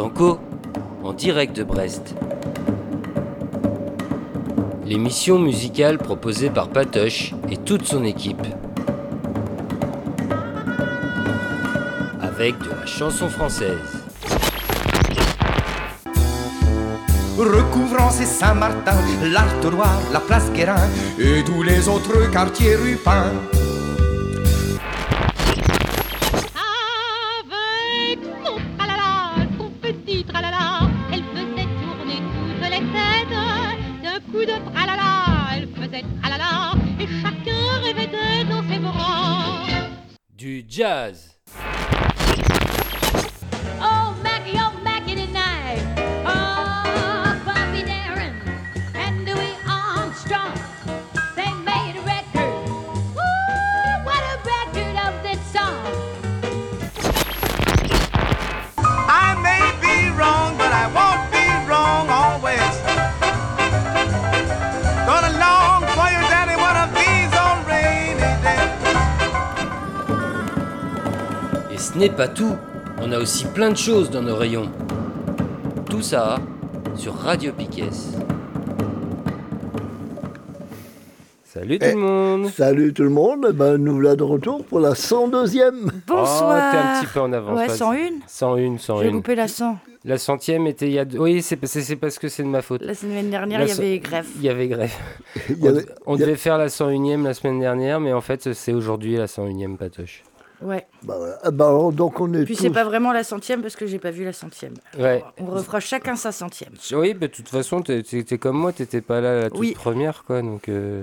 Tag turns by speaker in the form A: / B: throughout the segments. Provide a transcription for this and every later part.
A: En direct de Brest. L'émission musicale proposée par Patoche et toute son équipe. Avec de la chanson française.
B: recouvrant ses Saint-Martin, l'Artois, la place Guérin et tous les autres quartiers rupins.
A: Pas tout, on a aussi plein de choses dans nos rayons. Tout ça sur Radio Piquet. Salut tout
C: Eh,
A: le monde
C: Salut tout le monde, eh ben, nous voilà de retour pour la 102e.
D: Bonsoir.
A: Oh, t'es un petit peu en avance.
D: Ouais,
A: vas-y.
D: 101
A: 101,
D: J'ai
A: 101.
D: coupé la 100.
A: La centième était il y a... Oui, c'est parce que c'est de ma faute.
D: La semaine dernière,
A: La
D: il y
A: so-
D: avait grève.
A: Il y avait grève. On,
C: avait-
A: on
C: il y a-
A: devait faire la 101e la semaine dernière, mais en fait, c'est aujourd'hui la 101e patoche.
D: Ouais.
C: bah, voilà. Ah, bah, alors, donc on est
D: Puis
C: tous...
D: c'est pas vraiment la centième parce que j'ai pas vu la centième.
A: Ouais.
D: On refera chacun sa centième.
A: Oui, mais de toute façon, t'es t'es comme moi, t'étais pas là la toute
D: Oui.
A: première, quoi. Donc, euh,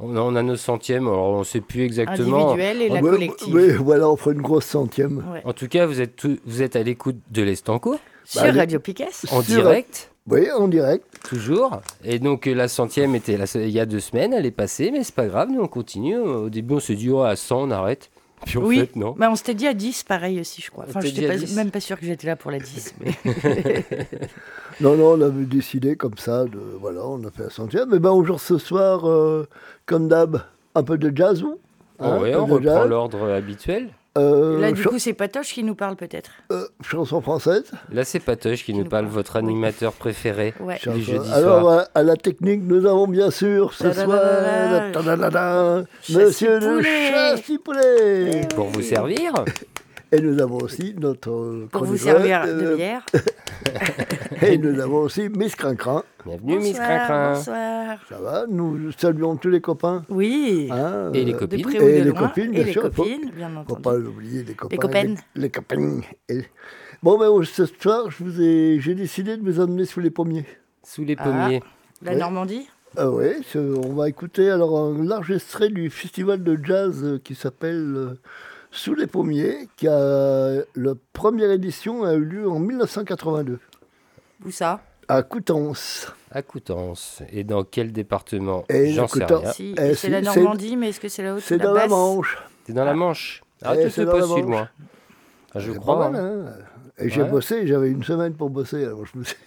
A: on, a, on a nos centièmes, alors on sait plus exactement.
D: Individuelle et
C: Ah,
D: la
C: ouais,
D: collective.
C: ouais, voilà, on fera une grosse centième.
D: Ouais.
A: En tout cas, vous êtes, vous êtes à l'écoute de l'Estanco,
D: Sur
C: Bah.
D: Radio Piquet.
A: en
C: Sur-
A: direct,
C: Oui, en direct.
A: toujours. Et donc, euh, la centième était la- il y a deux semaines, elle est passée, mais c'est pas grave, nous on continue. Au début, on s'est dit, oh, à 100, on arrête. Puis en
D: Oui.
A: fait, non.
D: Bah, on s'était dit à 10, pareil aussi, je crois. Enfin, je n'étais
A: à
D: pas-
A: 10.
D: même pas sûr que j'étais là pour la 10. Mais...
C: Non, non, on avait décidé comme ça, de, voilà, on a fait la centième. Et ben aujourd'hui, ce soir, euh, comme d'hab, un peu de jazz, ou
A: Oh, ouais,
C: un
A: on reprend l'ordre habituel.
C: Euh,
D: Là, du coup, c'est Patoche qui nous parle peut-être.
C: euh, chanson française.
A: Là, c'est Patoche qui nous
D: nous
A: parle,
D: parle.
A: votre animateur préféré.
D: Ouais.
C: Chanson-
A: jeudi
C: Alors,
A: soir.
C: à, à la technique, nous avons bien sûr ce soir Monsieur le
D: poulet.
C: Châssis Poulet.
A: Pour vous servir
C: Et nous avons aussi notre euh,
D: Pour vous servir
C: euh,
D: de bière.
C: Et nous avons aussi Miss Crincrin.
A: Bienvenue, Miss
D: Bonsoir,
A: Crincrin.
D: bonsoir.
C: Ça va Nous saluons tous les copains.
D: Oui.
C: hein,
A: Et les
C: euh,
D: De
A: copines.
D: près
C: Et
D: ou de
C: les
D: loin.
C: copines,
D: et
C: bien
D: les
C: sûr, faut-
D: copines, bien
C: Faut
D: entendu.
C: pas oublier les copains.
D: copaines.
C: Les, les copains. Et- Bon, ben, ce soir, je vous ai, j'ai décidé de vous emmener sous les pommiers.
A: Sous les
D: Ah.
A: pommiers.
D: La
C: Ouais.
D: Normandie
C: Ah ouais, c'est- on va écouter alors un large extrait du festival de jazz qui s'appelle euh, Sous les pommiers, qui a la première édition a eu lieu en 1982
D: Où ça?
C: À Coutances.
A: À Coutances. Et dans quel département?
C: Et
A: J'en sais rien.
D: Si,
C: Eh,
D: c'est la
C: si, c'est-
D: Normandie, mais est-ce que c'est la haute
C: C'est
D: la
C: dans la Manche.
A: T'es dans la Manche Ah,
C: Eh,
A: tu
C: c'est
A: pas
C: la
A: si
C: Manche.
A: loin. Ah, je
C: C'est
A: crois.
C: pas mal,
A: hein.
C: hein. Et j'ai
A: Ouais.
C: bossé, j'avais une semaine pour bosser. Alors je me suis-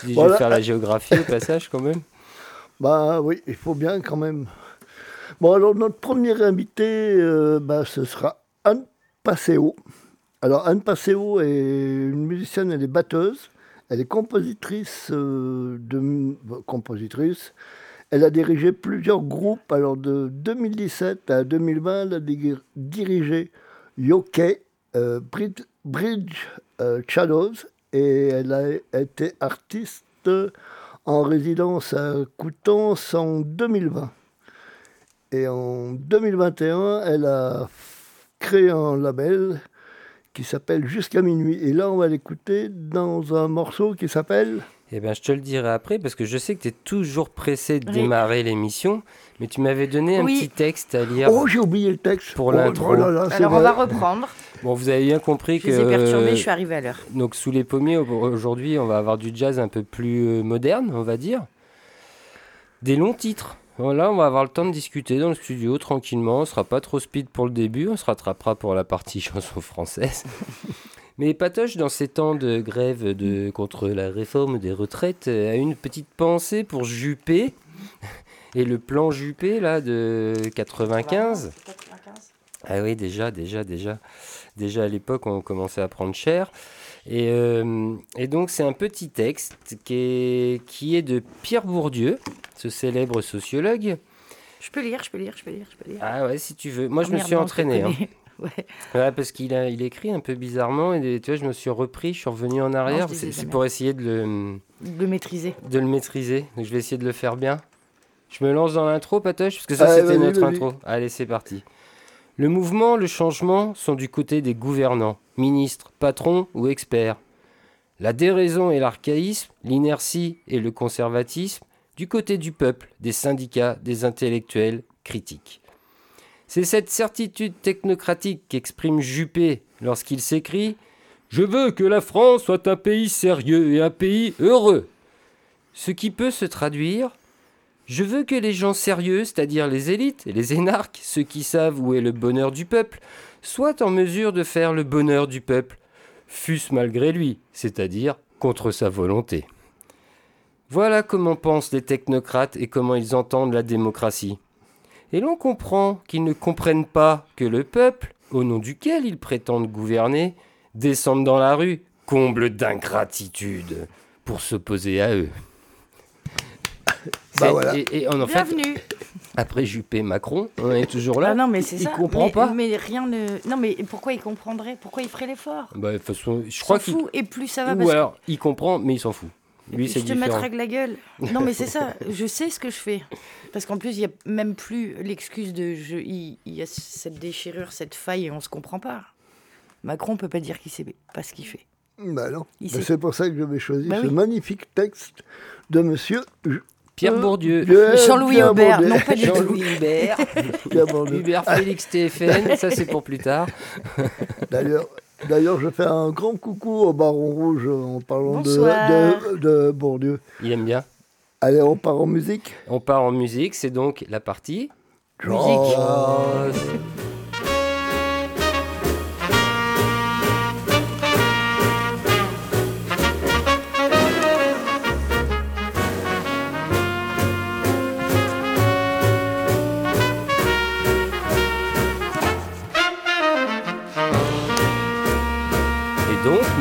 A: Tu dis, je
C: Voilà.
A: vais faire la géographie au passage quand même?
C: Bah oui, il faut bien quand même. Bon, alors notre premier invité, euh, bah, ce sera Anne Passeo. Alors Anne Passeo est une musicienne, elle est batteuse, elle est compositrice euh. Elle a dirigé plusieurs groupes. Alors de 2017 à 2020, elle a dirigé Yoke, euh, Brid- Bridge euh, et elle a été artiste en résidence à Coutances en 2020. Et en 2021, elle a créé un label qui s'appelle Jusqu'à minuit. Et là, on va l'écouter dans un morceau qui s'appelle
A: Eh bien, je te le dirai après parce que je sais que tu es toujours pressé de
D: Oui.
A: démarrer l'émission, mais tu m'avais donné un
D: Oui.
A: petit texte à lire.
C: Oh, j'ai oublié le texte.
A: Pour
C: Oh,
A: l'intro.
C: oh
D: Alors, on va reprendre.
A: Bon, vous avez bien compris
D: Je
A: que.
D: les ai perturbés, je suis arrivée à l'heure.
A: Donc, sous les pommiers, au- aujourd'hui, on va avoir du jazz un peu plus euh, moderne, on va dire. Des longs titres. Voilà, on va avoir le temps de discuter dans le studio tranquillement. On sera pas trop speed pour le début, on se rattrapera pour la partie chanson française. Mais Patoche, dans ces temps de grève de, contre la réforme des retraites, a une petite pensée pour Juppé. Et le plan Juppé, là, de 95. Ah oui, déjà, déjà, déjà. Déjà à l'époque, on commençait à prendre cher. Et, euh, et donc, c'est un petit texte qui est, qui est de Pierre Bourdieu, ce célèbre sociologue.
D: Je peux lire, je peux lire, je peux lire, je peux lire.
A: Ah ouais, si tu veux. Moi, je me suis entraîné. hein.
D: Ouais.
A: Ouais, parce qu'il a, il écrit un peu bizarrement. Et tu vois, je me suis repris, je suis revenu en arrière. C'est pour essayer de le,
D: De le maîtriser.
A: de le maîtriser. Donc, je vais essayer de le faire bien. Je me lance dans l'intro, Patoche, parce que ça,
C: Allez,
A: c'était notre intro. Allez, c'est parti. Le mouvement, le changement sont du côté des gouvernants, ministres, patrons ou experts. La déraison et l'archaïsme, l'inertie et le conservatisme, du côté du peuple, des syndicats, des intellectuels, critiques. C'est cette certitude technocratique qu'exprime Juppé lorsqu'il s'écrit Je veux que la France soit un pays sérieux et un pays heureux. Ce qui peut se traduire Je veux que les gens sérieux, c'est-à-dire les élites et les énarques, ceux qui savent où est le bonheur du peuple, soient en mesure de faire le bonheur du peuple, fût-ce malgré lui, c'est-à-dire contre sa volonté. Voilà comment pensent les technocrates et comment ils entendent la démocratie. Et l'on comprend qu'ils ne comprennent pas que le peuple, au nom duquel ils prétendent gouverner, descende dans la rue, comble d'ingratitude, pour s'opposer à eux.
C: Bah
A: C'est-
C: voilà.
A: et, et en, en fait,
D: Bienvenue.
A: après Juppé Macron, on est toujours là.
D: Ah non, mais c'est
A: il
D: ça.
A: comprend
D: mais,
A: pas.
D: Mais rien ne. Non, mais pourquoi il comprendrait? Pourquoi il ferait l'effort?
A: Bah, de toute façon, je crois qu'il.
D: fout. Et plus ça va,
A: Ou
D: parce
A: alors, il comprend, mais il s'en fout. Lui, c'est
D: je te
A: différent.
D: mettrai la gueule. Non, mais c'est ça. Je sais ce que je fais. Parce qu'en plus, il n'y a même plus l'excuse de. Je... Il, y a cette déchirure, cette faille, et on se comprend pas. Macron peut pas dire qu'il sait pas ce qu'il fait.
C: Bah non. Bah, c'est pour ça que je vais choisir
D: Bah
C: ce
D: oui.
C: magnifique texte de monsieur
A: Pierre
C: Euh,
A: Bourdieu.
D: Jean-Louis
C: Bourdieu.
D: non pas du tout.
A: Jean-Louis Hubert.
C: Pierre Bourdieu.
A: Hubert Félix TFN, ça c'est pour plus tard.
C: D'ailleurs, d'ailleurs, je fais un grand coucou au Baron Rouge en parlant de, de Bourdieu.
A: Il aime bien.
C: Allez, on part en musique?
A: On part en musique, c'est donc la partie.
D: Musique.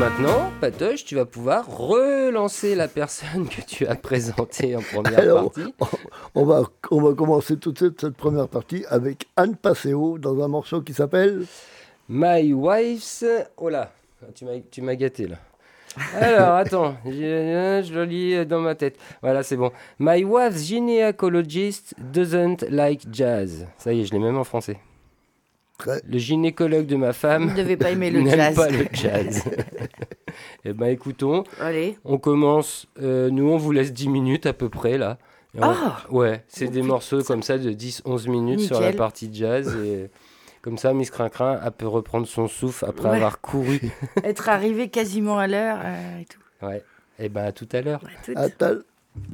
A: Maintenant, Patoche, tu vas pouvoir relancer la personne que tu as présentée en première
C: Alors,
A: partie.
C: On va, on va commencer tout de suite cette première partie avec Anne Passeo dans un morceau qui s'appelle
A: My wife's. Oh là, tu m'as, tu m'as gâté là. Alors attends, je, je le lis dans ma tête. Voilà, c'est bon. My wife's gynecologist doesn't like jazz. Ça y est, je l'ai même en français.
C: Très-
A: Le gynécologue de ma femme
D: ne devez pas aimer le
A: n'aime
D: jazz.
A: pas le jazz. Eh ben écoutons,
D: Allez.
A: on commence. euh, nous, on vous laisse 10 minutes à peu près là. Et on-
D: Ah
A: Ouais, c'est des morceaux comme ça de 10-11 minutes sur la partie jazz. Et comme ça, Miss Crincrin, elle peut reprendre son souffle après
D: Ouais.
A: avoir couru.
D: Être arrivé quasiment à l'heure euh, et tout.
A: Ouais. Et ben à tout à l'heure.
D: Ouais, tout.
C: Attal.
E: Thank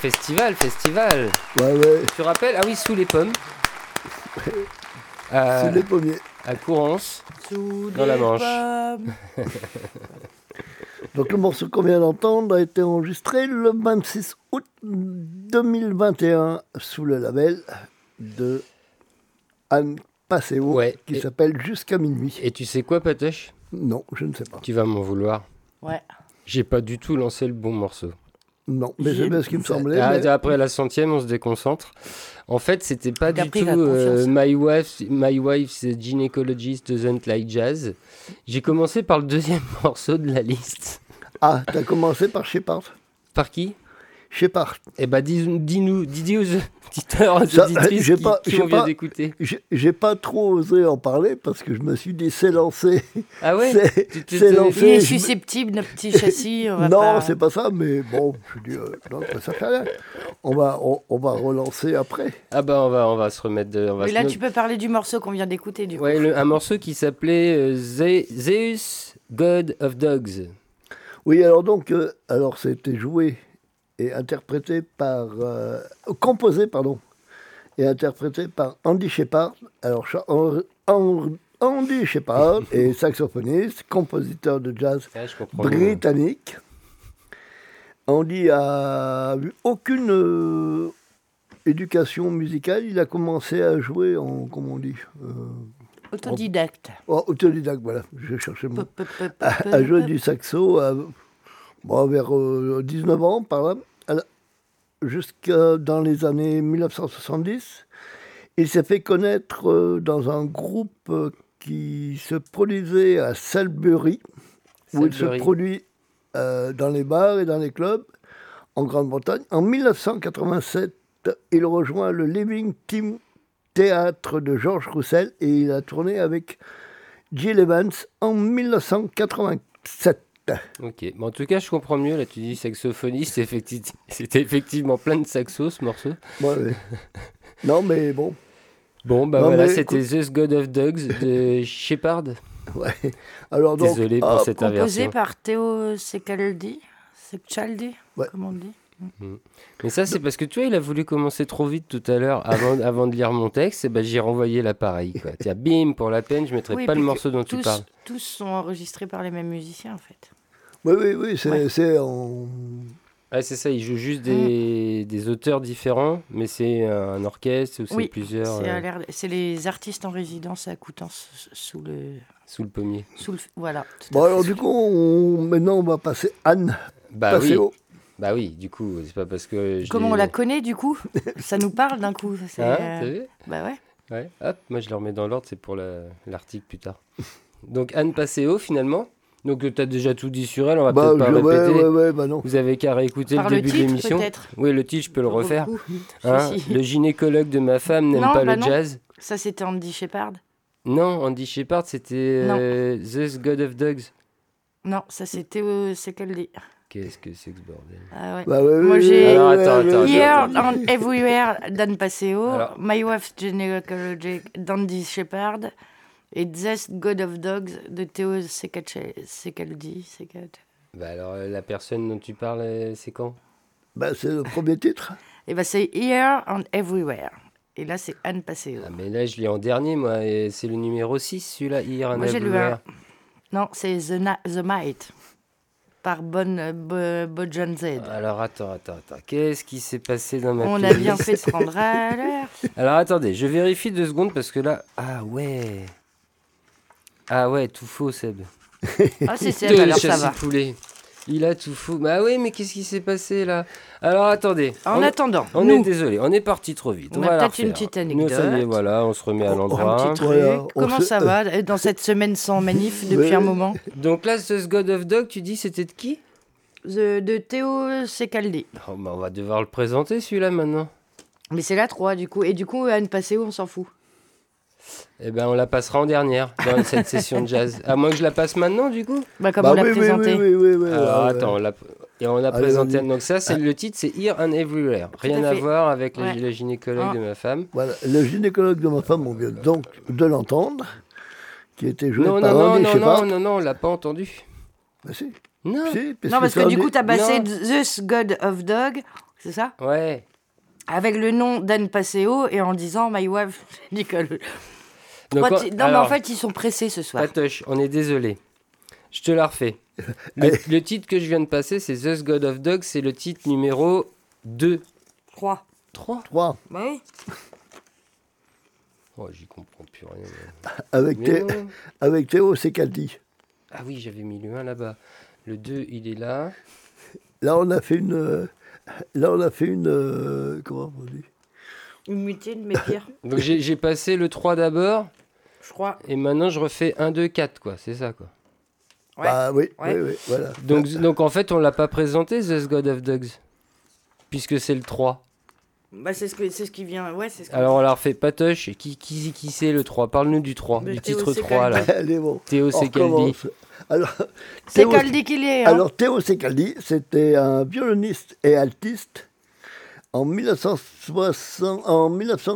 A: festival, festival.
C: Ouais, ouais,
A: Tu te rappelles? Ah oui, sous les pommes. À,
C: c'est les pommiers.
A: à Courance.
D: Sous
A: Dans la Manche.
D: pommes.
C: Donc le morceau qu'on vient d'entendre a été enregistré le 26 août 2021 sous le label de Anne Passeo
A: Ouais,
C: qui
A: et-
C: s'appelle Jusqu'à minuit.
A: Et tu sais quoi, Patoche?
C: Non, je ne sais pas.
A: Tu vas m'en vouloir.
D: Ouais.
A: J'ai pas du tout lancé le bon morceau.
C: Non, mais c'est bien ce qui me semblait.
A: Ah,
C: mais-
A: Après la centième, on se déconcentre. En fait, c'était pas du tout euh, my, wife, my wife's gynecologist doesn't like jazz. J'ai commencé par le deuxième morceau de la liste.
C: Ah, t'as commencé par Shepard.
A: Par qui?
C: Shepard.
A: Eh ben, dis- dis-nous, dis, aux auditeurs,
C: j'ai
A: qui,
C: pas-
A: qui vient
C: pas-
A: d'écouter.
C: J'ai pas trop osé en parler parce que je me suis dit c'est lancé.
A: Ah ouais?
C: C'est lancé.
D: Il est
C: je
D: susceptible, notre petit châssis. On va
C: Non,
D: pas-
C: c'est pas ça, mais bon, je dis, euh, non, ça fait rien. On va, on, on va relancer après.
A: Ah bah, on va, on va se remettre de... On va
D: Mais
A: se
D: là,
A: no-
D: tu peux parler du morceau qu'on vient d'écouter, du coup.
A: Ouais, le- un morceau qui s'appelait euh, Ze- Zeus, God of Dogs.
C: Oui, alors donc, euh, alors c'était joué et interprété par, euh, composé pardon, et interprété par Andy Shepard. Alors Andy Shepard est saxophoniste, compositeur de jazz britannique. Andy a eu aucune euh, éducation musicale. Il a commencé à jouer en, comment on dit, euh,
D: Autodidacte.
C: oh, autodidacte. Voilà, je cherchais
D: peu,
C: à, à jouer du saxo à- bon, vers euh, 19 ans, par là, jusqu'à dans les années 1970. Il s'est fait connaître euh, dans un groupe euh, qui se produisait à Salisbury, où il se produit euh, dans les bars et dans les clubs en Grande-Bretagne. En 1987, il rejoint le Living Team Théâtre de Georges Roussel et il a tourné avec Jill Evans en 1987.
A: Ok, bon, en tout cas, je comprends mieux. Là, tu dis saxophoniste, effecti- c'était effectivement plein de saxos ce morceau.
C: Ouais, ouais. non, mais bon.
A: Bon, bah
C: Non,
A: voilà, c'était The God of Dogs de Shepard.
C: Ouais. Alors donc,
A: Désolé pour
C: ah,
A: cette
D: Composé
A: inversion.
D: par Théo Secaldi. Secaldi
C: Ouais.
D: Comment on dit
A: Mais ça, c'est parce que tu vois, il a voulu commencer trop vite tout à l'heure avant, avant de lire mon texte. Et ben, j'ai renvoyé l'appareil. Tiens, bim, pour la peine, je mettrai
D: Oui,
A: pas le morceau dont tu
D: tous,
A: parles.
D: tous sont enregistrés par les mêmes musiciens, en fait.
C: Oui, oui, oui, c'est
D: Ouais.
C: c'est en.
A: Ouais, c'est ça, il joue juste des, des auteurs différents, mais c'est un orchestre ou c'est
D: Oui,
A: plusieurs
D: C'est
A: euh,
D: à l'air- c'est les artistes en résidence à Coutances sous le.
A: sous le pommier.
D: Sous le voilà.
C: Bon, alors du coup, on- maintenant, on va passer Anne
A: Bah oui,
C: Passeo.
A: Bah oui, du coup, c'est pas parce que. je
D: Comment on la connaît, du coup? Ça nous parle d'un coup. c'est,
A: Hein,
D: euh,
A: t'as vu?
D: Bah ouais.
A: Ouais, hop, moi je le remets dans l'ordre, c'est pour la- l'article plus tard. Donc Anne Passeo finalement. Donc tu as déjà tout dit sur elle, on va
C: Bah,
A: peut-être pas
C: je- ouais,
A: répéter.
C: ouais, ouais, bah non.
A: Vous avez qu'à réécouter
D: Par
A: le
D: le
A: début de
D: titre,
A: l'émission.
D: peut-être
A: Oui, le titre, je peux le refaire. Hein, le gynécologue de ma femme n'aime pas
D: bah
A: le
D: non.
A: jazz.
D: Ça, c'était Andy Shepard.
A: Non, Andy Shepard, c'était euh, The God of Dogs.
D: Non, ça, c'était Théo Secaldi.
A: Qu'est-ce que c'est que ce bordel?
D: Ah ouais.
C: Bah, ouais,
D: Moi, j'ai-
C: ouais,
A: Alors, attends, attends.
D: Here and Everywhere, Dan Paseo.
A: Alors-
D: My Wife's Gynecologic, d'Andy Shepard. Et Zest God of Dogs, de Théo Secaldi.
A: Bah alors, euh, la personne dont tu parles, euh, c'est quand?
C: Bah, c'est le premier titre.
D: Et ben c'est Here and Everywhere. Et là, c'est Anne Paseo.
A: ah, Mais là, je l'ai en dernier, moi, et c'est le numéro 6, celui-là, Here and
D: Moi, j'ai le
A: Everywhere.
D: un. Non, c'est The, Na- The Might. Par Bon, euh, Bo- Bojan Z.
A: Alors, attends, attends, attends. Qu'est-ce qui s'est passé dans ma
D: On a bien fait de prendre à l'heure.
A: Alors, attendez, je vérifie deux secondes parce que là... Ah ouais Ah ouais, tout faux, Seb.
D: Ah, c'est Seb, alors ça va.
A: poulet. Il a tout faux. Bah oui, mais qu'est-ce qui s'est passé là? Alors attendez.
D: En
A: on,
D: attendant,
A: on
D: nous,
A: est désolé, on est parti trop vite.
D: On
A: On,
D: a peut-être une petite
A: Nous, ça y est,
D: anecdote.
A: voilà, on se remet à
C: Oh,
A: l'endroit.
C: Voilà,
D: Comment
C: se-
D: ça va dans cette semaine sans manif depuis un moment?
A: Donc là, ce God of Dog, tu dis c'était de qui?
D: The- De Théo Secaldi.
A: Oh, bah, On va devoir le présenter celui-là maintenant.
D: Mais c'est la 3 du coup. Et du coup, Anne Paseo, on s'en fout?
A: Eh ben, on la passera en dernière dans cette session de jazz. À moins que je la passe maintenant, du coup.
D: Bah, comme
C: Bah
D: on l'a
C: oui, oui,
D: présenté.
C: oui, oui, oui, oui,
A: Alors
C: ouais,
A: attends,
C: ouais.
A: on l'a et on a
C: Allez,
A: présenté. Donc ça, c'est le titre, c'est Here and Everywhere. Rien
D: à
A: voir avec le-
D: Ouais.
A: le gynécologue
D: Ah.
A: de ma femme.
C: Voilà, le gynécologue de ma femme, on vient donc de l'entendre, qui était joué
A: Non,
C: par
A: non, non,
C: Andy
A: non,
C: Shepard.
A: non, non, non, on l'a pas entendu.
C: Bah si.
A: Non.
C: Si,
D: Non, parce que du coup,
C: des-
D: t'as passé. Zeus God of Dog, c'est ça?
A: Ouais.
D: Avec le nom d'Anne Passeo et en disant My wife, Nicole.
A: Donc,
D: tu- Non, mais
A: alors,
D: en fait, ils sont pressés ce soir.
A: Patoche, on est désolé. Je te la refais. Le, le titre que je viens de passer, c'est The God of Dog, c'est le titre numéro 2.
D: 3.
A: 3
C: Trois,
D: Bah oui.
A: Oh, j'y comprends plus rien.
C: avec,
A: Mais
C: Thé-
A: non.
C: avec Théo Secaldi.
A: Ah oui, j'avais mis le 1 là-bas. Le 2, il est là.
C: Là, on a fait une. euh, Là, on a fait une. euh, Comment on dit?
D: Une muté de mes pires,
A: Donc j'ai j'ai passé le 3 d'abord,
D: je crois.
A: et maintenant je refais 1, 2, 4, quoi. C'est ça, quoi.
D: Ouais.
C: Bah oui,
D: Ouais.
C: oui, oui, voilà.
A: Donc, donc en fait, on l'a pas présenté, The God of Dogs. Puisque c'est le 3.
D: Bah, c'est ce, que, c'est ce qui vient. Ouais, c'est ce que-
A: Alors on la refait Patoche. Qui, qui, qui c'est le 3 Parle-nous du 3,
D: Mais
A: du titre
D: Secaldi.
A: 3 là.
C: Bon.
A: Théo Secaldi.
C: recommence. Alors,
D: C'est
C: Théo-
D: est. Hein.
C: Alors Théo Secaldi, c'était un violoniste et altiste en 1960, en 1900,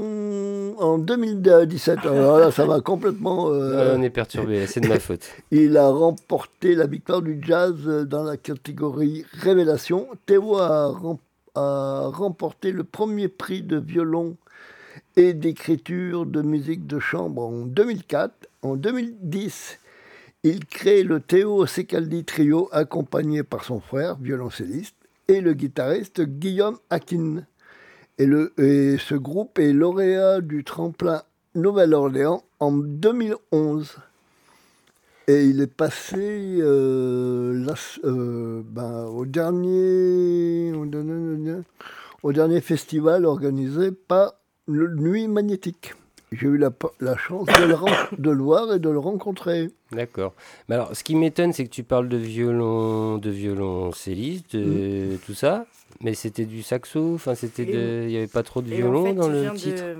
C: en 2017. Alors là, ça va complètement. euh,
A: Ouais, on est perturbé, c'est de ma faute.
C: il a remporté la victoire du jazz dans la catégorie Révélation. Théo a, rem- a remporté le premier prix de violon et d'écriture de musique de chambre en 2004. En 2010, il crée le Théo Secaldi Trio accompagné par son frère, violoncelliste, et le guitariste Guillaume Akin. Et, le, et ce groupe est lauréat du tremplin Nouvelle-Orléans en 2011. Et il est passé euh, euh, ben, au, dernier, au, dernier, festival organisé par Nuit Magnétique. J'ai eu la, la chance de le, ren- de le voir et de le rencontrer.
A: D'accord. Mais alors, ce qui m'étonne, c'est que tu parles de violon, de violoncelliste, de tout ça, mais c'était du saxo. Enfin, c'était il y avait pas trop de violon
D: en fait,
A: dans le titre.
D: de-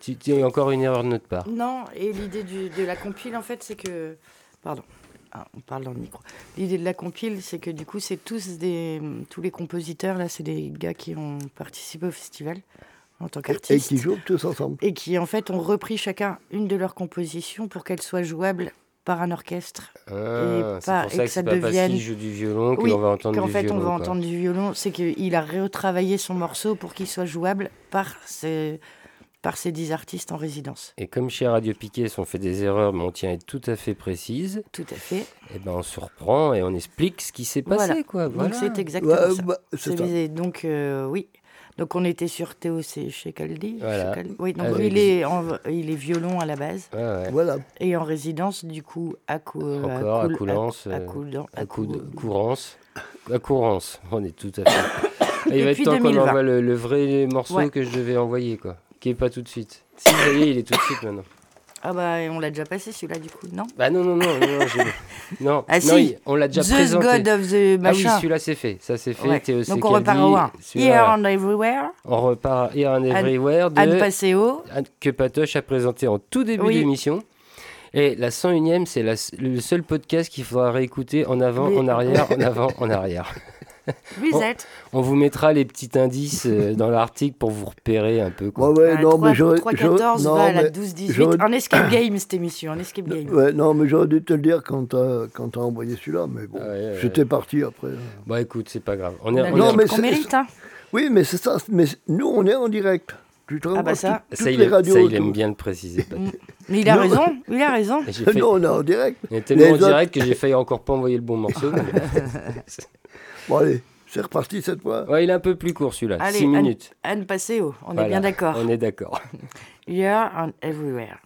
A: Tu- tu- Il y a encore une erreur de notre part.
D: Non, et l'idée de la compile, en fait, c'est que. Pardon. Ah, on parle dans le micro. L'idée de la compile, c'est que du coup, c'est tous des. Tous les compositeurs, là, c'est des gars qui ont participé au festival en tant
C: Et, et
D: qu'artistes.
C: qui jouent tous ensemble.
D: et qui en fait ont repris chacun une de leurs compositions pour qu'elle soit jouable par un orchestre.
A: Ah,
D: pas-
A: pour
D: et
A: ça
D: que
A: que
D: ça
A: pas
D: devienne-
A: qu'il joue du violon
D: Oui,
A: qu'on va entendre
D: Qu'en
A: du
D: fait
A: violon.
D: on va
A: quoi.
D: entendre du violon, c'est qu'il a retravaillé son morceau pour qu'il soit jouable par ces, par ces dix artistes en résidence.
A: Et comme chez Radio Piquet, on fait des erreurs, mais on tient à être tout à fait précise,
D: Tout à fait.
A: et ben on se reprend et on explique ce qui s'est passé,
D: Voilà.
A: quoi.
D: Donc
A: Voilà.
D: c'est exactement
C: Ouais,
D: ça.
C: bah, c'est
D: C'est
C: ça.
D: Donc euh, oui. Donc on était sur Théo C- chez Caldi.
A: Voilà.
D: Oui, donc
A: Avec-
D: il est, en- il est violon à la base
A: Ouais, ouais.
C: Voilà.
D: et en résidence du coup à cou,
A: Encore à
D: Coul-
A: Coulance,
D: à,
A: euh, À courance. À courance, on est tout à fait. Ah, il va être
D: Depuis
A: temps qu'on
D: 2020.
A: envoie le, le vrai morceau
D: Ouais.
A: que je devais envoyer, quoi. Qui est pas tout de suite. Si, ça y est, il est tout de suite maintenant.
D: Ah bah on l'a déjà passé celui-là du coup, non?
A: Bah non, non, non, non, non, j'ai- non,
D: Ah
A: non,
D: si.
A: il- on l'a déjà
D: The
A: présenté.
D: God of the
A: ah oui, celui-là c'est fait, ça c'est fait.
D: Ouais.
A: Théo
D: Donc on repart au 1.
A: celui-là,
D: Here and Everywhere,
A: On repart Here and Everywhere de
D: Anne Passeo.
A: Que Patoche a présenté en tout début
D: Oui.
A: d'émission. Et la 101ème, c'est la- le seul podcast qu'il faudra réécouter en avant,
D: Oui.
A: en arrière, en avant, en arrière. On vous mettra les petits indices euh, dans l'article pour vous repérer un peu. Quoi.
C: Ouais, ouais, non,
D: 3,
C: mais j'aurais.
D: 3
C: j'aurais-
D: 14
C: non,
D: va à la
C: mais
D: 12 18
C: j'aurais-
D: en escape game cette émission, en escape game.
C: Ouais, non, mais j'aurais dû te le dire quand t'as quand t'as envoyé celui-là, mais bon,
A: Ah ouais, ouais.
C: j'étais parti après.
A: Bon, écoute, c'est pas grave. On
D: On
A: est, on
C: Non, mais
D: qu'on
C: c'est-
D: mérite hein.
C: Oui, mais c'est ça. Mais nous, on est en direct. Tu te rends
D: Ah bah
C: compte,
D: ça.
A: il,
C: les
A: aime-
C: radios
A: ça, il
C: autour.
A: aime bien le préciser. Pat.
D: Mais il a
C: Non.
D: raison, il a raison.
A: Fait-
C: Non, on est en direct.
A: il est tellement
C: Les
A: en
C: autres-
A: direct que j'ai failli encore pas envoyer le bon morceau.
C: Bon, allez, c'est reparti cette fois.
A: ouais, il est un peu plus court celui-là,
D: Allez,
A: 6
D: Anne-
A: minutes.
D: Anne Passeo, on
A: Voilà,
D: est bien d'accord.
A: On est d'accord.
D: Here and Everywhere.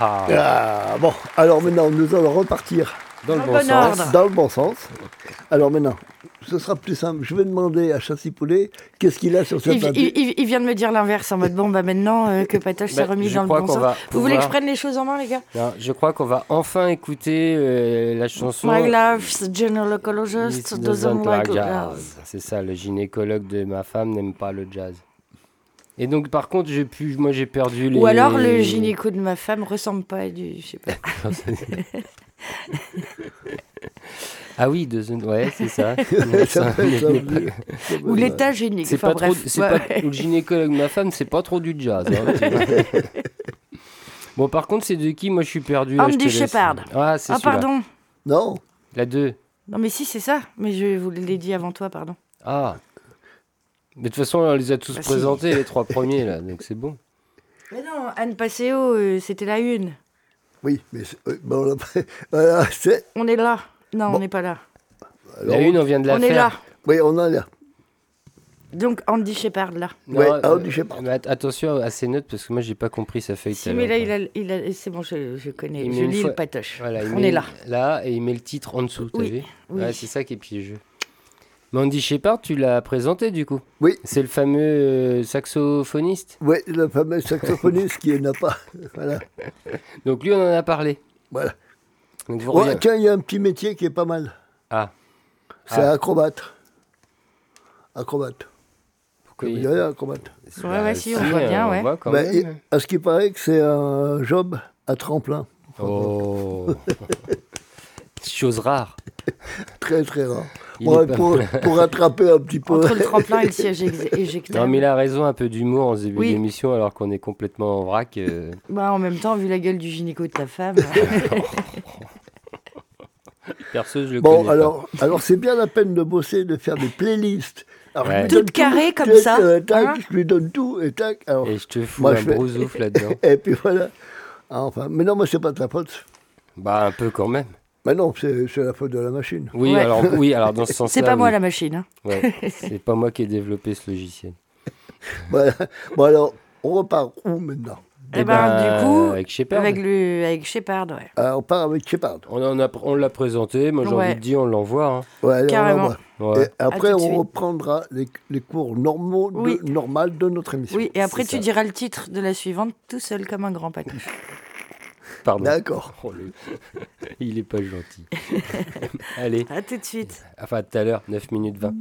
A: Ah, ah,
C: bon, alors maintenant, nous allons repartir
A: dans le
D: Dans
A: bon
D: le bon
A: sens.
D: ordre.
C: dans le bon sens. Alors maintenant, ce sera plus simple. Je vais demander à Chassis Poulet qu'est-ce qu'il a sur cette
D: Il,
C: papier.
D: il- il- il vient de me dire l'inverse en mode bon bah maintenant euh, que Patoche s'est
A: Bah,
D: remis dans le bon sens. Vous voulez que je prenne les choses en main les gars?
A: Non, je crois qu'on va enfin écouter euh, la chanson.
D: My life's gynecologist doesn't like
A: jazz. C'est ça, le gynécologue de ma femme n'aime pas le jazz. Et donc, par contre, j'ai pu, moi, j'ai perdu les.
D: Ou alors le gynéco de ma femme ressemble pas à du je sais pas.
A: Ah oui, deux ouais, c'est ça.
D: Ou l'état gynéco.
A: C'est pas trop,
D: bref. Ouais.
A: pas, ou le gynécologue de ma femme, c'est pas trop du jazz. hein, bon, par contre, c'est de qui Moi, je suis perdu. te laisse.
D: Shepard.
A: Ah, c'est
D: Ah pardon.
C: Non,
A: La 2.
D: Non mais si c'est ça. Mais je vous l'ai dit avant toi pardon.
A: Ah. Mais de toute façon, on les a tous
D: Bah, si.
A: présentés, les trois premiers, là, donc c'est bon.
D: Mais non Anne Passeo euh, c'était la une.
C: oui, mais oui, bon, voilà.
D: On est là. Non
C: Bon.
D: on n'est pas là.
C: alors,
A: la une, on vient de la
D: on
A: faire.
D: est là.
C: Oui, on a là.
D: Donc Andy Shepard là.
A: Non,
C: Ouais,
A: euh,
C: Andy Shepard.
A: attention à ces notes, parce que moi, j'ai pas compris sa feuille.
D: Si mais là il a, il a c'est bon je, je connais.
A: Il
D: je lis
A: fois-
D: le patoche.
A: Voilà, il
D: On
A: met
D: est là.
A: Là, et il met le titre en dessous, t'as
D: Oui,
A: vu
D: oui.
A: Ouais, c'est ça qui est piégeux. Mandy Shepard, tu l'as présenté du coup
C: Oui.
A: C'est le fameux euh, saxophoniste.
C: Oui, le fameux saxophoniste qui n'a pas. Voilà.
A: Donc lui, on en a parlé.
C: voilà.
A: Donc vous
C: Ouais, tiens, il y a un petit métier qui est pas mal.
A: Ah,
C: C'est
A: Ah.
C: acrobate. Acrobate.
A: pourquoi il-
C: direz acrobate.
D: Ouais, ouais, si, on voit bien, ouais.
A: voit quand
C: Bah,
A: même.
C: et- à ce qui paraît que c'est un job à tremplin.
A: Oh Chose rare.
C: Très très rare. Ouais, pour, pour attraper un petit peu.
D: Entre le tremplin et le siège éjectable.
A: Non, mais il a raison, un peu d'humour en ce début
D: Oui.
A: d'émission, alors qu'on est complètement en vrac. euh.
D: Bah, en même temps, vu la gueule du gynéco de ta femme.
A: Perso, je le
C: Bon,
A: connais pas.
C: alors, alors c'est bien la peine de bosser, de faire des playlists. Alors, je
A: Ouais.
C: lui
D: Toutes
C: donne tout,
D: carrées comme
C: tac,
D: ça,
C: euh, tac,
D: hein
C: je lui donne tout et tac. Alors,
A: Et je te fous
C: Moi,
A: un
C: fais-
A: brousouf là-dedans.
C: et puis voilà. Ah, Enfin, mais non, moi, c'est pas de ta faute.
A: Bah, un peu quand même.
C: Mais non, c'est la faute de la machine.
A: Oui,
D: Ouais.
A: alors, oui, alors dans ce sens-là.
D: C'est pas moi
A: oui.
D: la machine. hein.
A: Ouais, c'est pas moi qui ai développé ce logiciel.
C: Voilà. Bon, alors, on repart où maintenant?
D: Eh
A: Eh
D: ben,
A: ben,
D: du coup,
A: avec Shepard.
D: Avec, le, avec Shepard, ouais.
C: Ah, On part avec Shepard.
A: On, en a, on l'a présenté, moi j'ai
D: Ouais.
A: envie de dire, on l'envoie. hein.
C: Ouais, allez, on
D: Carrément.
C: Et après, on
D: suite.
C: reprendra les, les cours normaux, de,
D: Oui.
C: normal de notre émission.
D: Oui, et après, tu
A: ça.
D: diras le titre de la suivante tout seul comme un grand patoche.
A: Pardon.
C: D'accord.
A: Oh, le- Il est pas gentil. Allez,
D: À tout de suite.
A: enfin tout à l'heure, 9 minutes 20.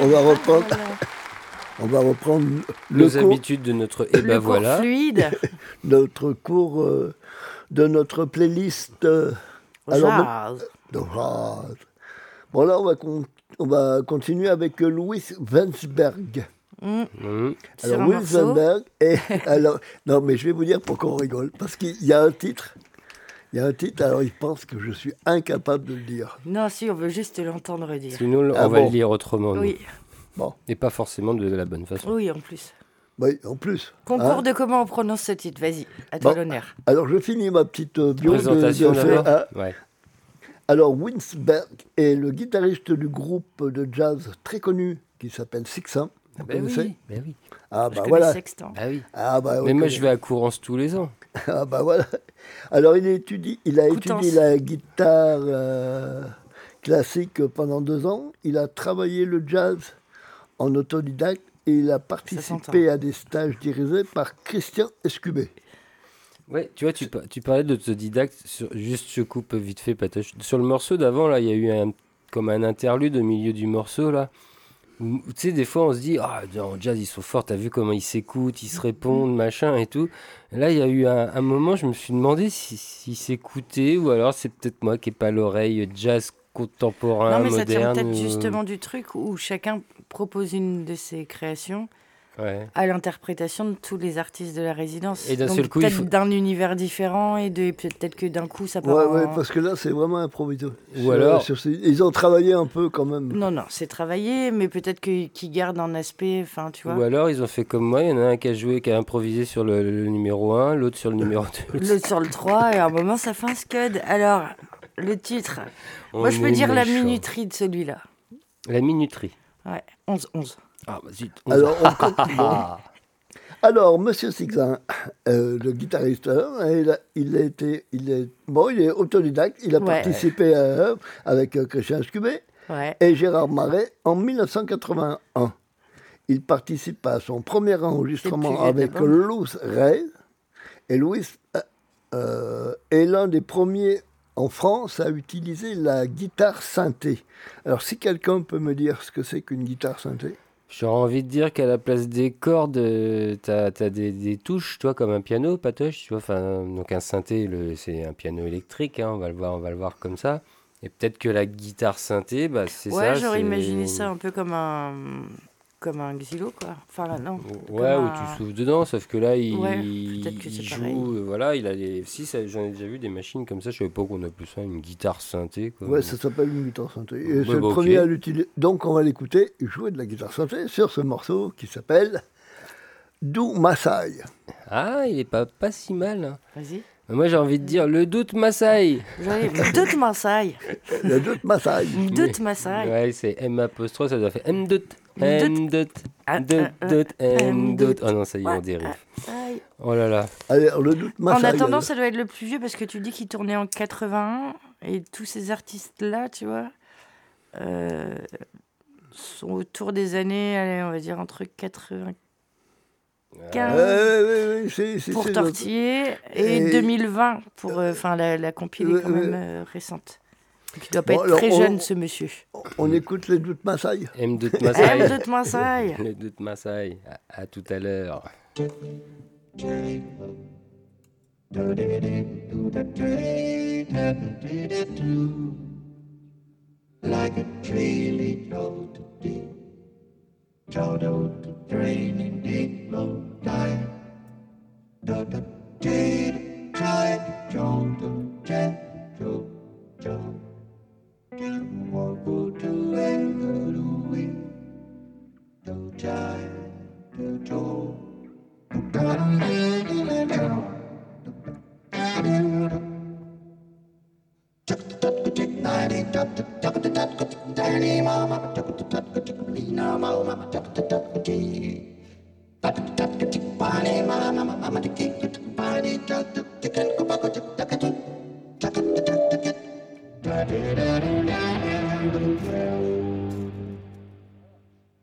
C: On va, reprendre, on va reprendre le
A: Nos
C: cours,
A: habitudes de notre. Et
D: Le
A: ben
D: cours
A: voilà.
D: fluide.
C: notre cours euh, de notre playlist euh, alors,
D: Jazz.
C: de jazz. Bon là, on va, con- on va continuer avec euh, Louis Wensberg.
D: Mm.
A: Mhm.
D: Sur
C: Alors Louis. Wensberg, et alors, non mais je vais vous dire pourquoi on rigole, parce qu'il y a un titre. Il y a un titre, alors il pense que je suis incapable de le dire.
D: Non, si, on veut juste l'entendre dire.
A: Sinon, on
C: Ah
A: va
C: bon.
A: le lire autrement. nous.
D: Oui,
C: Bon,
A: Et pas forcément de la bonne façon.
D: oui, en plus.
C: oui, en plus.
D: Concours
C: hein.
D: de comment on prononce ce titre. Vas-y, à toi
C: Bon.
D: l'honneur.
C: Alors je finis ma petite euh, bio de,
A: Présentation
C: de hein.
A: Ouais.
C: Alors, Winsberg est le guitariste du groupe de jazz très connu qui s'appelle Sixin. Vous
A: Ben
C: connaissez
A: oui, ben oui.
C: Ah bah voilà.
D: Sextant.
A: Bah oui.
C: Ah bah,
A: Mais moi,
C: connaît.
A: je vais à Courance tous les ans.
C: Ah bah voilà. Alors, il, étudie, il a
D: Coutances.
C: étudié la guitare euh, classique pendant deux ans. Il a travaillé le jazz en autodidacte et il a participé à des stages dirigés par Christian Escubé.
A: Ouais, tu vois, tu, tu parlais d'autodidacte, sur, juste je coupe vite fait, Patoche. Sur le morceau d'avant, là, il y a eu un, comme un interlude au milieu du morceau, là. Tu sais, des fois, on se dit, ah, en jazz, ils sont forts, t'as vu comment ils s'écoutent, ils se répondent, machin et tout. Et là, il y a eu un, un moment, je me suis demandé si- s'ils s'écoutaient, ou alors c'est peut-être moi qui n'ai pas l'oreille jazz contemporain,
D: non, mais ça tient
A: moderne.
D: peut-être
A: ou-
D: justement du truc où chacun propose une de ses créations
A: Ouais.
D: à l'interprétation de tous les artistes de la résidence.
A: Et d'un
D: Donc
A: seul coup,
D: peut-être
A: faut-
D: d'un univers différent et de peut-être que d'un coup ça part.
C: Ouais,
D: en-
C: ouais, parce que là, c'est vraiment improvisé.
A: Ou alors-
C: sur ces- Ils ont travaillé un peu quand même.
D: Non, non, c'est travaillé, mais peut-être que- qu'ils gardent un aspect, enfin, tu vois.
A: Ou alors, ils ont fait comme moi, il y en a un qui a joué, qui a improvisé sur le, le numéro 1, l'autre sur le numéro 2.
D: Le sur le 3, et à un moment, ça fait un scud. Alors, le titre. Moi,
A: On
D: je peux dire la minuterie de celui-là.
A: La minuterie.
D: Ouais, 11-11.
A: Ah, bah zut. on-
C: Alors, on continue. Alors, Monsieur Sixin, euh, le guitariste, hein, il, a, il a été, il est, bon, il est autodidacte. Il a
D: Ouais.
C: participé à, avec euh, Christian Scubé
D: Ouais.
C: et Gérard Marais en 1981. Il participe à son premier enregistrement avec. Louis Ray. Et Louis euh, euh, est l'un des premiers en France à utiliser la guitare synthé. Alors, si quelqu'un peut me dire ce que c'est qu'une guitare synthé?
A: J'aurais envie de dire qu'à la place des cordes, euh, t'as as des, des touches, toi, comme un piano, patoche, tu vois. Enfin, donc un synthé, c'est un piano électrique, hein, on va le voir, on va le voir comme ça. Et peut-être que la guitare synthé, bah, c'est ça.
D: Ouais, j'aurais imaginé ça un peu comme un. Comme un xylo, quoi. Enfin, là, non.
A: Ouais, où
D: un-
A: tu souffles dedans, sauf que là, il,
D: Ouais, peut-être que
A: il
D: c'est
A: joue,
D: pareil.
A: euh, voilà, il a des... Si, ça- j'en ai déjà vu des machines comme ça, je savais pas qu'on appelait ça une guitare synthé, quoi.
C: Ouais, ça s'appelle une guitare synthé.
A: Ouais,
C: c'est le
A: bah,
C: premier à l'utiliser. Donc, on va l'écouter jouer de la guitare synthé sur ce morceau qui s'appelle Do Masai.
A: Ah, il est pas, pas si mal. hein.
D: Vas-y.
A: Moi, j'ai envie de dire le doute Maasai.
D: J'avais doute Masai.
C: Le Do Masai.
D: Doute Masai.
A: Ouais, c'est M apostrophe, ça doit faire M doute. M M doute.
D: doute.
A: Oh non, ça y est, on dérive. Oh là là.
C: Allez, le.
D: En attendant, ça doit être le plus vieux parce que tu dis qu'il tournait en 81 et tous ces artistes-là, tu vois, euh, sont autour des années, allez, on va dire entre 95
C: Ouais, ouais, ouais, c'est- c'est-
D: pour
C: c'est
D: Tortiller et,
C: Et-
D: 2020 pour euh, enfin la, la compilée quand même euh, récente. Il doit pas
C: Bon,
D: être
C: alors,
D: très
C: on-
D: jeune ce monsieur.
C: On écoute les Do Masai.
A: M doute
D: Eh,
A: Maasai.
D: doute Masai.
A: Le doute Maasai. À, à tout à l'heure.
F: like a tree to deep low time. Try to da da da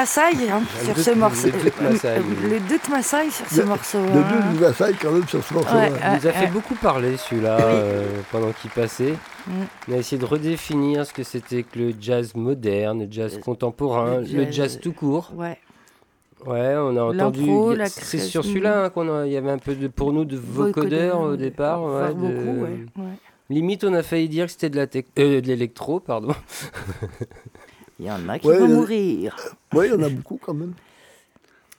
D: Maasai hein, sur ce morceau.
A: le Dut Maasai, oui.
D: Le Maasai sur ce
C: Le-
D: morceau.
C: Le
D: hein.
C: deux nous assaille quand même sur ce morceau.
D: Ouais,
A: Il nous a fait beaucoup parler celui-là euh, pendant qu'il passait.
D: Mm.
A: On a essayé de redéfinir ce que c'était que le jazz moderne, le jazz contemporain,
D: le
A: le
D: jazz-
A: jazz tout court.
D: Ouais.
A: Ouais, on a entendu. C'est sur celui-là hein, qu'on a- il y avait un peu de, pour nous de vocodeurs au départ. Ouais, de-
D: beaucoup, ouais. ouais.
A: Limite, on a failli dire que c'était de la euh, de l'électro, pardon.
D: Il y en a qui
C: Ouais,
D: vont mourir.
C: Oui, il y en a beaucoup quand même.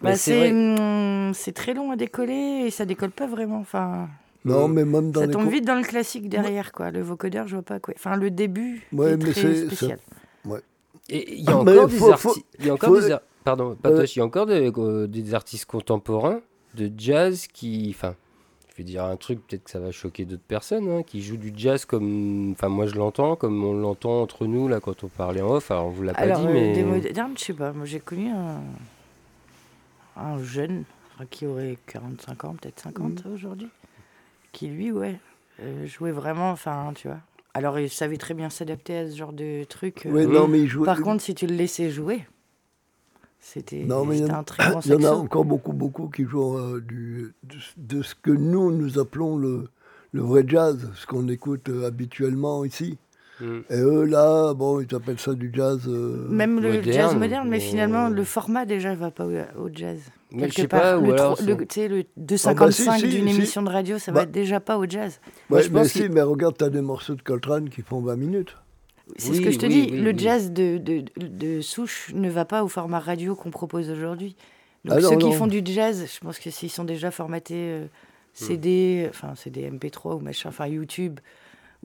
D: Bah,
A: c'est
D: c'est
A: vrai.
D: hum, c'est très long à décoller et ça décolle pas vraiment. Enfin,
C: Non, mais même dans
D: ça
C: les
D: tombe vite dans le classique derrière, quoi. Le vocodeur, je vois pas quoi. Enfin, le début
C: Ouais,
D: est
C: mais
D: très
C: c'est-
D: spécial.
A: Et il y a
C: Mais
A: encore des artistes. Il y a encore des ar- Pardon, Patoche, il y a encore des, des artistes contemporains de jazz qui. Enfin, vais dire un truc, peut-être que ça va choquer d'autres personnes, hein, qui jouent du jazz comme. Enfin, moi je l'entends, comme on l'entend entre nous, là, quand on parlait en off. Alors, on vous l'a pas
D: Alors,
A: dit,
D: euh,
A: mais.
D: des modernes, je sais pas. Moi, j'ai connu un, un jeune enfin, qui aurait 45 ans, peut-être 50
A: Mm.
D: aujourd'hui, qui lui, ouais, euh, jouait vraiment, enfin, tu vois. Alors, il savait très bien s'adapter à ce genre de truc. euh.
C: Ouais, non, mais il joue.
D: Par contre, si tu le laissais jouer, c'était
C: Non, mais il y
D: c'était
C: en-
D: un très bon
C: il y en a encore beaucoup, beaucoup qui jouent euh, du, de, de ce que nous, nous appelons le, le vrai jazz, ce qu'on écoute euh, habituellement ici.
A: Mm.
C: Et eux, là, bon, ils appellent ça du jazz. euh,
D: Même le
A: moderne,
D: jazz moderne, mais
A: mais-
D: finalement, le format déjà va pas au, au jazz.
A: Mais je
D: Quelque
A: sais
D: part,
A: pas, ou
D: le,
A: alors.
D: le- tu sais, le
C: Ah bah,
D: 2,55
C: si, si,
D: d'une
C: si.
D: émission de radio, ça
C: Bah.
D: va être déjà pas au jazz.
A: Moi,
C: Ouais,
A: je
C: mais
A: pense
C: si,
A: qu'il-
C: mais regarde, t'as des morceaux de Coltrane qui font 20 minutes.
D: C'est
A: Oui,
D: ce que je te
A: oui,
D: dis,
A: oui,
D: le jazz de, de, de souche ne va pas au format radio qu'on propose aujourd'hui. Donc
C: Ah non,
D: ceux qui font du jazz, je pense que s'ils sont déjà formatés euh, CD, enfin CD MP3 ou machin, enfin YouTube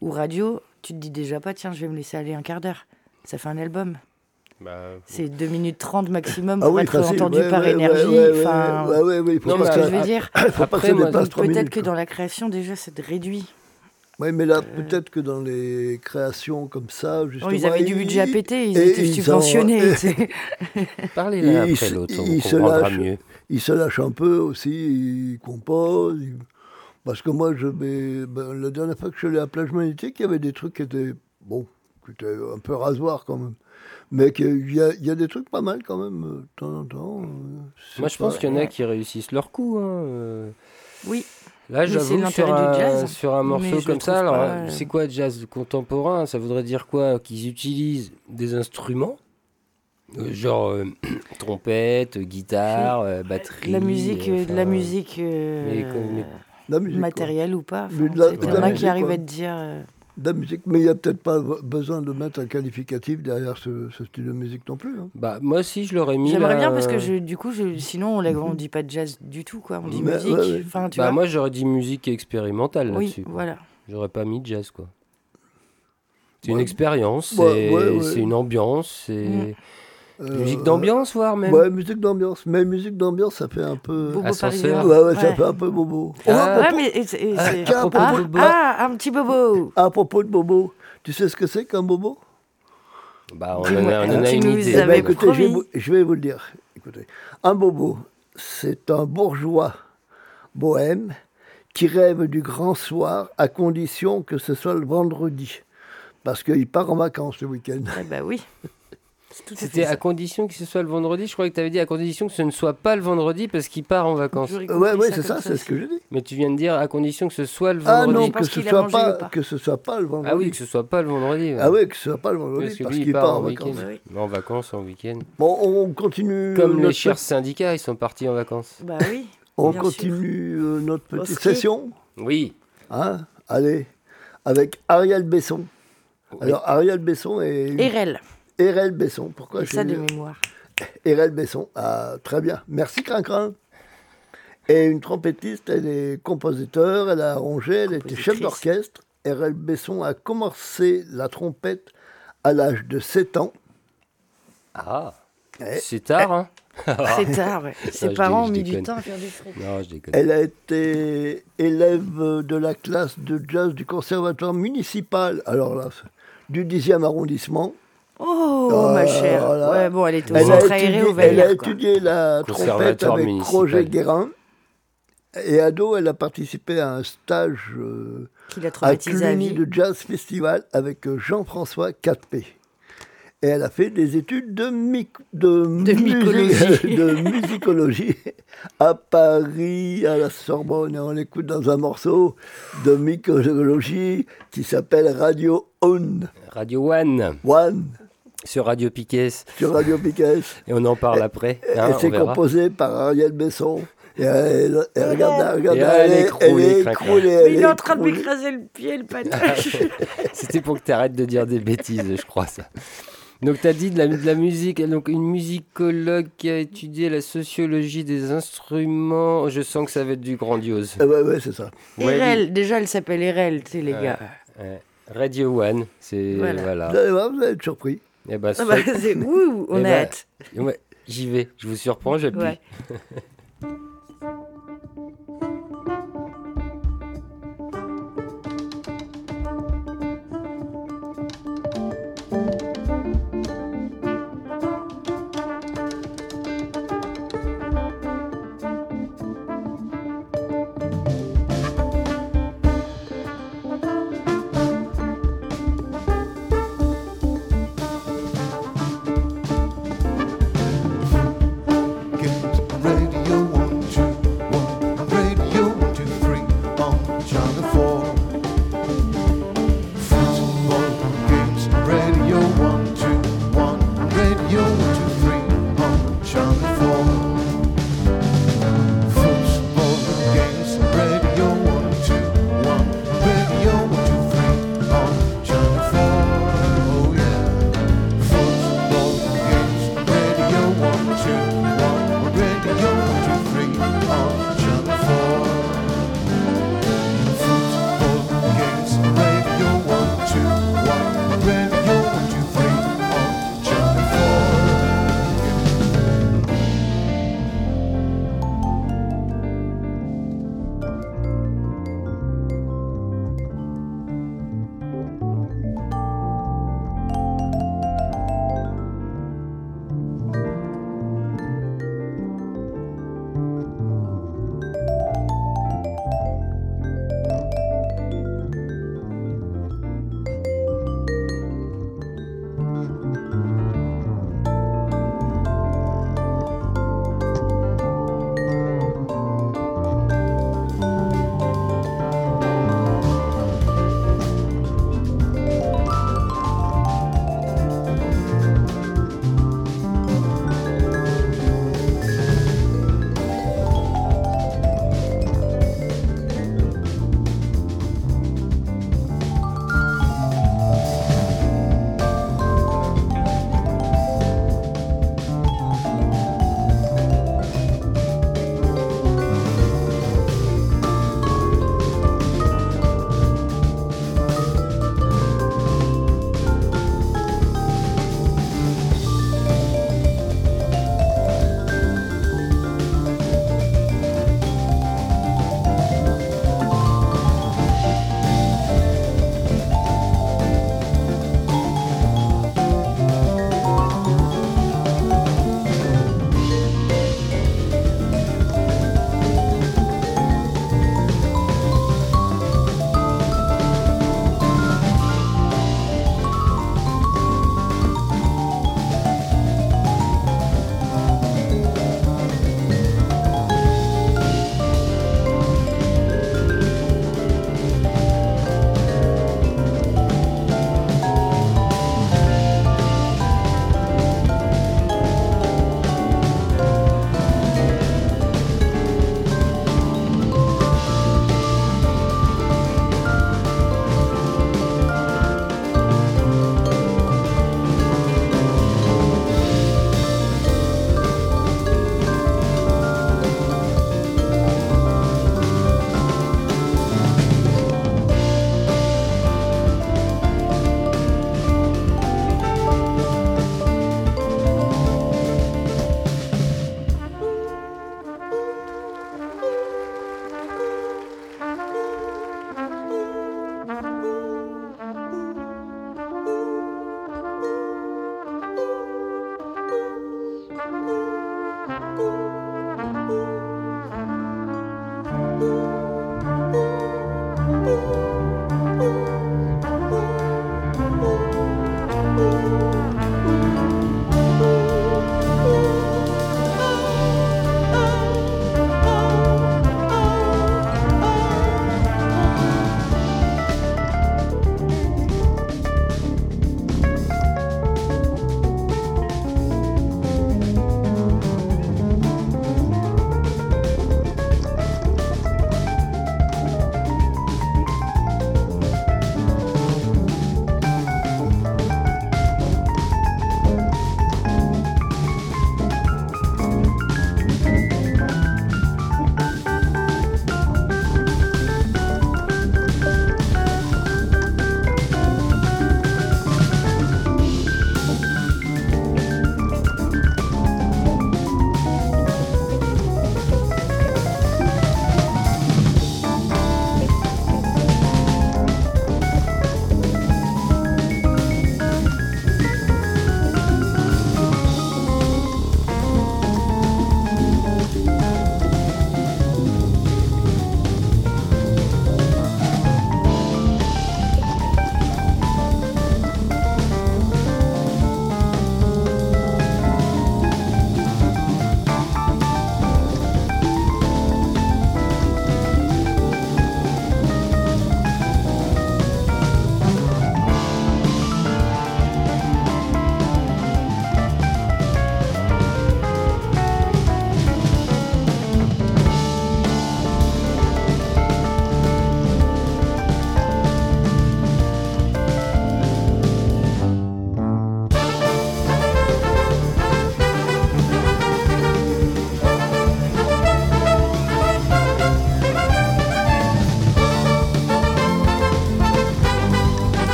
D: ou radio, tu te dis déjà pas, tiens, je vais me laisser aller un quart d'heure. Ça fait un album.
A: Bah,
D: C'est 2 minutes 30 maximum
C: Ah
D: pour
C: oui,
D: être
C: facile.
D: entendu
C: ouais,
D: par
C: ouais,
D: énergie.
C: Ouais,
D: enfin,
A: Non,
D: ce que je veux dire
C: faut pas
A: Après,
C: que ça
A: moi,
C: dépasse
D: Donc,
C: 3
D: Peut-être que dans la création, déjà, c'est réduit.
C: Oui, mais là, peut-être que dans les créations comme ça, justement.
D: Bon, ils avaient du budget à
C: ils-
D: péter, ils
C: et
D: étaient
C: ils
D: subventionnés.
C: ont-
A: parlez
C: il
A: après
C: se-
A: l'autre, on
C: il se
A: comprendra
C: lâche.
A: mieux.
C: ils se lâchent un peu aussi, ils composent. ils- Parce que moi, je mets... ben, la dernière fois que je suis allé à la plage magnétique, il y avait des trucs qui étaient, bon, qui étaient un peu rasoirs quand même. Mais qu'il y a, il y a des trucs pas mal quand même, euh, de temps en temps. euh,
A: Moi, je
C: pas-
A: pense qu'il y en a qui réussissent leur coup. hein, euh.
D: Oui.
A: Là, j'avoue, sur un, sur un morceau comme ça, alors,
D: pas,
A: euh,
D: euh,
A: c'est quoi jazz contemporain? Ça voudrait dire quoi? Qu'ils utilisent des instruments? Euh, Genre euh, trompette, guitare, euh, batterie.
D: La musique, de la musique euh,
A: mais comme- mais-
C: La musique, quoi.
D: matérielle ou pas. Il y en a qui arrivent à te dire.
C: De la musique, mais il n'y a peut-être pas besoin de mettre un qualificatif derrière ce, ce style de musique non plus. hein.
A: Bah, moi aussi, je l'aurais mis.
D: J'aimerais bien parce que je, du coup, je, sinon on, la- on dit pas de jazz du tout, quoi. On dit
C: Mais,
D: musique.
C: ouais, ouais.
D: Enfin, tu
A: Bah,
D: vois.
A: moi, j'aurais dit musique expérimentale
D: oui,
A: là-dessus.
D: voilà.
A: J'aurais pas mis jazz, quoi. C'est une expérience,
C: Ouais,
A: c'est
C: ouais, ouais.
A: c'est une ambiance, c'est
D: Mm.
C: Euh,
A: musique d'ambiance, voire même.
C: Ouais, musique d'ambiance. Mais musique d'ambiance, ça fait un peu.
D: Bobo
A: Ascenseur.
C: Ouais, ouais, ça
D: Ouais.
C: fait un peu bobo.
A: Ah,
C: à,
D: Ouais,
C: propos,
D: mais et c'est- et
C: Ah,
D: c'est-
C: tiens, à propos
D: ah,
C: de bobo.
D: ah, un petit bobo.
C: à propos de bobo, tu sais ce que c'est qu'un bobo?
A: Bah, on en a, on en a
D: tu
A: une
D: nous
A: idée.
D: Avais
C: écoutez, je vais, vous, je vais vous le dire. Écoutez, un bobo, c'est un bourgeois bohème qui rêve du grand soir à condition que ce soit le vendredi. Parce qu'il part en vacances le week-end.
D: Eh ben oui. C'est tout à fait
A: C'était à condition que ce soit le vendredi. Je croyais que tu avais dit à condition que ce ne soit pas le vendredi parce qu'il part en vacances.
C: Ouais, c'est ça, c'est ce que j'ai dit.
A: Mais tu viens de dire à condition que ce soit le
C: Ah
A: vendredi.
C: non,
D: Je pense
C: que ce,
D: a
C: soit pas,
D: le pas.
C: que ce soit pas le vendredi.
A: Ah oui, que ce soit pas le vendredi. ouais.
C: Ah oui, que ce soit pas le vendredi,
A: Parce que
C: parce
A: lui, il
C: qu'il
A: part,
C: part
A: en
C: vacances.
D: Oui.
A: En vacances, en week-end.
C: Bon, on continue.
A: Comme les chers syndicats, ils sont partis en vacances.
D: Bah oui.
C: On
D: bien
C: continue euh, notre petite session.
A: Oui.
C: Hein Allez, avec Ariel Besson.
A: Oui.
C: Alors, Ariel Besson et
D: sûr. RL.
C: Erel Besson. Pourquoi
D: Et ça de mémoire.
C: Erel Besson. Ah, très bien. Merci, Crincrin. Et une trompettiste, elle est compositeur, elle a arrangé, elle était chef d'orchestre. Erel Besson a commencé la trompette à l'âge de 7 ans.
A: Ah.
C: Eh,
A: C'est tard, hein
D: C'est tard, ouais. Ses parents ont mis du temps à faire du fric.
A: Non, je déconne.
C: Elle a été élève de la classe de jazz du conservatoire municipal, alors là, du 10e arrondissement.
D: Oh,
C: Ah,
D: ma chère.
C: voilà.
D: Ouais, bon, elle était au
C: Elle a étudié,
D: au
C: elle a
D: quoi.
C: étudié la trompette avec. Roger Guérin. Et ado, elle a participé à un stage euh,
D: l'a
C: à Cluny de Jazz Festival avec euh, Jean-François 4P. Et elle a fait des études de, mic- de, musique-
D: mycologie.
C: de musicologie à Paris, à la Sorbonne. Et on l'écoute dans un morceau de mycologie qui s'appelle Radio On.
A: Radio One
C: One
A: sur Radio Piquet.
C: sur Radio Piquet.
A: Et on en parle après. hein,
C: et
A: on
C: c'est composé par Ariel Besson. Et elle, elle- regarde, regarde,
A: Et elle est écroulée,
C: elle est écroulée, elle
D: il est en train de m'écraser le pied, le panache.
A: C'était pour que tu arrêtes de dire des bêtises, je crois ça. Donc tu as dit de la, de la musique, donc une musicologue qui a étudié la sociologie des instruments. Je sens que ça va être du grandiose.
C: Eh ouais, ouais, c'est ça.
A: Ouais,
D: Erel, déjà elle s'appelle Erel, tu sais les gars.
A: Radio One, c'est
D: Voilà.
A: voilà.
C: Vous allez voir, vous allez être surpris.
A: Eh ben,
D: Ah bah, ouh, on
A: Eh
D: a
A: ben,
D: hâte.
A: ouais, j'y vais. Je vous surprends, j'appuie.
D: Ouais.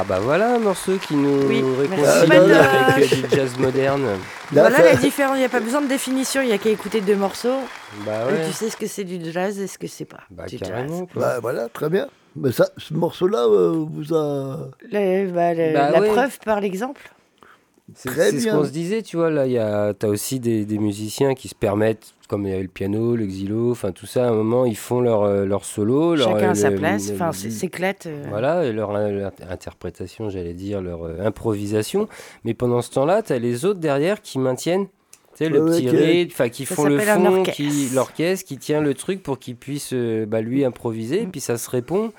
A: Ah bah voilà un morceau qui nous
D: Oui,
A: réconcilie avec euh, du jazz moderne.
C: Là,
D: voilà
C: ça-
D: la différence, il n'y a pas besoin de définition, il n'y a qu'à écouter deux morceaux.
A: Bah
D: Et tu sais ce que c'est du jazz et ce que c'est pas.
A: Bah
D: du
A: carrément quoi.
C: Bah, voilà, très bien. Mais ça, ce morceau-là euh, vous a.
D: jazz. Le- bah, le-
A: Bah
D: la
A: ouais.
D: preuve par l'exemple.
A: C'est ce qu'on se disait, tu vois, là, il y a, t'as aussi des, des musiciens qui se permettent, comme il y avait le piano, le xylo, enfin tout ça, à un moment, ils font leur, euh, leur solo. leur,
D: Chacun à sa place, enfin s'éclate. euh.
A: Voilà, et leur, leur interprétation, j'allais dire, leur euh, improvisation. Mais pendant ce temps-là, tu as les autres derrière qui maintiennent tu sais, le petit rythme, enfin qui
D: Ça
A: font le fond, qui l'orchestre qui tient le truc pour qu'il puisse euh, bah, lui improviser,
D: Mm.
A: puis ça se répond.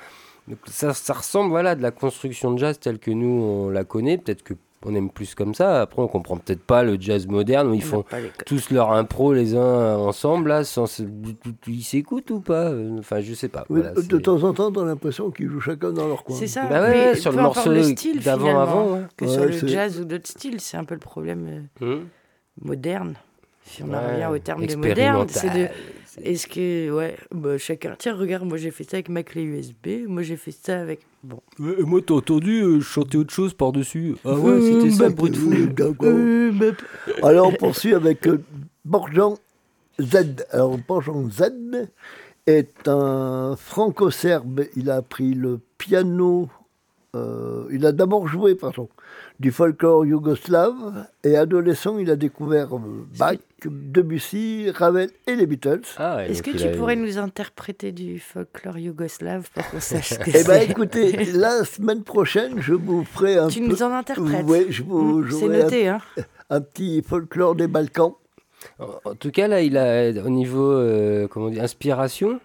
A: Donc, ça, ça ressemble voilà, à de la construction de jazz telle que nous on la connaît, peut-être que on aime plus comme ça. Après, on comprend peut-être pas le jazz moderne où ils
D: On
A: font tous leur impro les uns ensemble là, sans se- ils s'écoutent ou pas Euh, Enfin, je sais pas.
C: Oui,
A: voilà,
C: de temps en temps, t'as l'impression qu'ils jouent chacun dans leur coin.
D: C'est ça.
A: Bah ouais,
D: mais
A: sur le morceau d'avant,
D: finalement,
A: avant, ouais.
D: Que
C: Ouais,
D: sur le
C: c'est-
D: jazz ou d'autres styles, c'est un peu le problème euh,
A: Hum.
D: moderne. Si on en
A: Ouais,
D: revient au terme de moderne, c'est de. Est-ce que. Ouais, bah, chacun. Tiens, regarde, moi j'ai fait ça avec ma clé USB, moi j'ai fait ça avec. Bon.
A: Moi, t'as entendu euh, chanter autre chose par-dessus Ah ouais,
C: Euh,
A: c'était ça
C: bah,
A: bruit de fou.
C: euh,
D: bah,
C: Alors, on poursuit avec euh, Borjan Z. Alors, Borjan Z est un franco-serbe. Il a appris le piano. euh, il a d'abord joué, pardon, du folklore yougoslave. Et adolescent, il a découvert Bach, Debussy, Ravel et les Beatles.
A: Ah ouais,
D: Est-ce que tu pourrais nous interpréter du folklore yougoslave pour qu'on sache ce que
C: Eh bien, écoutez, la semaine prochaine, je vous ferai un
D: Tu
C: peu...
D: nous en interprètes
C: Oui, je vous
D: Hmm, C'est
C: j'aurai un-
D: noté, hein
C: un petit folklore des Balkans.
A: En tout cas, là, il a, au niveau euh, comment dire, inspiration,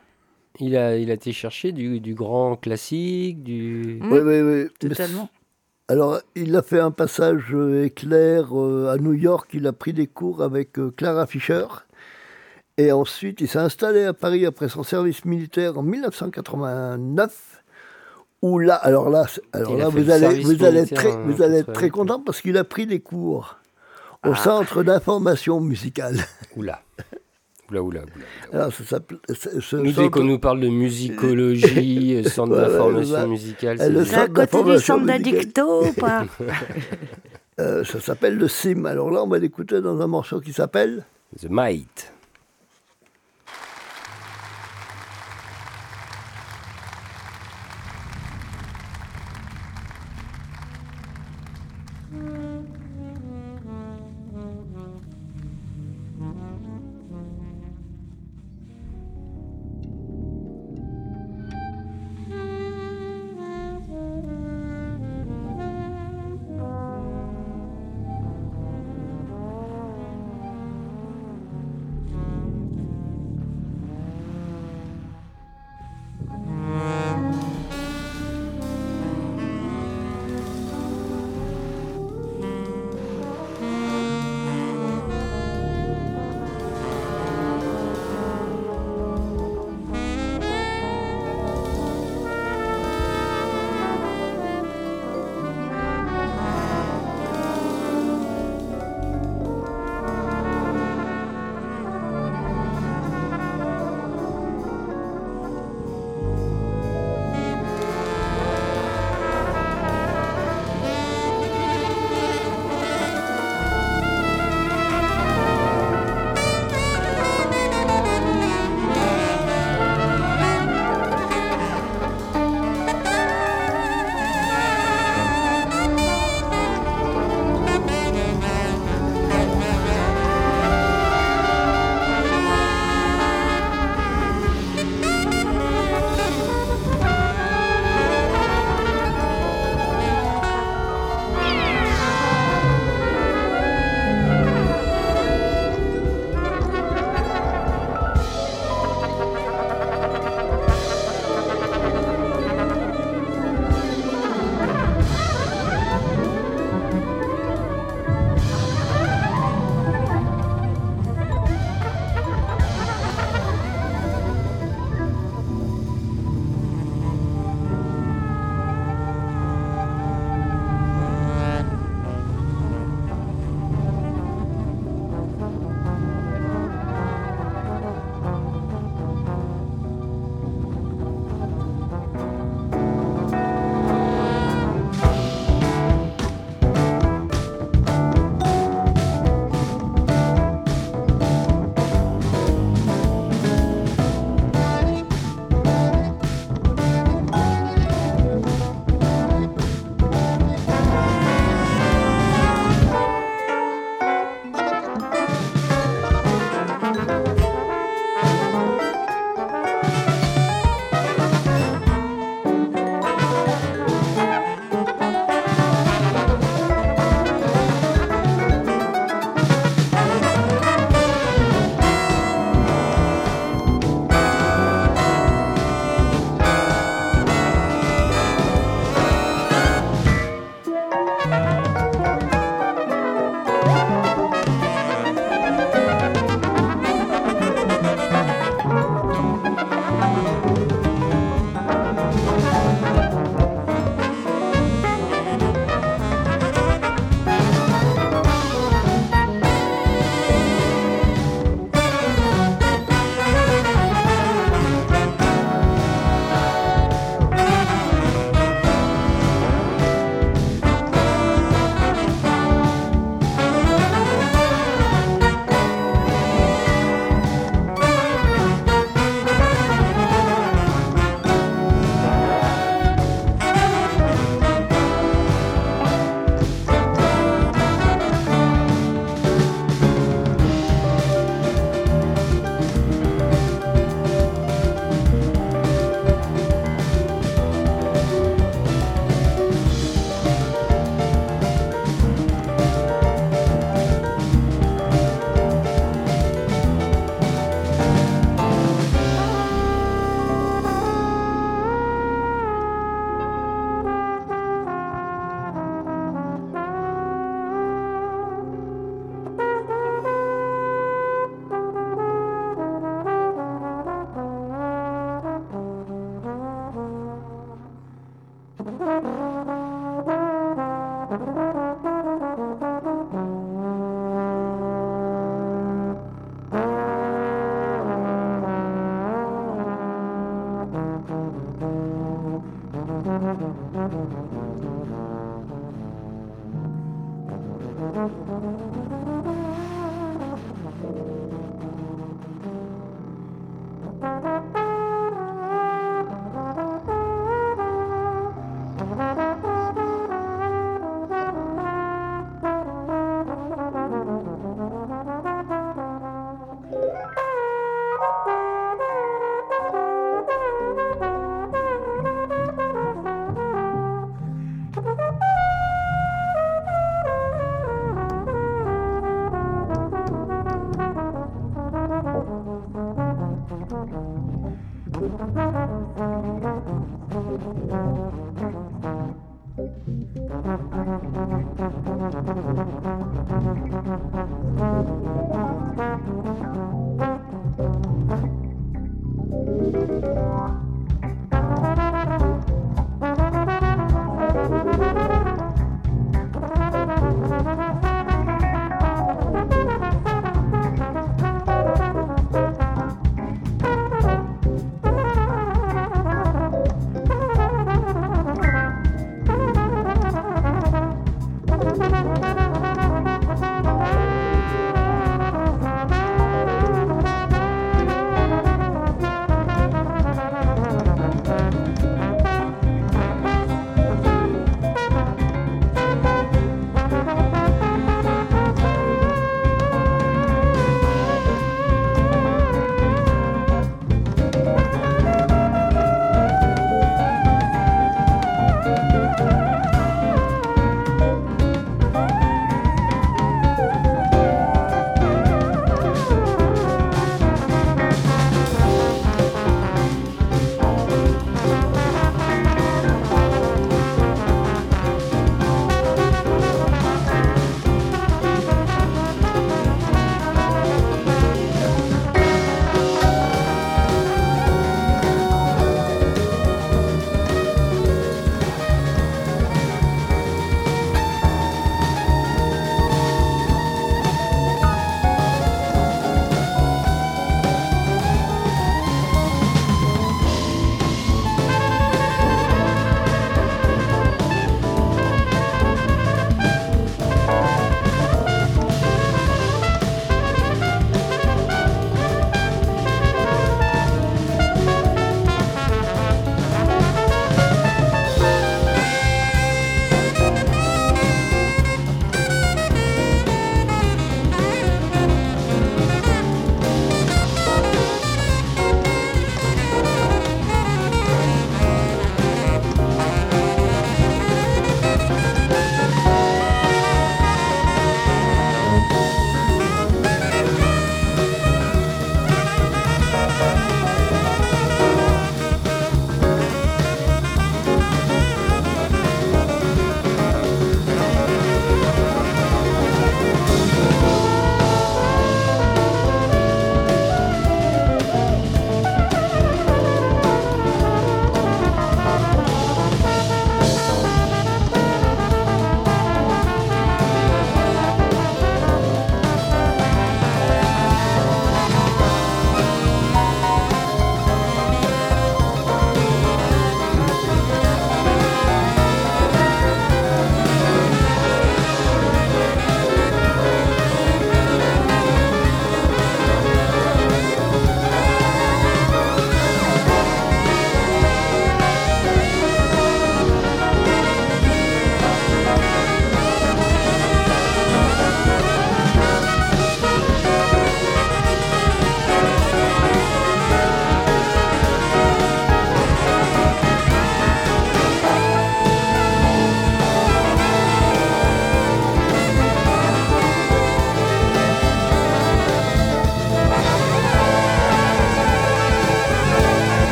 A: il a, il a été chercher du, du grand classique, du.
D: Mm.
C: Oui, oui, oui.
D: Totalement.
C: Alors, il a fait un passage euh, éclair euh, à New York. Il a pris des cours avec euh, Clara Fischer. Et ensuite, il s'est installé à Paris après son service militaire en 1989. Où là, alors là, alors là vous
A: le
C: allez, vous allez être très, vous allêtre très
A: 88.
C: content parce qu'il a pris des cours
A: Ah.
C: au Centre d'information musicale.
A: Oula. Oula, oula, oula.
C: Alors, ça s'appelle. ce- ce
A: Nous, dès qu'on nous parle de musicologie, euh, centre d'information musicale,
C: le
A: c'est
D: à
C: centre
D: côté du centre d'addicto ou pas
C: euh, ça s'appelle le CIM. Alors là, on va l'écouter dans un morceau qui s'appelle.
A: The Might.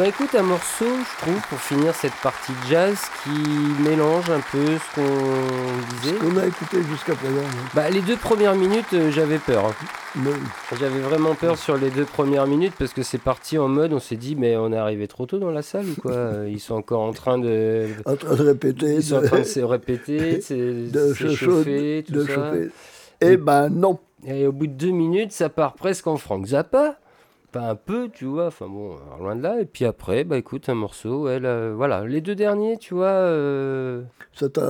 A: Bah écoute, un morceau, je trouve, pour finir cette partie jazz qui mélange un peu ce qu'on disait.
C: On a écouté jusqu'à présent. hein.
A: Bah les deux premières minutes, euh, j'avais peur. hein. J'avais vraiment peur sur les deux premières minutes parce que c'est parti en mode, on s'est dit, mais on est arrivé trop tôt dans la salle ou quoi? Ils sont encore en train de...
C: en train de répéter,
A: Ils sont en
C: de,
A: train de se répéter, de se-
C: de
A: chauffer, tout
C: de
A: ça.
C: chauffer. Eh ben non.
A: Et au bout de deux minutes, ça part presque en Frank Zappa. Pas un peu, tu vois, enfin bon, loin de là. Et puis après, bah écoute, un morceau, ouais, là, voilà. Les deux derniers, tu vois, euh,
C: Ça t'a.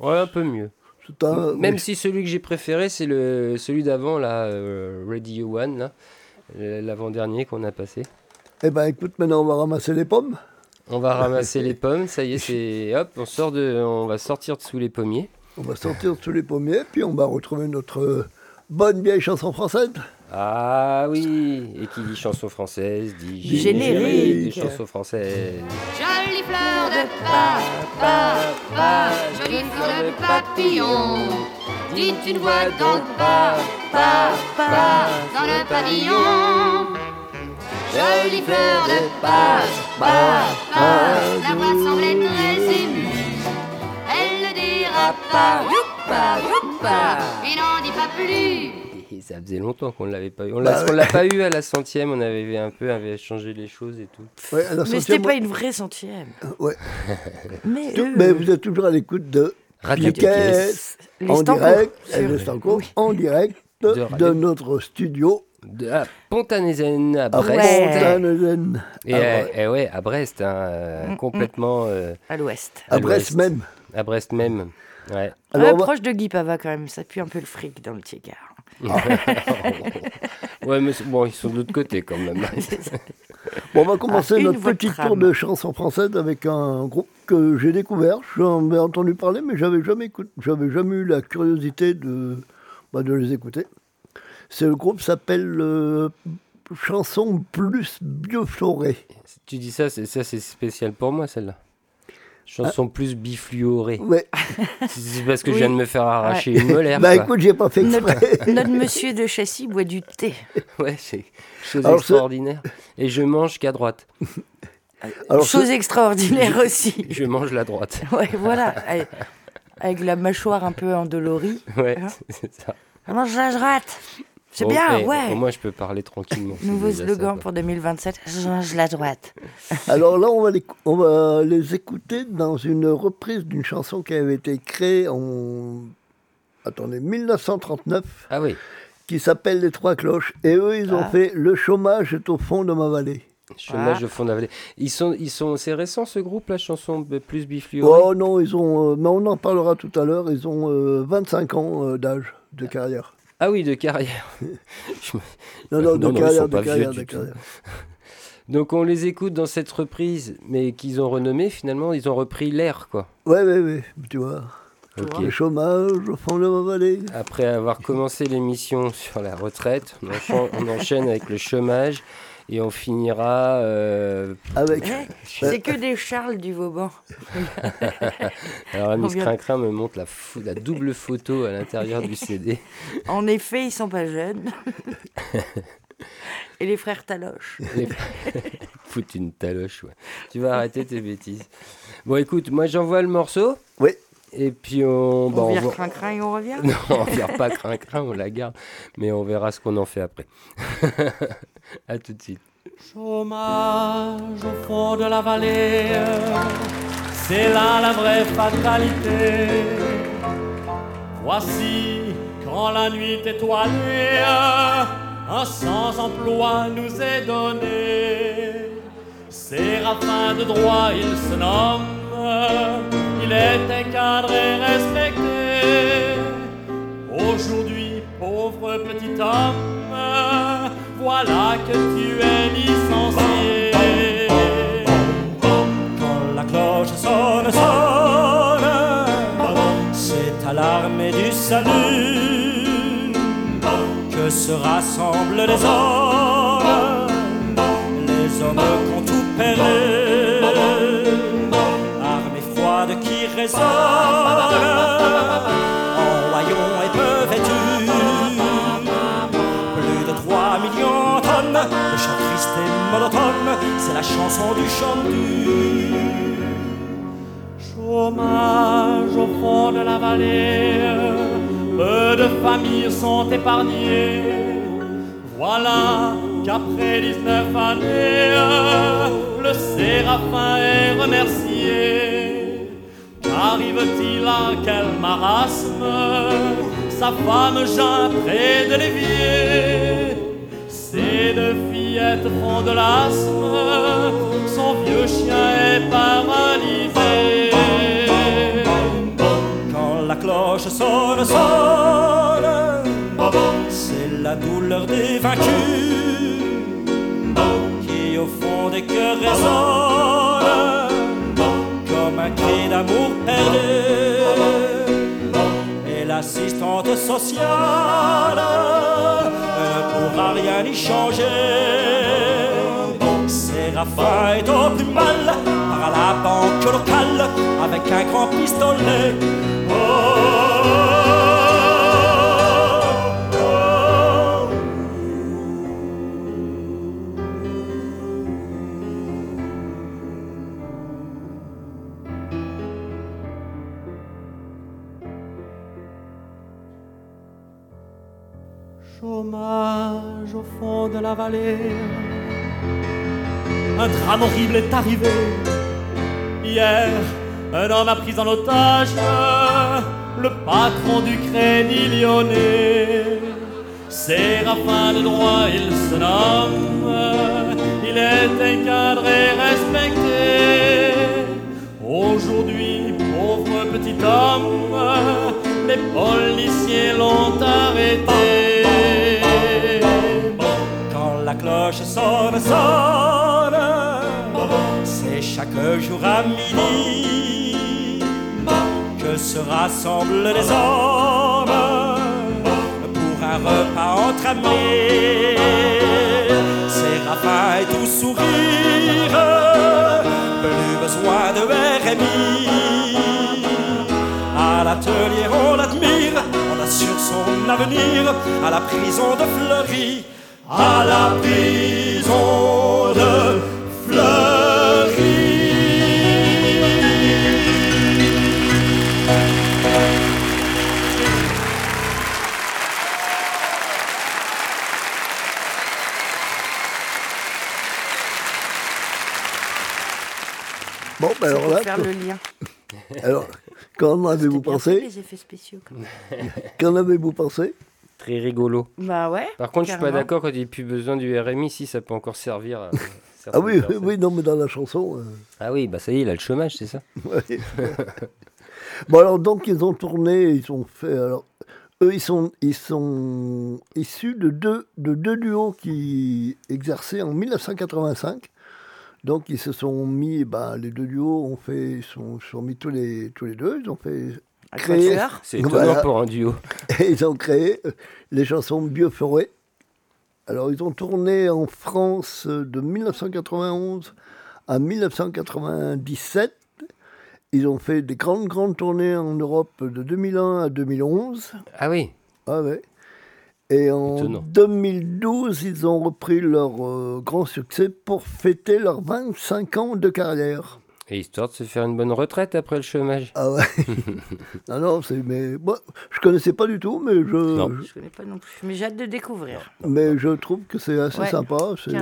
A: ouais, un peu mieux.
C: ça t'a-
A: Même
C: oui.
A: si celui que j'ai préféré, c'est le celui d'avant, là, euh, Radio One, là, euh, l'avant-dernier qu'on a passé.
C: Eh ben écoute, maintenant on va ramasser les pommes.
A: On va ramasser les pommes, ça y est, c'est hop, on sort de, on va sortir de sous les pommiers.
C: On va sortir sous les pommiers, puis on va retrouver notre euh, bonne vieille chanson française.
A: Ah oui, et qui dit chanson française dit
D: générique.
A: des chansons françaises.
E: Jolie fleur de pas, pas, pas, jolie fleur de papillon. Dites une voix dans le pas, pas, pas, dans le pavillon. Jolie fleur de pas, pas, pas, la voix semblait très émue. Elle ne dira pas, youpa, youpa, et n'en dit pas plus.
A: Et ça faisait longtemps qu'on ne l'avait pas eu. On
C: Bah
A: l'a,
C: ouais.
A: pas eu à la centième, on avait un peu avait changé les choses et tout.
C: Ouais,
D: Mais c'était pas une vraie centième.
C: Ouais.
D: Mais,
C: Tout-
D: eux,
C: Mais vous êtes toujours à l'écoute de
A: Radio
C: Piquet en direct,
D: oui.
C: en direct
A: De
C: notre studio
A: De à Pontanézen à Brest.
D: Ouais.
C: Fontaine-Zen.
A: Et,
C: à,
A: euh, et ouais, à Brest, hein, euh,
D: Mm, mm.
A: complètement euh,
D: à l'ouest.
C: à
A: à
C: Brest même.
A: à Brest même. Ouais.
C: Alors,
D: Ouais,
C: on va-
D: proche de Guy Pava quand même, ça pue un peu le fric dans le Tiégard.
A: Ouais, mais bon, ils sont de l'autre côté quand même.
C: Bon, on va commencer
D: Ah,
C: notre petit
D: trame.
C: tour de chansons françaises avec un groupe que j'ai découvert. J'en ai entendu parler, mais j'avais jamais j'avais jamais eu la curiosité de, bah, de les écouter. C'est le groupe s'appelle euh, Chanson plus bioflorée.
A: tu dis ça, c'est ça, c'est spécial pour moi celle-là. Chanson plus bifluorée.
C: Ouais.
A: C'est parce que je viens de me faire arracher une molaire.
C: bah
A: quoi.
C: écoute, j'ai pas fait exprès.
D: Notre, notre monsieur de châssis boit du thé.
A: Ouais, c'est chose
C: Alors,
A: extraordinaire. Et je mange qu'à droite.
C: Alors,
D: Chose
C: ce-
D: extraordinaire aussi.
A: Je mange la droite.
D: Ouais, voilà. Avec, la mâchoire un peu endolorie.
A: Ouais,
D: Hein
A: c'est ça.
D: Ah, Mange la droite. C'est
A: Bon,
D: bien, ouais.
A: Au moins, je peux parler tranquillement.
D: Nouveau slogan pour 2027. Je mange la droite.
C: Alors là, on va, les, on va les écouter dans une reprise d'une chanson qui avait été créée en attendez, 1939,
A: Ah oui,
C: qui s'appelle Les Trois Cloches. Et eux, ils ont
D: Ah.
C: fait Le chômage est au fond de ma vallée.
A: chômage
D: Ah.
A: au fond de la vallée. Ils sont, ils sont, c'est récent ce groupe, la chanson b- plus bifluorée.
C: Oh non, ils ont, euh, mais on en parlera tout à l'heure, ils ont euh, 25 ans euh, d'âge de carrière.
A: Ah oui, de carrière. Me-
C: Non, non, de
A: Non,
C: carrière, de carrière, de carrière.
A: Donc on les écoute dans cette reprise, mais qu'ils ont renommé finalement, ils ont repris l'air quoi.
C: Ouais, ouais, ouais, tu vois. Le chômage au fond de ma vallée.
A: Après avoir commencé l'émission sur la retraite, on enchaîne, on enchaîne avec le chômage et on finira. euh,
C: Avec.
D: Eh, C'est que des Charles du Vauban.
A: Alors la
D: On
A: Miss Crincrin me montre la, fou- la double photo à l'intérieur du CD.
D: En effet, ils sont pas jeunes. Et les frères Taloche.
A: Les- une taloche, ouais. Tu vas arrêter tes bêtises. Bon, écoute, moi j'envoie le morceau.
C: Oui.
A: Et puis on. bah,
D: on
A: on
D: vire
A: va-
D: crin-crin et on revient.
A: Non, on vire pas crin-crin, on la garde. Mais on verra ce qu'on en fait après. à tout de suite.
G: Chômage au fond de la vallée, c'est là la vraie fatalité. Voici quand la nuit étoilée, un sans-emploi nous est donné. Séraphin de droit, il se nomme, il est encadré, respecté. Aujourd'hui, pauvre petit homme, voilà que tu es licencié. Quand la cloche sonne, sonne, c'est à l'armée du salut que se rassemblent les hommes, les hommes qui ont tout perdu, en haillons et peu vêtus. Plus de 3 millions de tonnes de chants tristes et monotone, c'est la chanson du chantu. Chômage au fond de la vallée, peu de familles sont épargnées. Voilà qu'après 19 années, le séraphin est remercié. Qu'arrive-t-il à quel marasme Sa femme Jean près de l'évier. Ces deux fillettes font de l'asthme, son vieux chien est paralysé. Quand la cloche sonne, sonne, c'est la douleur des vaincus qui au fond des cœurs résonne d'amour perdu. Et l'assistante sociale ne pourra rien y changer. Séraphin est au plus mal par la banque locale avec un grand pistolet. Oh, Au fond de la vallée. Un drame horrible est arrivé. Hier, un homme a pris en otage le patron du crédit lyonnais. Séraphin de droit, il se nomme. Il est encadré, respecté. Aujourd'hui, pauvre petit homme, les policiers l'ont arrêté. Cloche sonne, sonne, c'est chaque jour à midi que se rassemblent les hommes pour un repas entre amis. Séraphin est tout sourire, plus besoin de RMI. À l'atelier, on l'admire, on assure son avenir à la prison de Fleury. À la prison
C: qu'en avez-vous pensé
D: les effets spéciaux. quand même.
C: Qu'en avez-vous pensé
A: Très rigolo.
D: Bah ouais.
A: Par contre, je suis pas
D: carrément.
A: d'accord quand il n'y a plus besoin du RMI, si ça peut encore servir à
C: Ah oui,
A: personnes.
C: oui, non, mais dans la chanson. euh,
A: Ah oui, bah ça y est, il a le chômage, c'est ça
C: ouais. bon, alors, donc, ils ont tourné, ils ont fait. Alors, eux, ils sont, ils sont issus de deux, de deux duos qui exerçaient en 1985. Donc, ils se sont mis, ben, les deux duos ont fait, ils sont, se sont mis tous les, tous les deux, ils ont fait. Créer-.
A: C'est étonnant
C: Voilà.
A: pour un duo.
C: Et ils ont créé les chansons Bioforêt. Alors, ils ont tourné en France de 1991 à 1997. Ils ont fait des grandes, grandes tournées en Europe de 2001 à 2011.
A: Ah oui,
C: Ah ouais. Et en
A: Étonnant.
C: 2012, ils ont repris leur euh, grand succès pour fêter leurs 25 ans de carrière.
A: et histoire de se faire une bonne retraite après le chômage.
C: Ah ouais. non, non, c'est. Mais. Moi, je connaissais pas du tout, mais je.
A: Non.
C: je-
D: connais pas non plus, mais j'ai hâte de découvrir.
C: Mais je trouve que c'est assez
D: Ouais,
C: sympa. c'est-.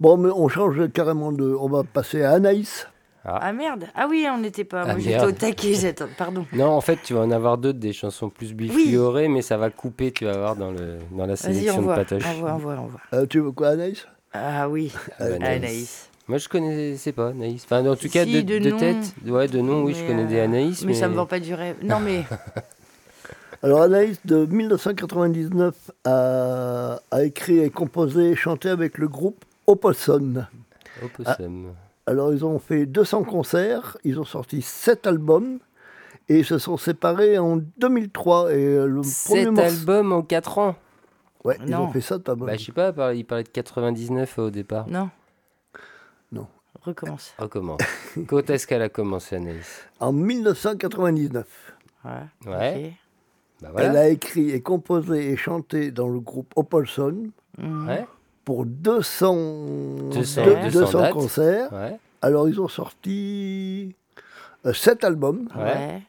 C: Bon, mais on change carrément de. On va passer à Anaïs.
D: Ah merde. Ah oui, on n'était pas.
A: Ah,
D: Moi j'étais au taquet. Pardon.
A: Non, en fait, tu vas en avoir d'autres, des chansons plus bifluorées, mais ça va couper, tu vas voir, dans, le, dans la sélection de
D: envoie.
A: Patoche.
D: Envoie, envoie, envoie.
C: Euh, tu veux quoi, Anaïs?
D: Ah oui.
A: Ah bah, Anaïs.
D: Anaïs.
A: Moi, je connaissais pas Anaïs. Enfin, en tout
D: Si,
A: cas, de,
D: de
A: de
D: nom.
A: tête. Ouais, de nom, oui, je connais des
D: euh,
A: Anaïs.
D: Mais, ça me vend pas du rêve. Non mais.
C: Alors, Anaïs, de 1999, a, a écrit et composé et chanté avec le groupe Opossum.
A: Opossum.
C: Alors, ils ont fait 200 concerts, ils ont sorti 7 albums et ils se sont séparés en 2003. Et euh, le premier
A: Cet album en 4 ans.
C: Ouais, ils
D: Non.
C: ont fait 7 albums.
A: Bah, je sais pas, par- il parlait de 99 au départ.
D: Non.
C: Non.
D: Recommence.
A: Recommence. Quand est-ce qu'elle a commencé, Anaïs?
C: En 1999.
D: Ouais.
A: Ouais.
D: ok.
A: Bah
C: Elle a écrit et composé et chanté dans le groupe Opossum.
D: Mhm.
A: Ouais.
C: Pour 200,
A: 200,
C: deux-
A: 200
C: 200
A: dates.
C: concerts.
A: Ouais.
C: Alors, ils ont sorti 7 albums.
A: Ouais.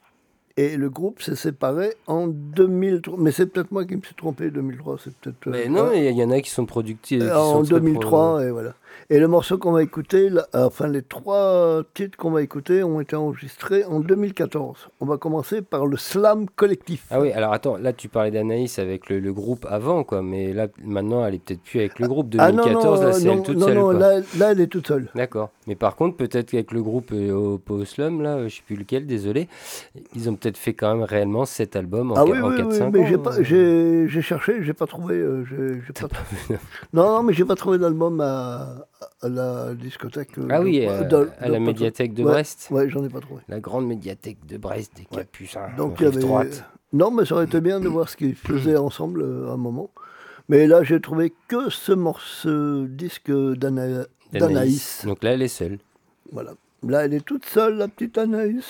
C: Et le groupe s'est séparé en 2003. Mais c'est peut-être moi qui me suis trompé, 2003. C'est peut-être. euh,
A: Mais non, il y en a qui sont productifs. qui
C: en
A: sont très
C: 2003, et voilà. Et le morceau qu'on va écouter, là, enfin les trois titres qu'on va écouter ont été enregistrés en 2014. On va commencer par le Slam Collectif.
A: Ah oui, alors attends, là tu parlais d'Anaïs avec le, le groupe avant, quoi, mais là maintenant elle est peut-être plus avec le groupe. 2014, là c'est
C: non,
A: elle toute
C: non,
A: seule.
C: non,
A: quoi.
C: là, là, elle est toute seule.
A: D'accord. Mais par contre, peut-être qu'avec le groupe euh, au Slum, là, euh, je sais plus lequel, désolé, ils ont peut-être fait quand même réellement cet album en,
C: ah oui,
A: en
C: oui,
A: 4-5
C: oui,
A: ans.
C: mais j'ai pas,
A: euh.
C: j'ai, j'ai cherché, j'ai pas trouvé, euh, j'ai, j'ai pas trouvé. Non, non, mais j'ai pas trouvé d'album à, à la discothèque. euh,
A: Ah oui,
C: de-
A: euh,
C: de-
A: à
C: de-
A: la médiathèque de
C: Ouais,
A: Brest.
C: Ouais, j'en ai pas trouvé.
A: La grande médiathèque de Brest des
C: Ouais.
A: Capucins.
C: Donc il y
A: rive
C: avait.
A: droite.
C: Non, mais ça aurait été bien de voir ce qu'ils faisaient ensemble euh, à un moment. Mais là, j'ai trouvé que ce morceau, ce disque d'Ana- d'Anaïs.
A: Donc là, elle est seule.
C: Voilà. Là, elle est toute seule, la petite Anaïs.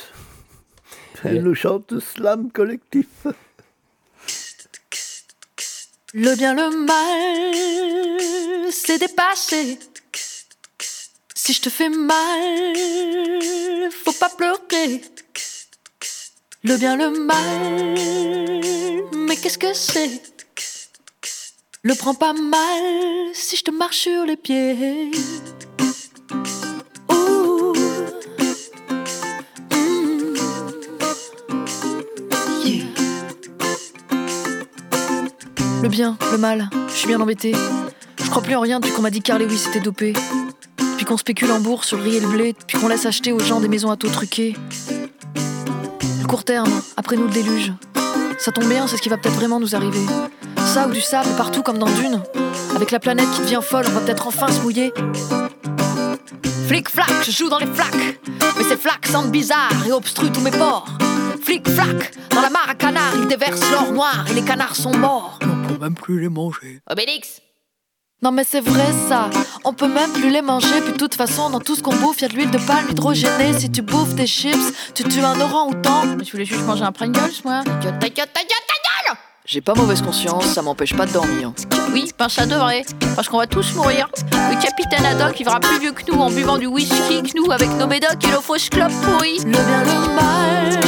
A: Elle-
C: Elle nous chante Slam Collectif.
H: Le bien, le mal, c'est dépassé. Si je te fais mal, faut pas pleurer. Le bien, le mal, mais qu'est-ce que c'est? Le prends pas mal si je te marche sur les pieds. Mm. Le bien, le mal, je suis bien embêté. Je crois plus en rien depuis qu'on m'a dit Carl Lewis était dopé. Puis qu'on spécule en bourse sur le riz et le blé, puis qu'on laisse acheter aux gens des maisons à taux truqués. Le court terme, après nous le déluge. Ça tombe bien, c'est ce qui va peut-être vraiment nous arriver. Ça ou du sable partout comme dans Dune. Avec la planète qui devient folle, on va peut-être enfin se mouiller. Flic flac, je joue dans les flaques. Mais ces flaques sentent bizarre et obstruent tous mes pores. Flic flac, dans la mare à canard, ils déversent l'or noir et les canards sont morts. On peut même plus les manger. Obélix non mais c'est vrai ça, on peut même plus les manger, puis de toute façon dans tout ce qu'on bouffe, y a de l'huile de palme hydrogénée, si tu bouffes des chips, tu tues un orang-outan. Mais je voulais juste manger un Pringles moi. Ta gueule, ta gueule, ta gueule, ta gueule J'ai pas mauvaise conscience, ça m'empêche pas de dormir. Oui, ben ça devrait, parce qu'on va tous mourir. Le capitaine Haddock vivra plus vieux que nous en buvant du whisky que nous avec nos médocs et nos fausses clopes pourries. Le bien, le mal,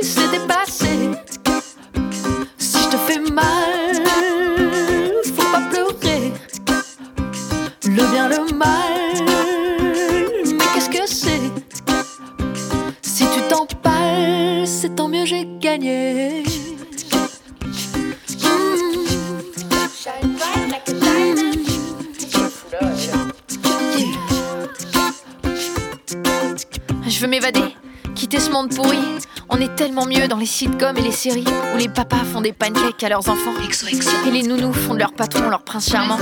H: c'est dépassé. Le bien, le mal, mais qu'est-ce que c'est? Si tu t'empales, c'est tant mieux, j'ai gagné. Je veux m'évader, quitter ce monde pourri. On est tellement mieux dans les sitcoms et les séries où les papas font des pancakes à leurs enfants et les nounous font de leur patron leur prince charmant.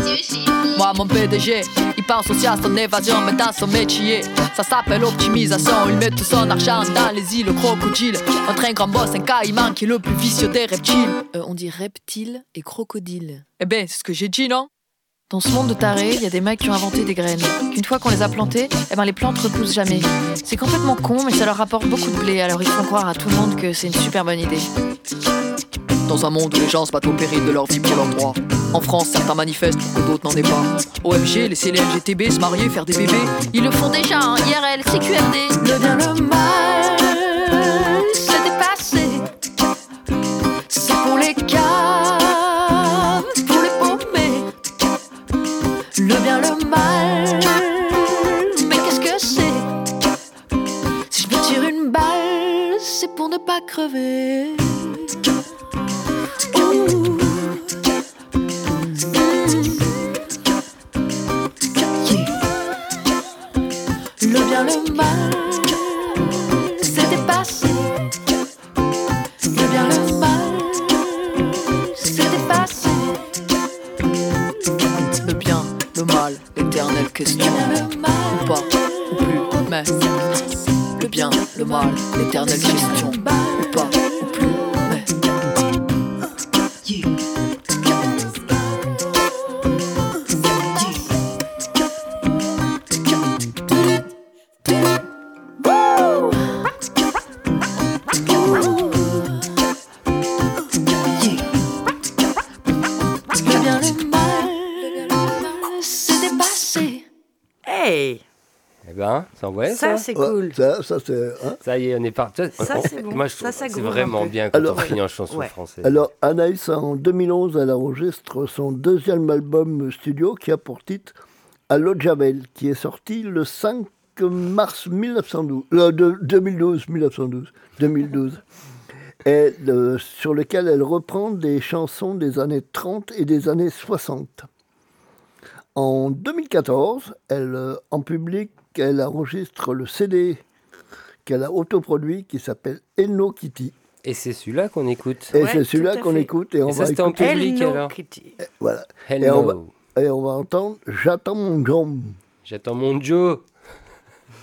H: Moi, mon PDG, il pense aussi à son évasion, mais dans son métier. Ça s'appelle optimisation. Il met tout son argent dans les îles crocodiles. Entre un grand boss, un caïman qui est le plus vicieux des reptiles. Euh, on dit reptile et crocodile. Eh ben, c'est ce que j'ai dit, non? Dans ce monde de tarés, il y a des mecs qui ont inventé des graines. Qu'une fois qu'on les a plantées, eh ben les plantes repoussent jamais. C'est complètement con, mais ça leur rapporte beaucoup de blé, alors ils font croire à tout le monde que c'est une super bonne idée. Dans un monde où les gens se battent au péril de leur vie pour leurs droits. En France, certains manifestent pour que d'autres n'en aient pas. OMG, laisser les LGTB se marier, faire des bébés. Ils le font déjà, hein, IRL, CQFD. Le bien, le mal, pour ne pas crever. Ouh. Le bien, le mal, c'est dépassé. Le bien, le mal, c'est dépassé. Le bien, le mal, l'éternelle question. Ou pas, ou plus, mais. Le bien, le mal, l'éternelle question. Ou pas,
A: hein Ça, ouais,
D: ça,
A: ça,
D: c'est
C: Ouais,
D: cool.
C: Ça, ça c'est. hein.
A: Ça y est, on est parti.
D: Ça,
A: On-
D: c'est bon.
A: Moi, je
D: Ça,
A: trouve
D: ça
A: que c'est vraiment bien quand
C: Alors-
A: on finit en chanson
D: Ouais.
A: française.
C: Alors, Anaïs, en 2011, elle enregistre son deuxième album studio qui a pour titre À l'eau de Javel, qui est sorti le 5 mars 1912, euh, de- 2012, 1912, 2012, et euh, sur lequel elle reprend des chansons des années 30 et des années 60. En 2014, elle, euh, en public, elle enregistre le CD qu'elle a autoproduit qui s'appelle Hello Kitty.
A: Et c'est celui-là qu'on écoute.
C: Et
D: Ouais,
C: c'est celui-là qu'on écoute et on
A: Et ça,
C: va
A: c'était en
C: écouter.
A: public
D: Hello
A: alors.
D: Kitty.
C: Voilà.
A: Hello.
C: Et on va- Et on va entendre J'attends mon John.
A: J'attends mon Joe.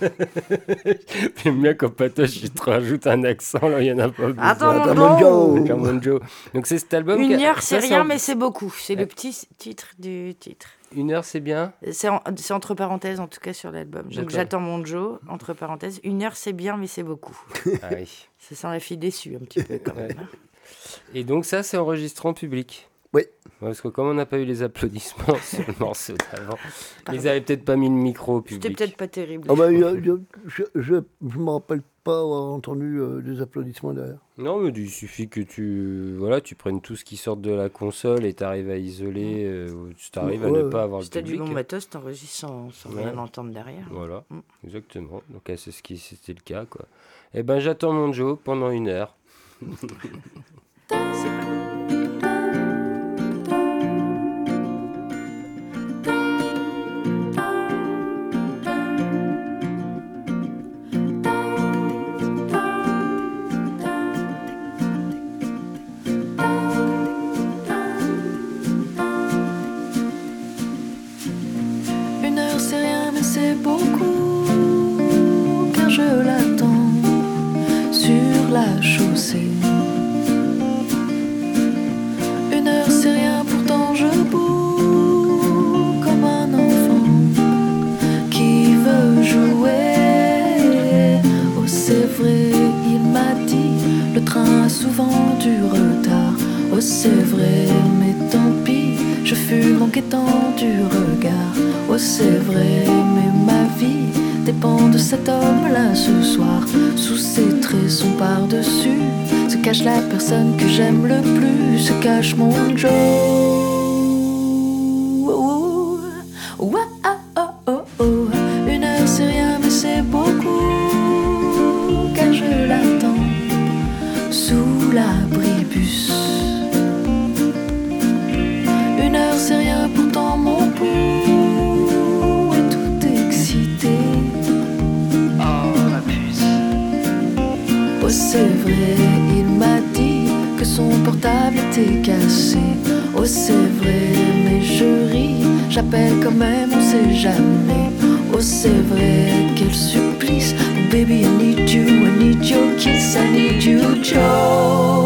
A: J'aime bien quand Patoche il te rajoute un accent, là, il y en a pas besoin.
D: Attends, mon
C: Attends, mon
D: Joe.
C: Joe.
A: J'attends mon Joe. Donc c'est cet album.
D: Une heure, c'est rien,
A: en-
D: mais c'est beaucoup. C'est
A: Ouais.
D: le petit titre du titre.
A: Une heure, c'est bien.
D: C'est en- c'est entre parenthèses, en tout cas, sur l'album. Donc j'attends mon Joe, entre parenthèses. Une heure, c'est bien, mais c'est beaucoup.
A: Ah oui.
D: Ça sent la fille déçue, un petit peu, quand même. hein.
A: Et donc ça, c'est enregistré en public. Parce que comme on n'a pas eu les applaudissements sur le morceau d'avant, ils avaient peut-être pas mis le micro au public.
D: C'était peut-être pas terrible.
C: Ah bah, je je, je, je me rappelle pas avoir entendu euh, des applaudissements derrière.
A: Non, mais il suffit que tu voilà, tu prennes tout ce qui sort de la console et tu arrives à isoler, euh, ou tu arrives à
C: Ouais,
A: ne pas avoir le
D: Si t'as du
A: public.
D: bon matos, t'enregistres sans, sans
A: Ouais.
D: rien entendre derrière.
A: Voilà,
D: Mm.
A: exactement. Donc ah, c'est ce qui c'était le cas quoi. Eh ben j'attends mon Joe pendant une heure.
H: la chaussée. Une heure c'est rien pourtant je boue comme un enfant qui veut jouer. Oh c'est vrai il m'a dit le train a souvent du retard. Oh c'est vrai mais tant pis je fume en quêtant du regard. Oh c'est vrai mais ma vie dépend de cet homme-là ce soir. Sous ses traits son par-dessus se cache la personne que j'aime le plus. Se cache mon Joe. C'est vrai, il m'a dit que son portable était cassé. Oh c'est vrai, mais je ris, j'appelle quand même, on sait jamais. Oh c'est vrai, quel supplice. Oh, baby I need you, I need your kiss, I need you Joe.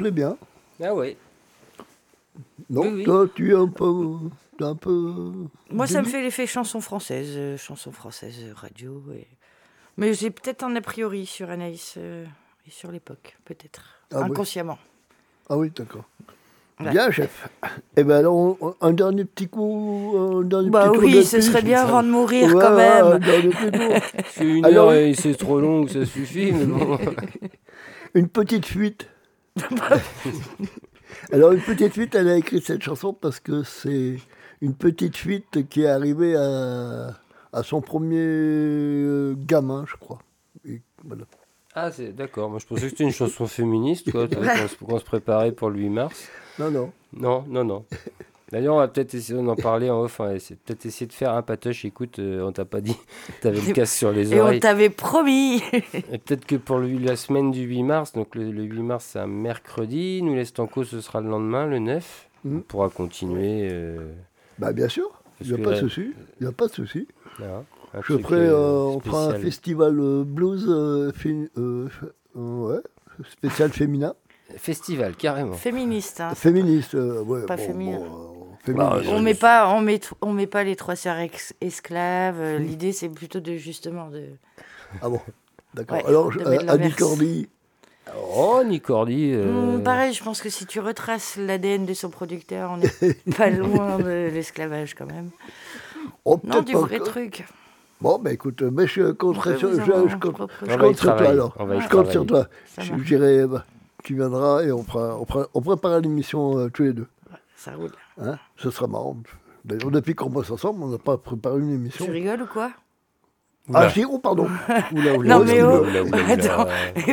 C: Plaît bien.
A: Ah ouais.
C: Non,
A: Oui, oui.
C: toi, tu es un peu. T'es un peu.
D: Moi, ça me fait l'effet chanson française, euh, chanson française euh, radio. et- Mais j'ai peut-être un a priori sur Anaïs euh, et sur l'époque, peut-être.
C: Ah oui.
D: Inconsciemment.
C: Ah oui, d'accord.
D: Ouais.
C: Bien, chef. Eh ben alors, on- un dernier petit coup. Un dernier
D: Bah
C: petit
D: oui, ce
C: piste.
D: serait bien avant de mourir
C: Ouais,
D: quand
C: un
D: même.
C: dernier petit tour.
A: C'est une
C: Alors-
A: heure et c'est trop long, ça suffit, mais bon.
C: Une petite fuite. Alors, une petite fuite, elle a écrit cette chanson parce que c'est une petite fuite qui est arrivée à, à son premier euh, gamin, je crois. Et voilà.
A: Ah, c'est d'accord. Moi, je pensais que c'était une chanson féministe, quoi. Qu'on se préparait pour le 8 mars.
C: Non, non.
A: Non, non, non. D'ailleurs, on va peut-être essayer d'en parler en off. hein, c'est peut-être essayer de faire un patoche. Écoute, euh, on t'a pas dit. T'avais le casque sur les
D: Et on
A: oreilles.
D: t'avait promis.
A: Et peut-être que pour le- la semaine du 8 mars, donc le, le 8 mars, c'est un mercredi. Nous, les Stanco, ce sera le lendemain, le 9.
C: Mhm.
A: On pourra continuer. euh,
C: Bah, bien sûr. Il n'y a pas de souci. Il n'y a pas de souci. Je ferai,
A: euh,
C: euh, on fera un festival euh, blues euh, euh, euh, ouais, spécial féminin.
A: Festival, carrément.
D: Féministe. hein.
C: Féministe, euh, ouais.
D: Pas
C: bon,
D: féminin.
C: bon, euh, féministe.
D: On met pas, on met, on met pas les trois sœurs ex- esclaves. euh, L'idée, c'est plutôt de justement de.
C: Ah bon, d'accord.
D: Ouais,
C: Alors, je- euh, Annie. Cordy,
A: Oh, Nicordi. euh,
D: Hmm, pareil, je pense que si tu retraces l'ADN de son producteur, on n'est pas loin de l'esclavage quand même.
C: oh,
D: Non, du
C: pas
D: vrai truc.
C: Bon, bah écoute, euh, mais je compterai
D: On
C: sur, je, je compte, je compte sur toi alors. je compte sur toi. Je dirais, bah, tu viendras et on, fera, on, fera- on préparera l'émission euh, tous les deux.
D: Ça roule.
C: Hein Ce sera marrant. D'ailleurs, depuis qu'on bosse ensemble, on n'a pas préparé une émission.
D: Tu rigoles ou quoi
C: Ah, si, oh, pardon. Oula, oula,
D: Non, mais oh, attends,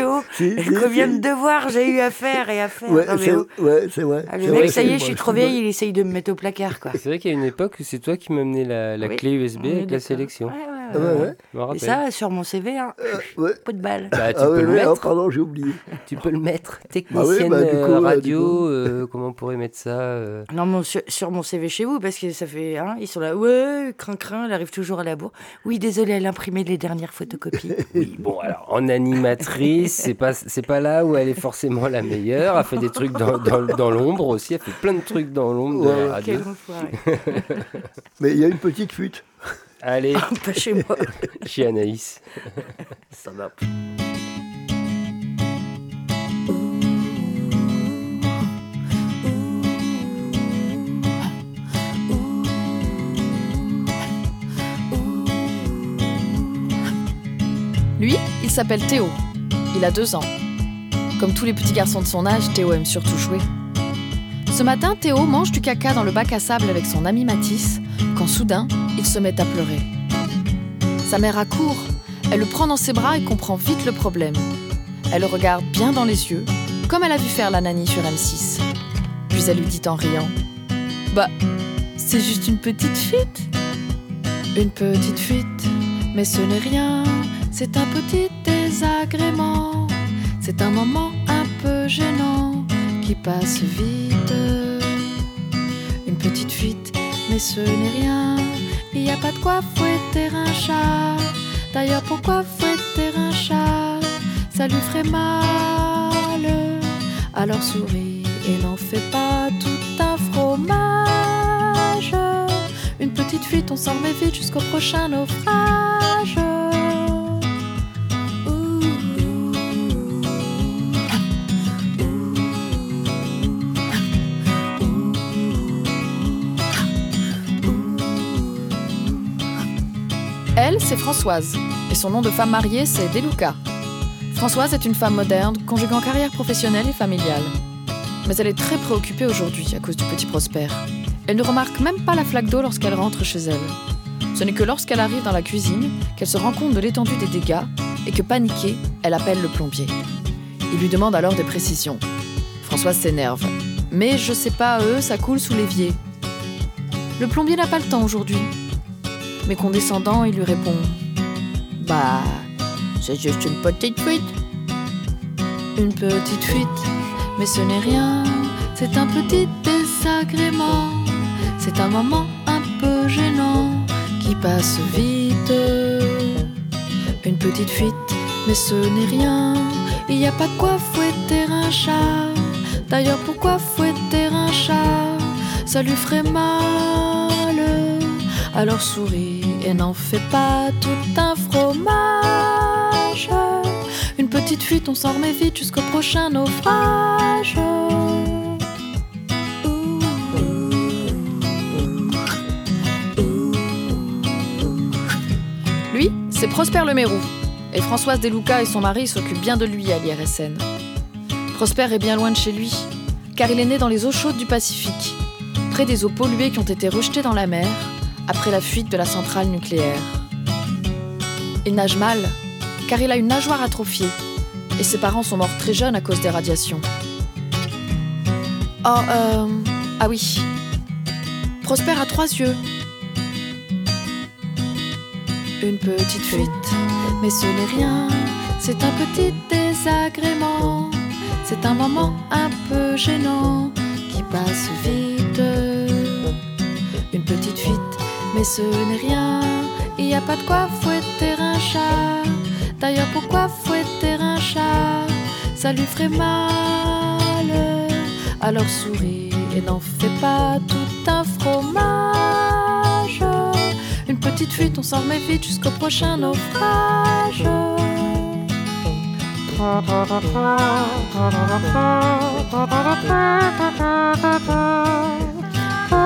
D: oh,
C: Si, si,
D: combien
C: si.
D: de devoirs j'ai eu à faire et à faire
C: Ouais,
D: Non, mais
C: c'est
D: oh.
C: ouais, c'est vrai.
D: Ah, le
C: vrai,
D: mec, ça y est, je suis trop vieille, il essaye de me mettre au placard, quoi.
A: C'est vrai qu'il y a une époque où c'est toi qui amené la, la
D: Oui,
A: clé USB
D: est
A: avec la sélection.
D: Ouais,
C: Ah, ouais, ouais.
D: Et ça, sur mon CV, hein,
C: Euh, ouais.
D: pot de balle.
A: Bah, tu
C: Ah,
A: peux
C: ouais,
A: le mettre.
C: oh, pardon, j'ai oublié.
A: Tu peux le mettre.
C: Bah
A: Technicienne
C: bah, du
A: euh,
C: coup, euh,
A: radio, euh, comment on pourrait mettre ça euh,
D: Non, mon, sur, sur mon CV chez vous, parce que ça fait. Hein, ils sont là, ouais, crin-crin, elle arrive toujours à la bourre. Oui, désolé, elle a imprimé les dernières photocopies.
A: Oui, bon, alors, en animatrice, c'est pas, c'est pas là où elle est forcément la meilleure. Elle fait des trucs dans, dans, dans l'ombre aussi. Elle fait plein de trucs dans l'ombre de la radio.
C: Mais il y a une petite fuite.
A: Allez,
D: Pas chez moi.
A: chez Anaïs.
D: Ça va.
H: Lui, il s'appelle Théo. Il a deux ans. Comme tous les petits garçons de son âge, Théo aime surtout jouer. Ce matin, Théo mange du caca dans le bac à sable avec son ami Matisse, quand soudain, il se met à pleurer. Sa mère accourt, elle le prend dans ses bras et comprend vite le problème. Elle le regarde bien dans les yeux, comme elle a vu faire la nanny sur M6. Puis elle lui dit en riant Bah, c'est juste une petite fuite. Une petite fuite, mais ce n'est rien, c'est un petit désagrément. C'est un moment un peu gênant qui passe vite. Mais ce n'est rien. Il n'y a pas de quoi fouetter un chat. D'ailleurs, pourquoi fouetter un chat? Ça lui ferait mal. Alors souris et n'en fais pas tout un fromage. Une petite fuite, on s'en remet vite jusqu'au prochain naufrage. C'est Françoise, et son nom de femme mariée, c'est Deluca. Françoise est une femme moderne, conjuguant carrière professionnelle et familiale. Mais elle est très préoccupée aujourd'hui à cause du petit Prosper. Elle ne remarque même pas la flaque d'eau lorsqu'elle rentre chez elle. Ce n'est que lorsqu'elle arrive dans la cuisine qu'elle se rend compte de l'étendue des dégâts et que paniquée, elle appelle le plombier. Il lui demande alors des précisions. Françoise s'énerve. Mais je sais pas, eux, ça coule sous l'évier. Le plombier n'a pas le temps aujourd'hui. Mais condescendant, il lui répond Bah, c'est juste une petite fuite. Une petite fuite, mais ce n'est rien. C'est un petit désagrément. C'est un moment un peu gênant qui passe vite. Une petite fuite, mais ce n'est rien. Il n'y a pas de quoi fouetter un chat. D'ailleurs, pourquoi fouetter un chat? Ça lui ferait mal. Alors souris et n'en fais pas tout un fromage. Une petite fuite, on s'en remet vite jusqu'au prochain naufrage. Lui, c'est Prosper Le Mérou. Et Françoise Deluca et son mari s'occupent bien de lui à l'IRSN. Prosper est bien loin de chez lui, car il est né dans les eaux chaudes du Pacifique, près des eaux polluées qui ont été rejetées dans la mer après la fuite de la centrale nucléaire. Il nage mal, car il a une nageoire atrophiée, et ses parents sont morts très jeunes à cause des radiations. Oh, euh... Ah oui. Prosper a trois yeux. Une petite fuite, mais ce n'est rien, c'est un petit désagrément. C'est un moment un peu gênant qui passe vite. Une petite fuite, mais ce n'est rien. Il n'y a pas de quoi fouetter un chat. D'ailleurs, pourquoi fouetter un chat? Ça lui ferait mal. Alors souris et n'en fais pas tout un fromage. Une petite fuite, on s'en remet vite jusqu'au prochain naufrage.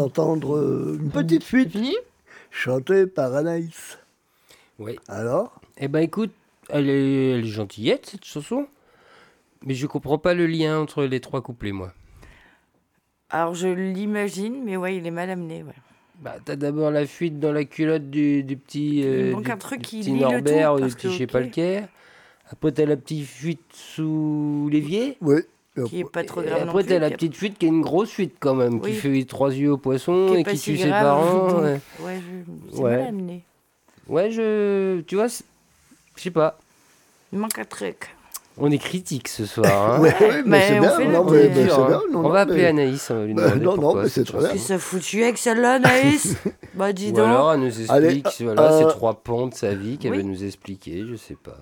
C: d'entendre euh, une petite fuite chantée par Anaïs.
A: Oui.
C: Alors?
A: Eh ben écoute, elle est, elle est gentillette cette chanson, mais je comprends pas le lien entre les trois couplets moi.
D: Alors je l'imagine, mais ouais, il est mal amené. Ouais.
A: Bah t'as d'abord la fuite dans la culotte du, du petit, euh,
D: manque
A: du
D: un truc qui
A: petit
D: lie le tout,
A: Norbert ou du petit je sais pas lequel. Après t'as la petite fuite sous l'évier.
C: Oui.
D: Qui est pas trop grave.
A: après, t'as la petite fuite qui est une grosse fuite quand même, qui fait trois yeux au poisson
D: qui
A: et qui
D: si
A: tue ses parents.
D: donc,
A: ouais.
D: Ouais, je- c'est
A: Ouais.
D: mal amené.
A: Ouais, je. Tu vois, je sais pas.
D: Il manque un truc.
A: On est critique ce soir. Hein.
C: Ouais, ouais, mais
D: mais
C: c'est
D: on
C: bien. non, mais- mais non,
A: on
C: non,
A: va appeler
C: mais-
A: Anaïs, on va lui
C: Bah,
A: demander
C: non, non, mais c'est très bien.
D: ça foutu avec celle-là, Naïs Bah dis
A: Ou
D: donc.
A: alors elle nous
C: Allez,
A: explique, voilà,
C: euh,
A: ces trois ponts de sa vie qu'elle
D: oui.
A: veut nous expliquer, je sais pas.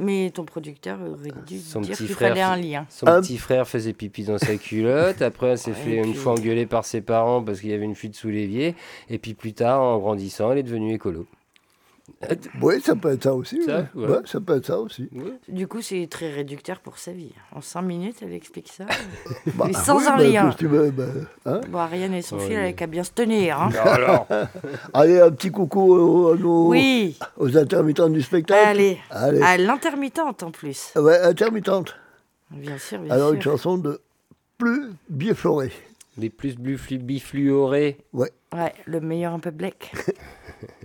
D: Mais ton producteur aurait dû
A: Son
D: dire
A: petit
D: qu'il
A: frère
D: fallait un lien.
A: Son
C: Hop.
A: petit frère faisait pipi dans sa culotte, après elle s'est
D: Ouais,
A: fait une
D: puis-
A: fois engueuler par ses parents parce qu'il y avait une fuite sous l'évier, et puis plus tard, en grandissant, elle est devenue écolo.
C: Oui, ça peut être ça aussi.
A: Ça,
C: ouais.
A: ouais.
C: Ouais, ça peut être ça aussi.
D: Du coup, c'est très réducteur pour sa vie. En cinq minutes, elle explique ça.
C: Bah,
D: Mais sans
C: oui,
D: un
C: bah,
D: lien.
C: veux, bah, hein
D: Bon, Ariane et son
A: Ouais,
D: fils, elle qu'à bien se tenir. Hein.
A: Alors,
C: Allez, un petit coucou aux,
D: Oui,
C: aux intermittents du spectacle.
D: allez.
C: Allez.
D: À l'intermittente en plus.
C: Ouais, intermittente.
D: Bien sûr, bien
C: Alors, une chanson de plus Biefloré.
A: les plus biflu- bifluorés.
D: Ouais, le meilleur un peu black.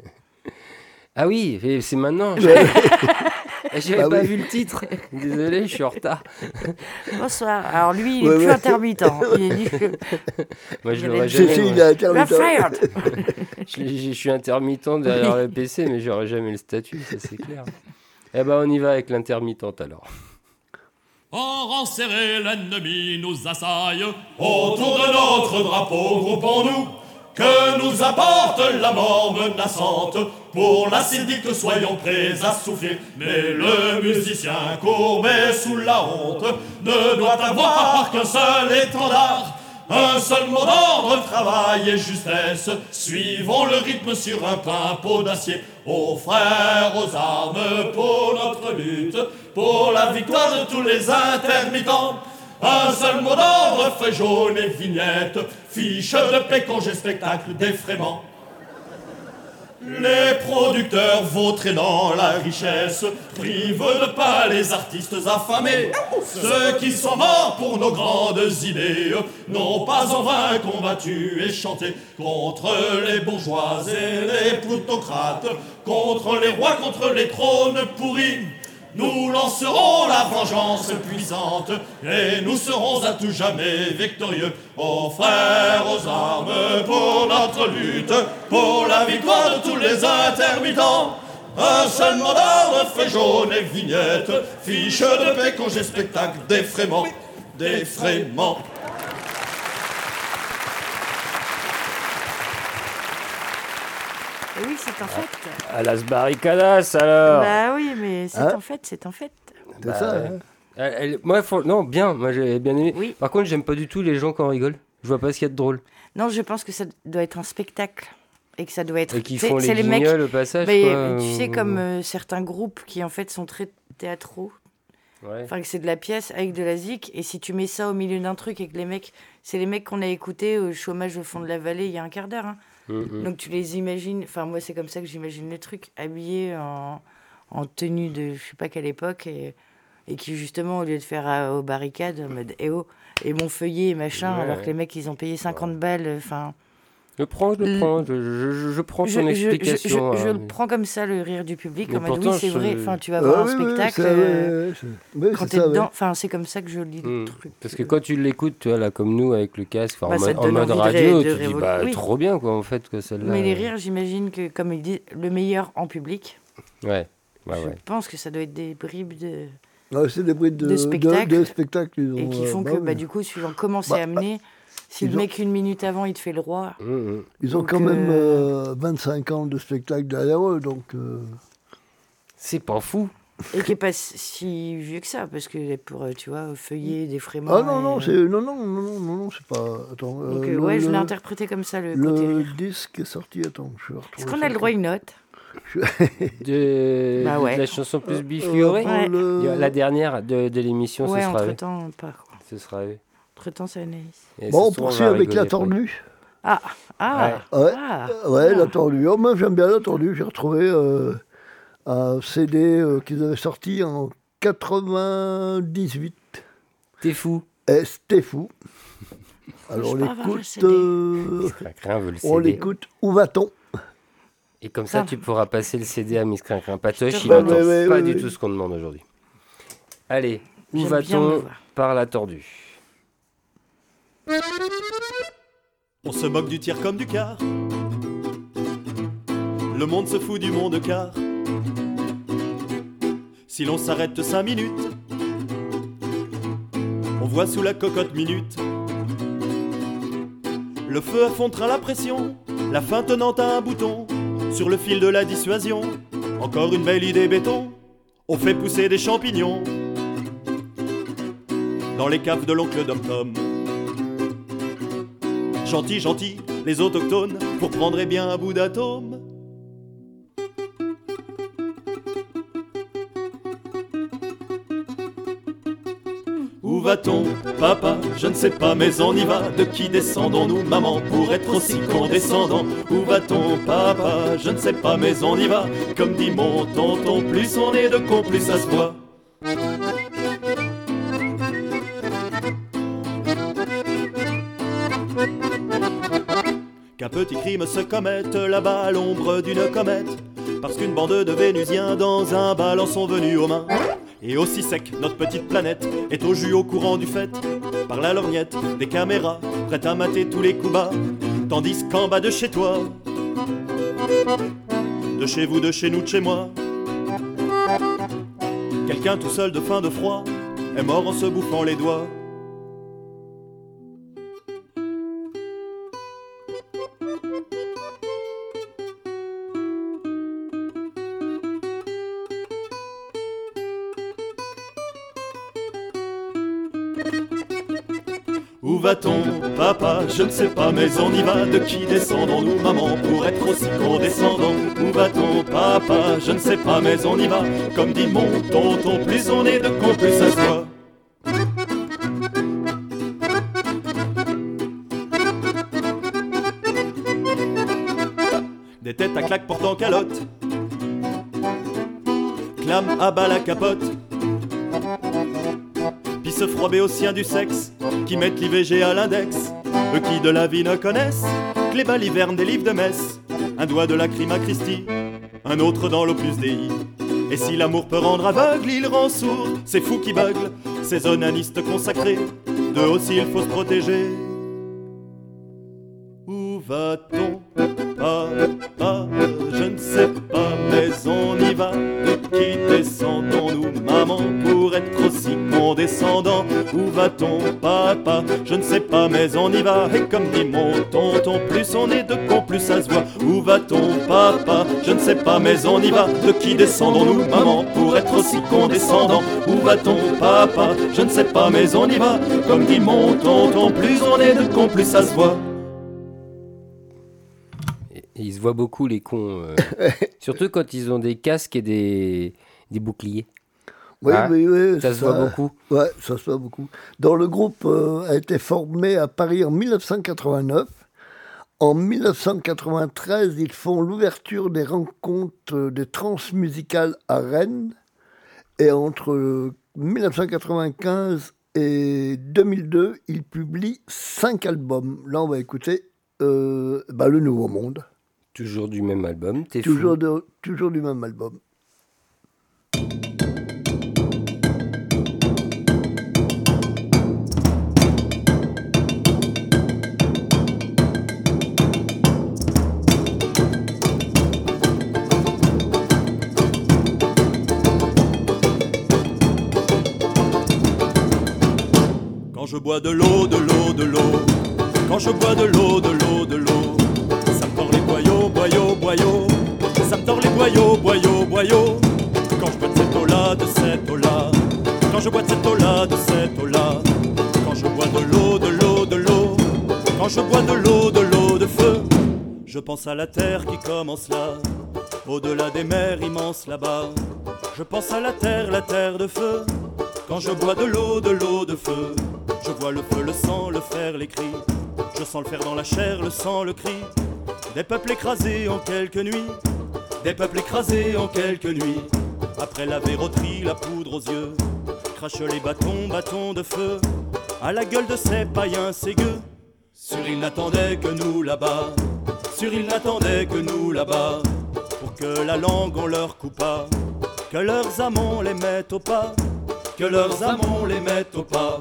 A: Ah oui, c'est maintenant. J'avais
C: Ah
A: pas
C: oui.
A: vu le titre. Désolé, je suis en retard.
D: Bonsoir. Alors lui, il est
C: Ouais,
D: plus
C: ouais.
D: intermittent. Il est dit que
A: Moi, je l'aurais jamais.
C: si, il est intermittent.
A: Je, suis intermittent derrière le PC, mais j'aurais jamais le statut, ça c'est clair. Eh ben, on y va avec l'intermittente alors.
G: En rang serré, l'ennemi nous assaille. Autour de notre drapeau, groupons-nous. Que nous apporte la mort menaçante Pour l'acide que soyons prêts à souffrir Mais le musicien courbé sous la honte Ne doit avoir qu'un seul étendard un seul mot d'ordre, travail et justesse. Suivons le rythme sur un pinpeau d'acier. Aux frères, aux armes pour notre lutte, pour la victoire de tous les intermittents.
I: Un seul mot d'ordre, feuille jaune et vignette, fiche de paix, congé, spectacle, défraiement. Les producteurs vautrés dans la richesse privent de pas les artistes affamés. Ceux qui sont morts pour nos grandes idées n'ont pas en vain combattu et chanté contre les bourgeois et les plutocrates, contre les rois, contre les trônes pourris. Nous lancerons la vengeance puissante et nous serons à tout jamais victorieux. Ô frères, aux armes pour notre lutte, pour la victoire de tous les intermittents. Un seul mot d'ordre, feuille jaune et vignette, fiche de paix, congé, spectacle, défraiement, défraiement.
D: Et oui, c'est en fait.
A: À las barricadas alors
D: Bah oui, mais c'est
C: Hein
D: en fait, c'est en fait.
C: C'est
A: Bah,
C: ça.
A: ouais.
C: hein.
A: Elle- elle- moi, faut- non, bien, moi j'ai bien aimé.
D: Oui.
A: Par contre, j'aime pas du tout les gens qui en rigolent. Je vois pas ce qu'il y a de drôle.
D: Non, je pense que ça doit être un spectacle et que ça doit être.
A: Et qui font les
D: c'est les mecs.
A: guignols au passage.
D: Mais,
A: quoi,
D: tu sais,
A: euh,
D: comme euh, certains groupes qui en fait sont très théâtraux.
A: ouais.
D: Enfin, que c'est de la pièce avec de la zik. Et si tu mets ça au milieu d'un truc et que les mecs. C'est les mecs qu'on a écoutés au chômage au fond de la vallée il y a un quart d'heure. hein.
A: Mm, mm.
D: Donc tu les imagines. Enfin, moi, c'est comme ça que j'imagine le truc. Habillés en, en tenue de je sais pas quelle époque. Et, et qui, justement, au lieu de faire euh, aux barricades, en mode eh oh, et mon feuillet et machin,
A: Ouais,
D: alors
A: ouais.
D: que les mecs, ils ont payé 50 balles. Enfin.
A: Je prends, je le
D: Le-
A: prends, je, je, je- prends
D: Je,
A: son
D: je- je-
A: explication.
D: je- je le prends comme ça, le rire du public, en mode
A: pourtant,
D: oui, c'est vrai, enfin, tu vas
C: Ah
D: voir un
C: oui, oui,
D: spectacle,
C: ça,
D: euh,
C: oui,
D: quand
C: c'est
D: t'es dedans, enfin, c'est comme ça que je lis le
A: Mm.
D: truc.
A: Parce que quand tu l'écoutes, tu vois, là, comme nous, avec le casque,
D: Bah,
A: en, en mode
D: de
A: radio,
D: ré- de
A: tu dis, bah,
D: oui.
A: trop bien, quoi, en fait, que celle-là.
D: Mais les
A: euh,
D: rires, j'imagine que, comme il dit, le meilleur en public,
A: Ouais, ouais,
D: je
A: ouais.
D: pense que ça doit être des bribes de...
C: Ouais, c'est des bruits de,
D: de
C: de-
D: spectacle.
C: de spectacle, ils ont,
D: et qui
C: euh,
D: font
C: bah
D: que,
C: oui.
D: bah, du coup, suivant comment c'est
C: Bah,
D: amené, si
C: ils
D: le
C: ont-
D: mec, une minute avant, il te fait le roi,
A: Mm, mm.
C: Ils ont
D: donc,
C: quand même
D: euh,
C: euh, 25 ans de spectacle derrière eux, donc. euh,
A: C'est pas fou.
D: et qui est pas si vieux que ça, parce que pour, euh, tu vois, feuiller des fréments...
C: Ah non,
D: et,
C: non,
D: euh,
C: c'est non, non, non, non, non, non, c'est pas. Attends.
D: Donc,
C: euh,
D: euh,
C: le-
D: ouais, je l'ai
C: le-
D: interprété comme ça, le, côté
C: Le disque est sorti, attends, je vais
D: Est-ce qu'on a le droit à une note
A: De,
D: Bah
A: de
D: ouais.
A: la chanson plus
C: Euh,
A: bifurée.
C: euh, le-
A: La dernière de, de l'émission,
D: Ouais,
A: ce sera eux.
D: entre-temps, pas, quoi.
A: Ce sera eux.
D: Entre-temps, c'est Anaïs.
A: Et
C: Bon, on poursuit avec la tordue.
D: Ah, ah,
C: Ouais,
D: ah.
C: ouais,
D: ah.
C: la tordue. Oh, moi, j'aime bien la tordue. J'ai retrouvé euh, un CD euh, qu'ils avaient sorti en 98.
A: T'es fou.
C: Et c'était fou. Alors, on l'écoute. Euh,
A: Crac-crin veut le
C: on l'écoute. Où va-t-on?
A: Et comme ça, tu pourras passer le CD à Miss Crac-crin Patoche. Il n'entend pas
C: ouais,
A: du tout ce qu'on demande aujourd'hui. Allez, où va-t-on par la tordue
J: On se moque du tiers comme du quart. Le monde se fout du monde car. Si l'on s'arrête cinq minutes, on voit sous la cocotte minute le feu train la pression, la fin tenant à un bouton sur le fil de la dissuasion. Encore une belle idée béton, on fait pousser des champignons dans les caves de l'oncle Dom Tom. Gentil, gentil, les autochtones, pour prendre bien un bout d'atome. Où va-t-on, papa? Je ne sais pas, mais on y va. De qui descendons-nous, maman, pour être aussi condescendant Où va-t-on, papa? Je ne sais pas, mais on y va. Comme dit mon tonton, plus on est de con, plus ça se voit. Qu'un petit crime se commette là-bas à l'ombre d'une comète. Parce qu'une bande de Vénusiens dans un bal en sont venus aux mains. Et aussi sec, notre petite planète est au jus au courant du fait. Par la lorgnette des caméras, prêtes à mater tous les coups bas. Tandis qu'en bas de chez toi, de chez vous, de chez nous, de chez moi, quelqu'un tout seul de faim, de froid, est mort en se bouffant les doigts. Où va-t-on Papa, je ne sais pas, mais on y va. De qui descendons-nous, maman, pour être aussi condescendant Où va-t-on Papa, je ne sais pas, mais on y va. Comme dit mon tonton, plus on est de con, plus ça se voit. Des têtes à claques portant calotte, clame à bas la capote. Au sien du sexe, qui mettent l'IVG à l'index. Eux qui de la vie ne connaissent, que les balivernes des livres de messe. Un doigt de la crime à Christie, un autre dans l'opus Dei. Et si l'amour peut rendre aveugle, il rend sourd. C'est fou qui bugle, ces onanistes consacrés. De aussi il faut se protéger. Où va-t-on? Pas, pas, je ne sais pas, mais on y va. Qui descendons-nous, maman, condescendant Où va-t-on Papa, je ne sais pas, mais on y va. Et comme dit mon tonton, plus on est de con, plus ça se voit. Où va-t-on Papa, je ne sais pas, mais on y va. De qui descendons-nous, maman, pour être aussi condescendant Où va-t-on Papa, je ne sais pas, mais on y va. Comme dit mon tonton, plus on est de con, plus ça se voit.
A: Et ils se voient beaucoup, les cons. euh, surtout quand ils ont des casques et des, des boucliers.
C: Oui,
A: Ah,
C: oui, oui.
A: Ça se voit beaucoup.
C: Ouais, ça se voit beaucoup. Donc, le groupe euh, a été formé à Paris en 1989. En 1993, ils font l'ouverture des rencontres euh, des transmusicales à Rennes. Et entre euh, 1995 et 2002, ils publient cinq albums. Là, on va écouter euh, bah, Le Nouveau Monde.
A: Toujours du même album. T'es fou.
C: Toujours, de- toujours du même album.
J: Je bois de l'eau, de l'eau, de l'eau. Quand je bois de l'eau, de l'eau, de l'eau. Ça me tord les boyaux, boyaux, boyaux. Ça me tord les boyaux, boyaux, boyaux. Quand je bois de cette eau-là, de cette eau-là. Quand je bois de cette eau-là, de cette eau-là. Quand je bois de l'eau, de l'eau, de l'eau. Quand je bois de l'eau, de l'eau de feu. Je pense à la terre qui commence là. Au-delà des mers immenses là-bas. Je pense à la terre, la terre de feu. Quand je bois de l'eau, de l'eau de feu, je vois le feu, le sang, le fer, les cris. Je sens le fer dans la chair, le sang, le cri. Des peuples écrasés en quelques nuits, des peuples écrasés en quelques nuits. Après la verroterie, la poudre aux yeux, crache les bâtons, bâtons de feu, à la gueule de ces païens, ces gueux. Sur ils n'attendaient que nous là-bas, sur ils n'attendaient que nous là-bas, pour que la langue on leur coupa, que leurs amants les mettent au pas que leurs amants les mettent au pas.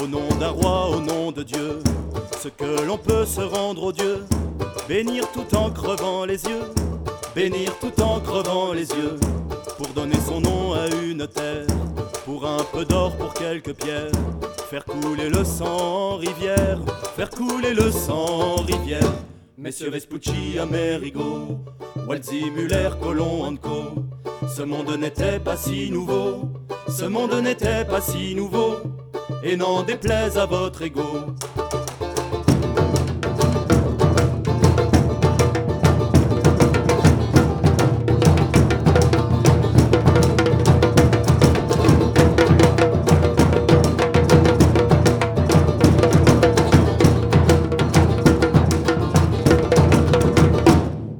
J: Au nom d'un roi, au nom de Dieu, ce que l'on peut se rendre au Dieu, bénir tout en crevant les yeux, bénir tout en crevant les yeux, pour donner son nom à une terre, pour un peu d'or, pour quelques pierres, faire couler le sang en rivière, faire couler le sang en rivière. Messieurs Vespucci, Amerigo, Walzi, Muller, Colomb, Anco, ce monde n'était pas si nouveau, ce monde n'était pas si nouveau, et n'en déplaise à votre ego.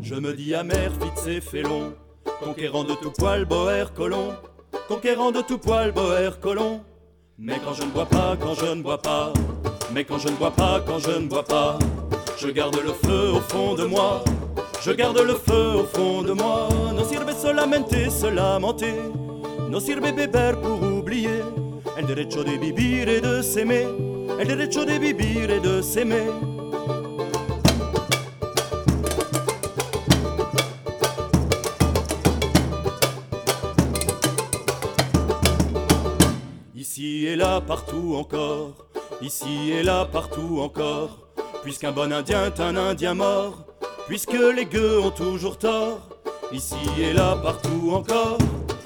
J: Je me dis amer, Fitz et Félon, conquérant de tout poil, Boer, Colon, conquérant de tout poil, Boer, Colon. Mais quand je ne bois pas, quand je ne bois pas, mais quand je ne bois pas, quand je ne bois pas, je garde le feu au fond de moi, je garde le feu au fond de moi. No sirve solamente se lamenter, no sirve beber pour oublier. El derecho de vivir et de s'aimer, el derecho de vivir et de s'aimer. Partout encore. Ici et là, partout encore. Puisqu'un bon indien est un indien mort. Puisque les gueux ont toujours tort. Ici et là, partout encore.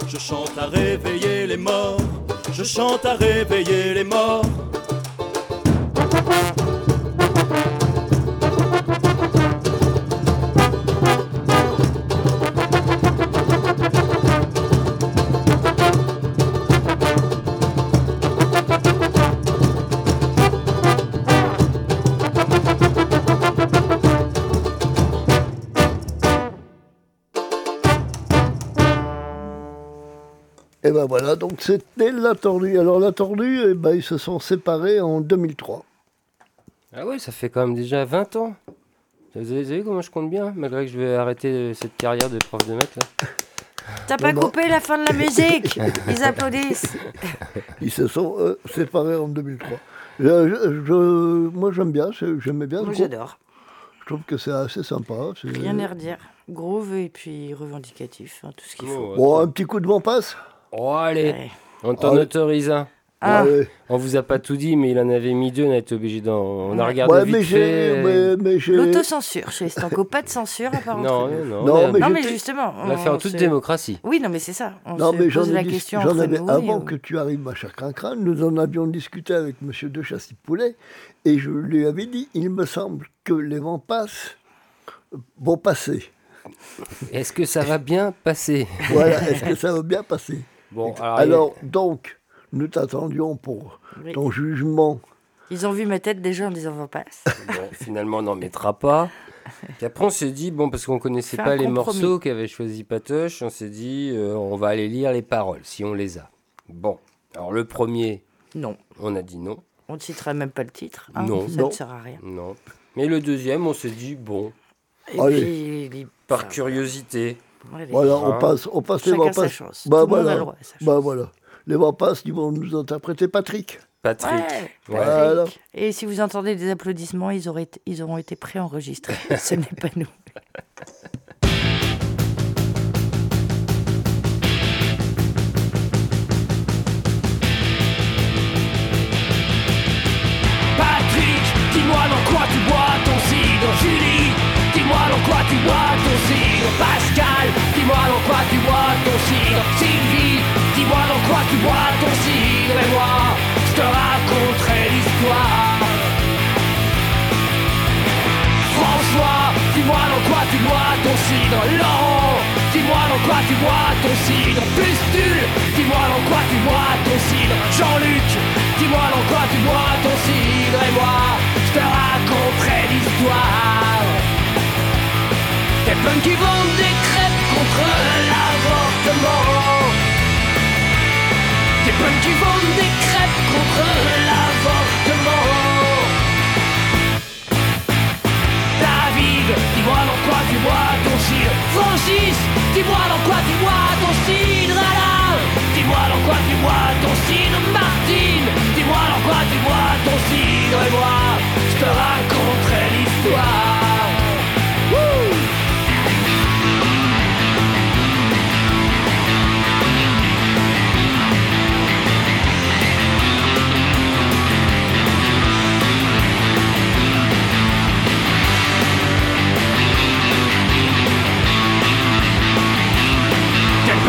J: Je chante à réveiller les morts. Je chante à réveiller les morts.
C: Et ben voilà, donc c'était la tordue. Alors la tordue, eh ben, ils se sont séparés en 2003.
A: Ah ouais, ça fait quand même déjà 20 ans. Vous avez, vu comment je compte bien, malgré que je vais arrêter euh, cette carrière de prof de maths là.
D: T'as pas
C: non.
D: coupé la fin de la musique? Ils applaudissent.
C: Ils se sont euh, séparés en 2003. Je- je- je- moi j'aime bien, j'aimais bien.
D: Moi j'adore.
C: Je trouve que c'est assez sympa.
D: Rien à redire. Groove et puis revendicatif, hein, tout ce qu'il faut.
C: Bon, un petit coup de vent passe?
A: Oh allez,
D: Ouais.
A: on t'en
C: Oh.
A: autorise un.
D: Ah.
C: Ouais.
A: On vous a pas tout dit, mais il en avait mis deux, on a été obligé d'en. On a regardé
C: Ouais,
A: vite
C: mais
A: fait.
C: j'ai. mais- mais j'ai-
D: L'autocensure chez Stanko, pas de censure à part entre
A: Non, non, non.
C: Non,
A: on
C: mais
D: Non, mais justement.
A: on l'a fait en toute
D: se-
A: démocratie.
D: Oui, non, mais c'est ça. On
C: Non,
D: se
C: mais
D: pose la
C: dis-
D: question entre
C: avais
D: nous.
C: avant
D: on-
C: que tu arrives, ma chère Crincrin, nous en avions discuté avec Monsieur de Chassis-Poulet, et je lui avais dit, il me semble que les vents passent, vont passer.
A: Est-ce que ça va bien passer?
C: Voilà, est-ce que ça va bien passer?
A: Bon, alors.
C: Alors, donc, nous t'attendions pour
D: Oui.
C: ton jugement.
D: Ils ont vu ma tête déjà en disant on passe.
A: Bon, finalement, on n'en mettra pas. Puis après, on s'est dit, bon, parce qu'on connaissait
D: Fais un
A: pas les
D: compromis.
A: morceaux qu'avait choisi Patoche, on s'est dit, euh, on va aller lire les paroles, si on les a. Bon, alors le premier,
D: Non.
A: on a dit non.
D: On ne citera même pas le titre. hein,
A: Non.
D: Ça
C: Non.
D: ne sert à rien.
A: Non. Mais le deuxième, on s'est dit, bon,
D: Et
C: Allez.
D: puis,
A: par
D: enfin,
A: curiosité.
C: Voilà, on passe, on passe les
D: Chacun
C: passent.
D: chance.
C: Bah
D: Tout le monde a
C: voilà.
D: le droit à sa
C: Bah
D: chance.
C: voilà. Les passent, ils vont nous interpréter Patrick.
A: Patrick.
D: Ouais.
C: Voilà.
D: Patrick. Et si vous entendez des applaudissements, ils, auraient, ils auront été préenregistrés. Ce n'est pas nous.
K: Tu bois ton cidre Et moi, je te raconterai l'histoire. François, dis-moi dans quoi tu bois ton cidre. Laurent, dis-moi dans quoi tu bois ton cidre. Pustule, dis-moi dans quoi tu bois ton cidre. Jean-Luc, dis-moi dans quoi tu bois ton cidre Et moi, je te raconterai l'histoire. Des punks qui vendent des crêpes contre l'avortement Des punks qui vendent des crêpes contre l'avortement David, dis-moi dans quoi tu bois ton cidre. Francis, dis-moi dans quoi tu bois ton cidre Alain, dis-moi dans quoi tu bois ton cidre Martine, dis-moi dans quoi tu bois ton cidre Et moi,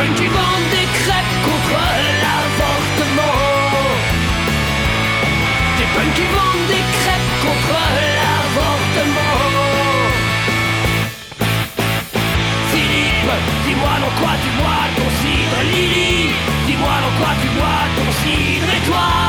K: Qui vendent des crêpes contre l'avortement. Des punks qui vendent des crêpes contre l'avortement. Philippe, dis-moi dans quoi tu bois ton cidre. Lily, dis-moi dans quoi tu bois ton cidre. Et toi,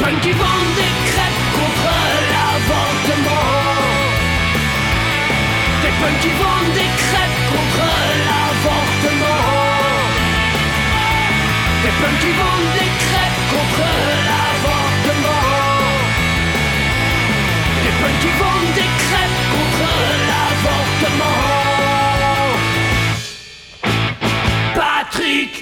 K: Des punks qui vendent des crêpes contre l'avortement. Des punks qui vendent des crêpes contre l'avortement. Des punks qui vendent des crêpes contre l'avortement. Des punks qui vendent des crêpes contre l'avortement. Patrick.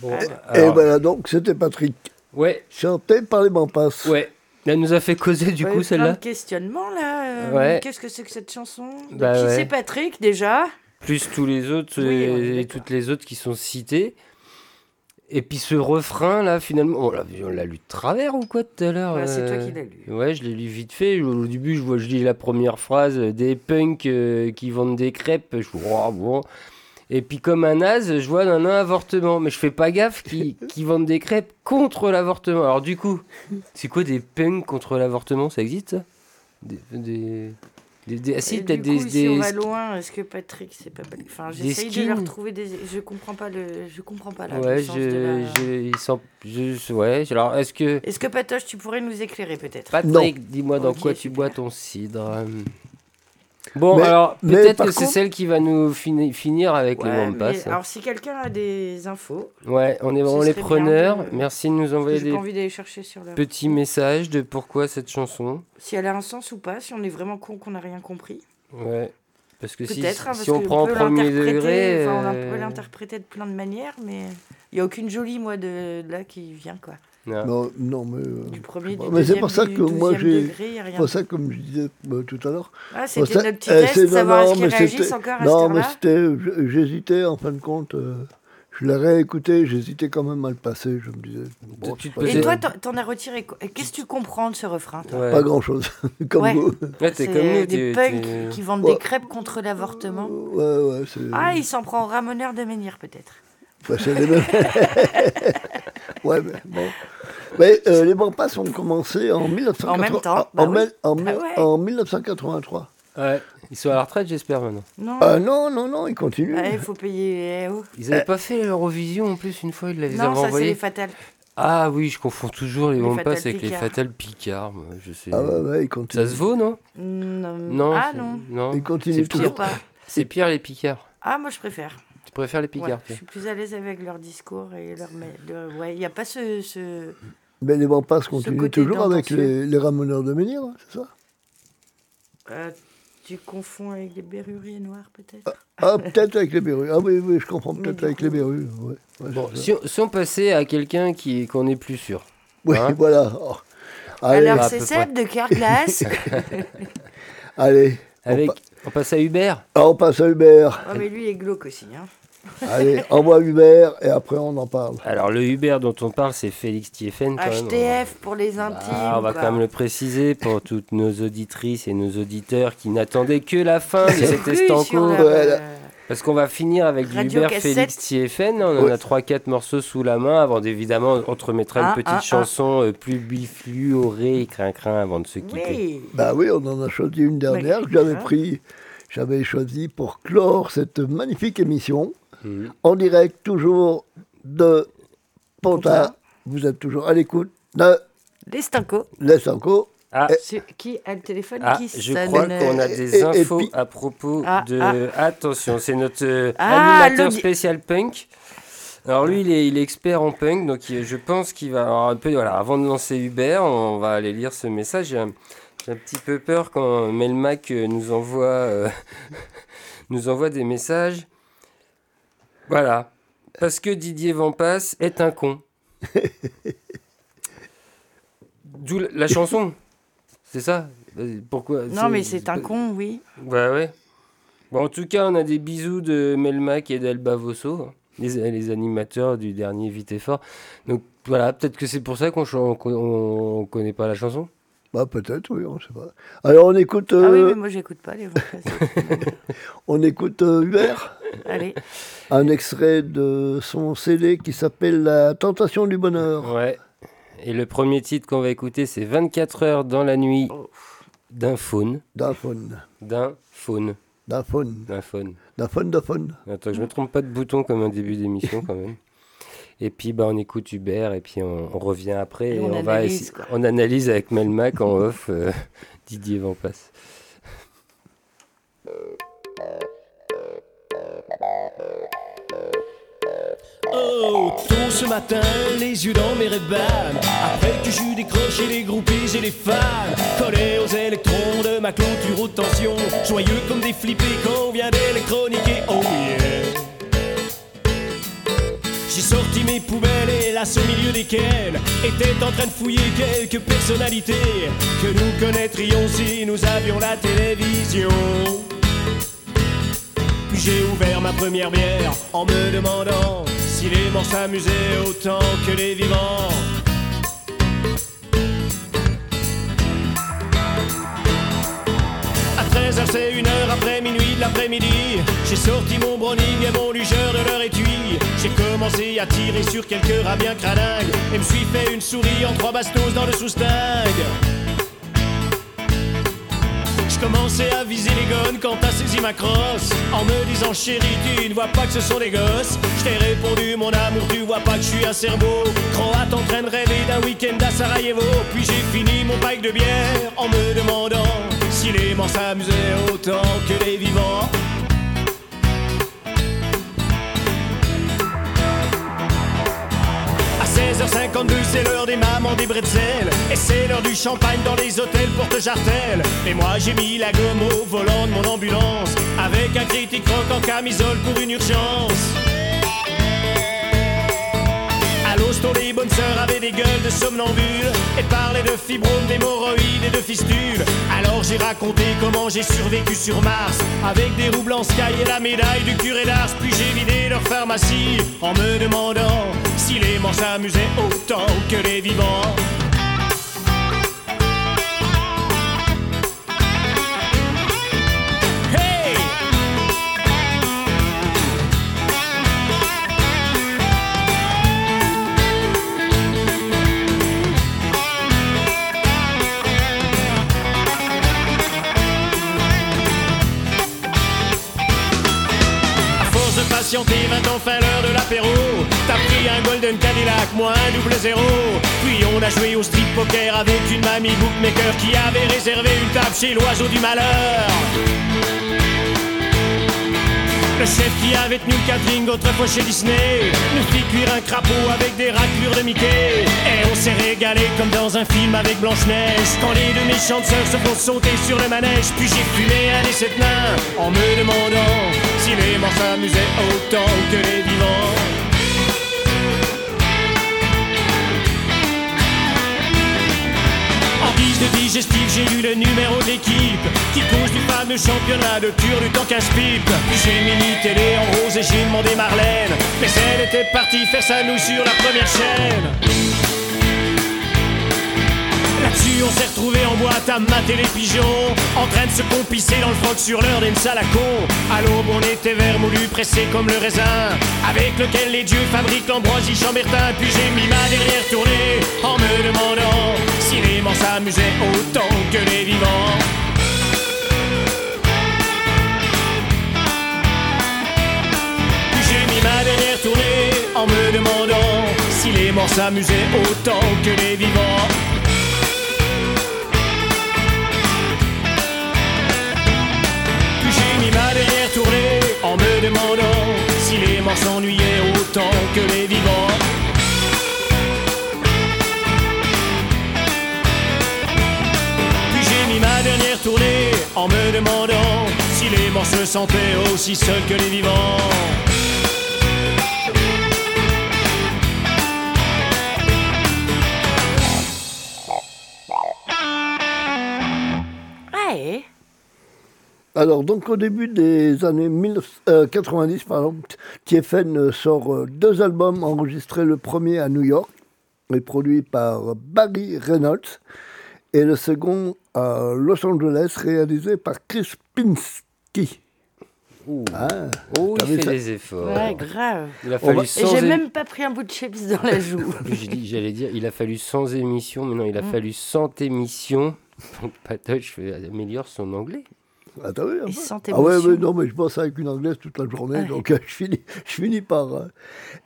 A: Bon,
C: Et
A: alors,
C: voilà, donc c'était Patrick,
A: ouais,
C: chanté par les passent.
A: ouais. Elle nous a fait causer du
D: Ouais,
A: coup celle-là.
D: de questionnements là. euh,
A: Ouais.
D: Qu'est-ce que c'est que cette chanson?
A: Bah
D: Qui
A: ouais.
D: c'est Patrick déjà?
A: Plus tous les autres
D: Oui,
A: euh, et toutes les autres qui sont cités. Et puis ce refrain là, finalement, on l'a on l'a lu de travers ou quoi tout à l'heure
D: Ouais, C'est toi
A: euh,
D: qui l'as lu.
A: Ouais, je l'ai lu vite fait. Au début, je vois, je lis la première phrase euh, des punks euh, qui vendent des crêpes. Je vois, oh, bon. Et puis comme un naze, je vois un, un avortement. Mais je fais pas gaffe qu'ils qu'ils vendent des crêpes contre l'avortement. Alors du coup, c'est quoi des punks contre l'avortement? Ça existe ça? Des, des, des, des- ah, si, peut-être des,
D: coup, si on
A: des-
D: va loin, est-ce que Patrick, c'est pas Enfin,
A: Des
D: j'essaye de leur retrouver des. Je comprends pas le. Je comprends pas là.
A: Ouais, je,
D: de la-
A: je, ils sont, je, ouais. Alors, est-ce que
D: Est-ce que Patoche, tu pourrais nous éclairer peut-être?
A: Patrick, dis-moi dans quoi tu bois ton cidre euh. Bon,
C: Mais-
A: alors peut-être que c'est
C: contre-
A: celle qui va nous fini- finir avec les
D: Ouais,
A: One
D: mais
A: Pass.
D: alors si quelqu'un a des infos,
A: Ouais, on est vraiment les
D: bien
A: preneurs. Merci de nous envoyer des
D: pas envie d'aller chercher sur le.
A: petits messages de pourquoi cette chanson.
D: Si elle a un sens ou pas, si on est vraiment con qu'on n'a rien compris.
A: Ouais. Parce que si,
D: hein,
A: si on prend en premier degré.
D: enfin, on
A: euh,
D: peut l'interpréter de plein de manières, mais il n'y a aucune jolie, moi, de, de là qui vient, quoi.
A: Non.
C: Non, non, mais. euh,
D: Du premier, du
C: mais c'est pour ça que moi j'ai.
D: rien.
C: Pour ça, comme je disais euh, tout à l'heure.
D: Ah,
C: pour
D: c'était notre petit
C: euh,
D: test,
C: c'est-
D: savoir
C: non,
D: est-ce qu'ils encore à
C: Non, mais c'était. J'hésitais en fin de compte. euh, je l'ai réécouté, j'hésitais quand même à le passer. Je me disais. bon,
A: tu
C: c'est
A: te
C: pas
D: Et toi, t'en as retiré Qu'est-ce que tu comprends de ce refrain toi?
A: Ouais.
C: Pas grand chose. comme
D: Ouais.
C: vous.
A: Ouais,
D: C'est
A: comme nous.
D: des
A: tu-
D: punks
A: tu-
D: qui vendent
C: Ouais.
D: des crêpes contre l'avortement.
C: Ouais, ouais, c'est.
D: Ah, il s'en prend au ramoneur de menhir, peut-être.
C: Ouais, c'est les mêmes. ouais, mais bon. Mais euh, les Bampas ont commencé en 1980
D: En même temps,
C: en,
D: bah
C: en
D: oui.
C: mille- en
D: Ah
C: mille-
D: ouais.
C: en 1983.
A: Ouais. Ils sont à la retraite, j'espère maintenant.
D: Non,
C: Ah non, non, non, ils continuent.
D: il faut payer. eh oh.
A: Ils avaient pas fait l'Eurovision en plus une fois, ils les
D: Non,
A: avaient
D: ça, c'est les fatales.
A: Ah oui, je confonds toujours les
D: Les
A: Pass avec les. Fatal Picard. moi, Je sais.
C: Ah ouais, ouais, ils continuent.
A: Ça se vaut, non?
D: Non.
A: Non.
D: Ah non,
A: non.
C: Ils continuent
D: toujours.
A: C'est pire les Picards.
D: Ah, moi, je préfère.
A: Tu préfères les
D: Ouais,
A: Picards
D: je suis plus à l'aise avec leur discours et leur. Ouais, il n'y a pas ce. ce...
C: Mais les Bampas continuent toujours avec les, les ramoneurs de menhir, hein, c'est ça?
D: Euh, tu confonds avec les berruriers noirs, peut-être?
C: Ah, peut-être avec les berrues. Ah oui, oui, je comprends peut-être avec
D: coup-
C: les berrues. Ouais, ouais,
A: Bon, si on, si on passait à quelqu'un qui qu'on est plus sûr.
C: Oui,
A: Hein?
C: voilà. Oh. Allez,
D: Alors, c'est Seb de Carglass.
C: allez.
A: Avec,
C: On, pa-
A: on passe à Hubert?
C: Ah, on passe à Hubert.
D: oh, mais lui, il est glauque aussi. Hein.
C: Allez, envoie Hubert et après on en parle.
A: Alors le Hubert dont on parle, c'est Félix Tiefen.
D: HTF pour les intimes.
A: Ah, on va
D: quoi.
A: quand même le préciser pour toutes nos auditrices et nos auditeurs qui n'attendaient que la fin de cet estanco.
D: euh,
A: Parce qu'on va finir avec du
D: Radio
A: Hubert
D: cassette.
A: Félix Tiefen. On en
C: Ouais.
A: a 3-4 morceaux sous la main. Avant d'évidemment, on te remettra
D: Un,
A: une petite
D: un, un.
A: chanson euh, plus bifluorée et crin-crin avant de se quitter.
D: Oui.
C: Bah oui, on en a choisi une dernière que j'avais
D: hein.
C: pris, j'avais choisi pour clore cette magnifique émission
A: Mhm.
C: en direct toujours de Pontin. Vous êtes toujours à l'écoute de
D: Les Stanco.
C: l'Essanco.
A: Ah,
D: Qui a le téléphone
A: ah,
D: qui
A: je
D: sonne
A: crois qu'on a des
C: Et- et
A: infos
C: puis-
A: à propos
D: Ah,
A: de.
D: ah.
A: Attention, c'est notre euh,
D: Ah,
A: animateur spécial punk. Alors lui, il est, il est expert en punk, donc il- je pense qu'il va avoir un peu. Voilà, avant de lancer Hubert, on va aller lire ce message. J'ai un, petit peu peur quand Melmac euh, nous envoie, euh, nous envoie des messages. Voilà, parce que Didier Vampas est un con. D'où la, chanson, c'est ça. Pourquoi
D: Non, mais c'est un con, oui.
A: Bah ouais. Bon, en tout cas, on a des bisous de Melmac et d'Alba Vosso, les, les animateurs du dernier Vite et Fort. Donc voilà, peut-être que c'est pour ça qu'on on connaît pas la chanson.
C: Bah peut-être, oui, on sait pas. Alors on écoute,
D: Ah oui,
C: euh,
D: mais moi, j'écoute pas les voix.
C: on écoute euh, Hubert,
D: Allez.
C: un extrait de son CD qui s'appelle La Tentation du Bonheur.
A: Ouais. Et le premier titre qu'on va écouter, c'est 24 heures dans la nuit
D: Oh.
A: d'un faune.
C: D'un faune,
A: D'un faune.
C: d'un faune,
A: D'un faune.
C: d'un faune de faune.
A: Attends, je me trompe pas de bouton comme un début d'émission quand même. Et puis bah, on écoute Hubert et puis on, on revient après
D: Et
A: et,
D: on
A: on, va
D: analyse,
A: on analyse avec Melmac en off euh, Didier Vampas.
J: Oh, tôt ce matin, les yeux dans mes ray Après que j'eus décroché les groupies et les fans. Collés aux électrons de ma clôture haute tension Joyeux comme des flippés qu'on vient d'électroniquer, oh yeah J'ai sorti mes poubelles et là, au milieu desquelles Était en train de fouiller quelques personnalités Que nous connaîtrions si nous avions la télévision puis j'ai ouvert ma première bière en me demandant si les morts s'amusaient autant que les vivants. À 13h
L: c'est une heure après minuit de l'après-midi. J'ai sorti mon browning et mon lugeur de leur étui. J'ai commencé à tirer sur quelques rats bien cradingues. Et me suis fait une souris en trois bastos dans le sous-stingue. Je commençais à viser les gones quand t'as saisi ma crosse En me disant chérie tu ne vois pas que ce sont des gosses Je t'ai répondu mon amour tu vois pas que je suis un cerveau Croate en train de rêver d'un week-end à Sarajevo Puis j'ai fini mon pack de bière en me demandant Si les morts s'amusaient autant que les vivants À 16h52, c'est l'heure des mamans des bretzels. Et c'est l'heure du champagne dans les hôtels Porte-Jartel. Et moi, j'ai mis la gomme au volant de mon ambulance. Avec un critique rock en camisole pour une urgence. L'hosto, les bonnes sœurs avaient des gueules de somnambules et parlaient de fibromes, d'hémorroïdes et de fistules. Alors j'ai raconté comment j'ai survécu sur Mars avec des roues blancs sky et la médaille du curé d'Ars. Puis j'ai vidé leur pharmacie en me demandant si les morts s'amusaient autant que les vivants. De patienter, vint enfin l'heure de l'apéro. T'as pris un Golden Cadillac, moi un double zéro. Puis on a joué au strip poker avec une mamie bookmaker qui avait réservé une table chez l'oiseau du malheur. Le chef qui avait tenu le catering autrefois chez Disney nous fit cuire un crapaud avec des raclures de Mickey. Et on s'est régalé comme dans un film avec Blanche-Neige. Quand les deux méchantes sœurs se font sauter sur le manège, puis j'ai fumé un des sept en me demandant si les morts s'amusaient autant que les vivants. Digestif, j'ai lu le numéro de l'équipe qui cause du fameux championnat de cure du temps 15 pipe. Puis j'ai mis une télé en rose et j'ai demandé Marlène, mais elle était partie faire sa nouille sur la première chaîne. On s'est retrouvé en boîte à mater les pigeons, en train de se compisser dans le froc sur l'heure d'une salle à con. À l'aube, on était vermoulu, pressé comme le raisin, avec lequel les dieux fabriquent l'ambroisie chambertin. Puis j'ai mis ma dernière tournée en me demandant si les morts s'amusaient autant que les vivants. Puis j'ai mis ma dernière tournée en me demandant si les morts s'amusaient autant que les vivants. Demandant si les morts s'ennuyaient autant que les vivants. Puis j'ai mis ma dernière tournée en me demandant si les morts se sentaient aussi seuls que les vivants.
D: Ouais.
C: Alors, donc, au début des années 1990, pardon, TFN euh, sort euh, deux albums enregistrés, le premier à New York, et produit par Barry Reynolds, et le second à Los Angeles, réalisé par Chris Pinsky. Ah,
A: Oh, il fait
C: ça
A: des efforts.
D: Ouais, grave.
A: Il a fallu
C: va-
D: Et
A: sans
D: j'ai
A: é-
D: même pas pris un bout de chips dans la joue.
A: J'allais dire, il a fallu sans émission, mais non, il a
D: Mm.
A: fallu sans émission. Donc Patoche améliore son anglais.
C: Ah, vu un
D: Et sans
C: Ah ouais, mais non, mais je bosse avec une anglaise toute la journée,
D: Ouais.
C: donc euh, je, finis, je finis par... euh,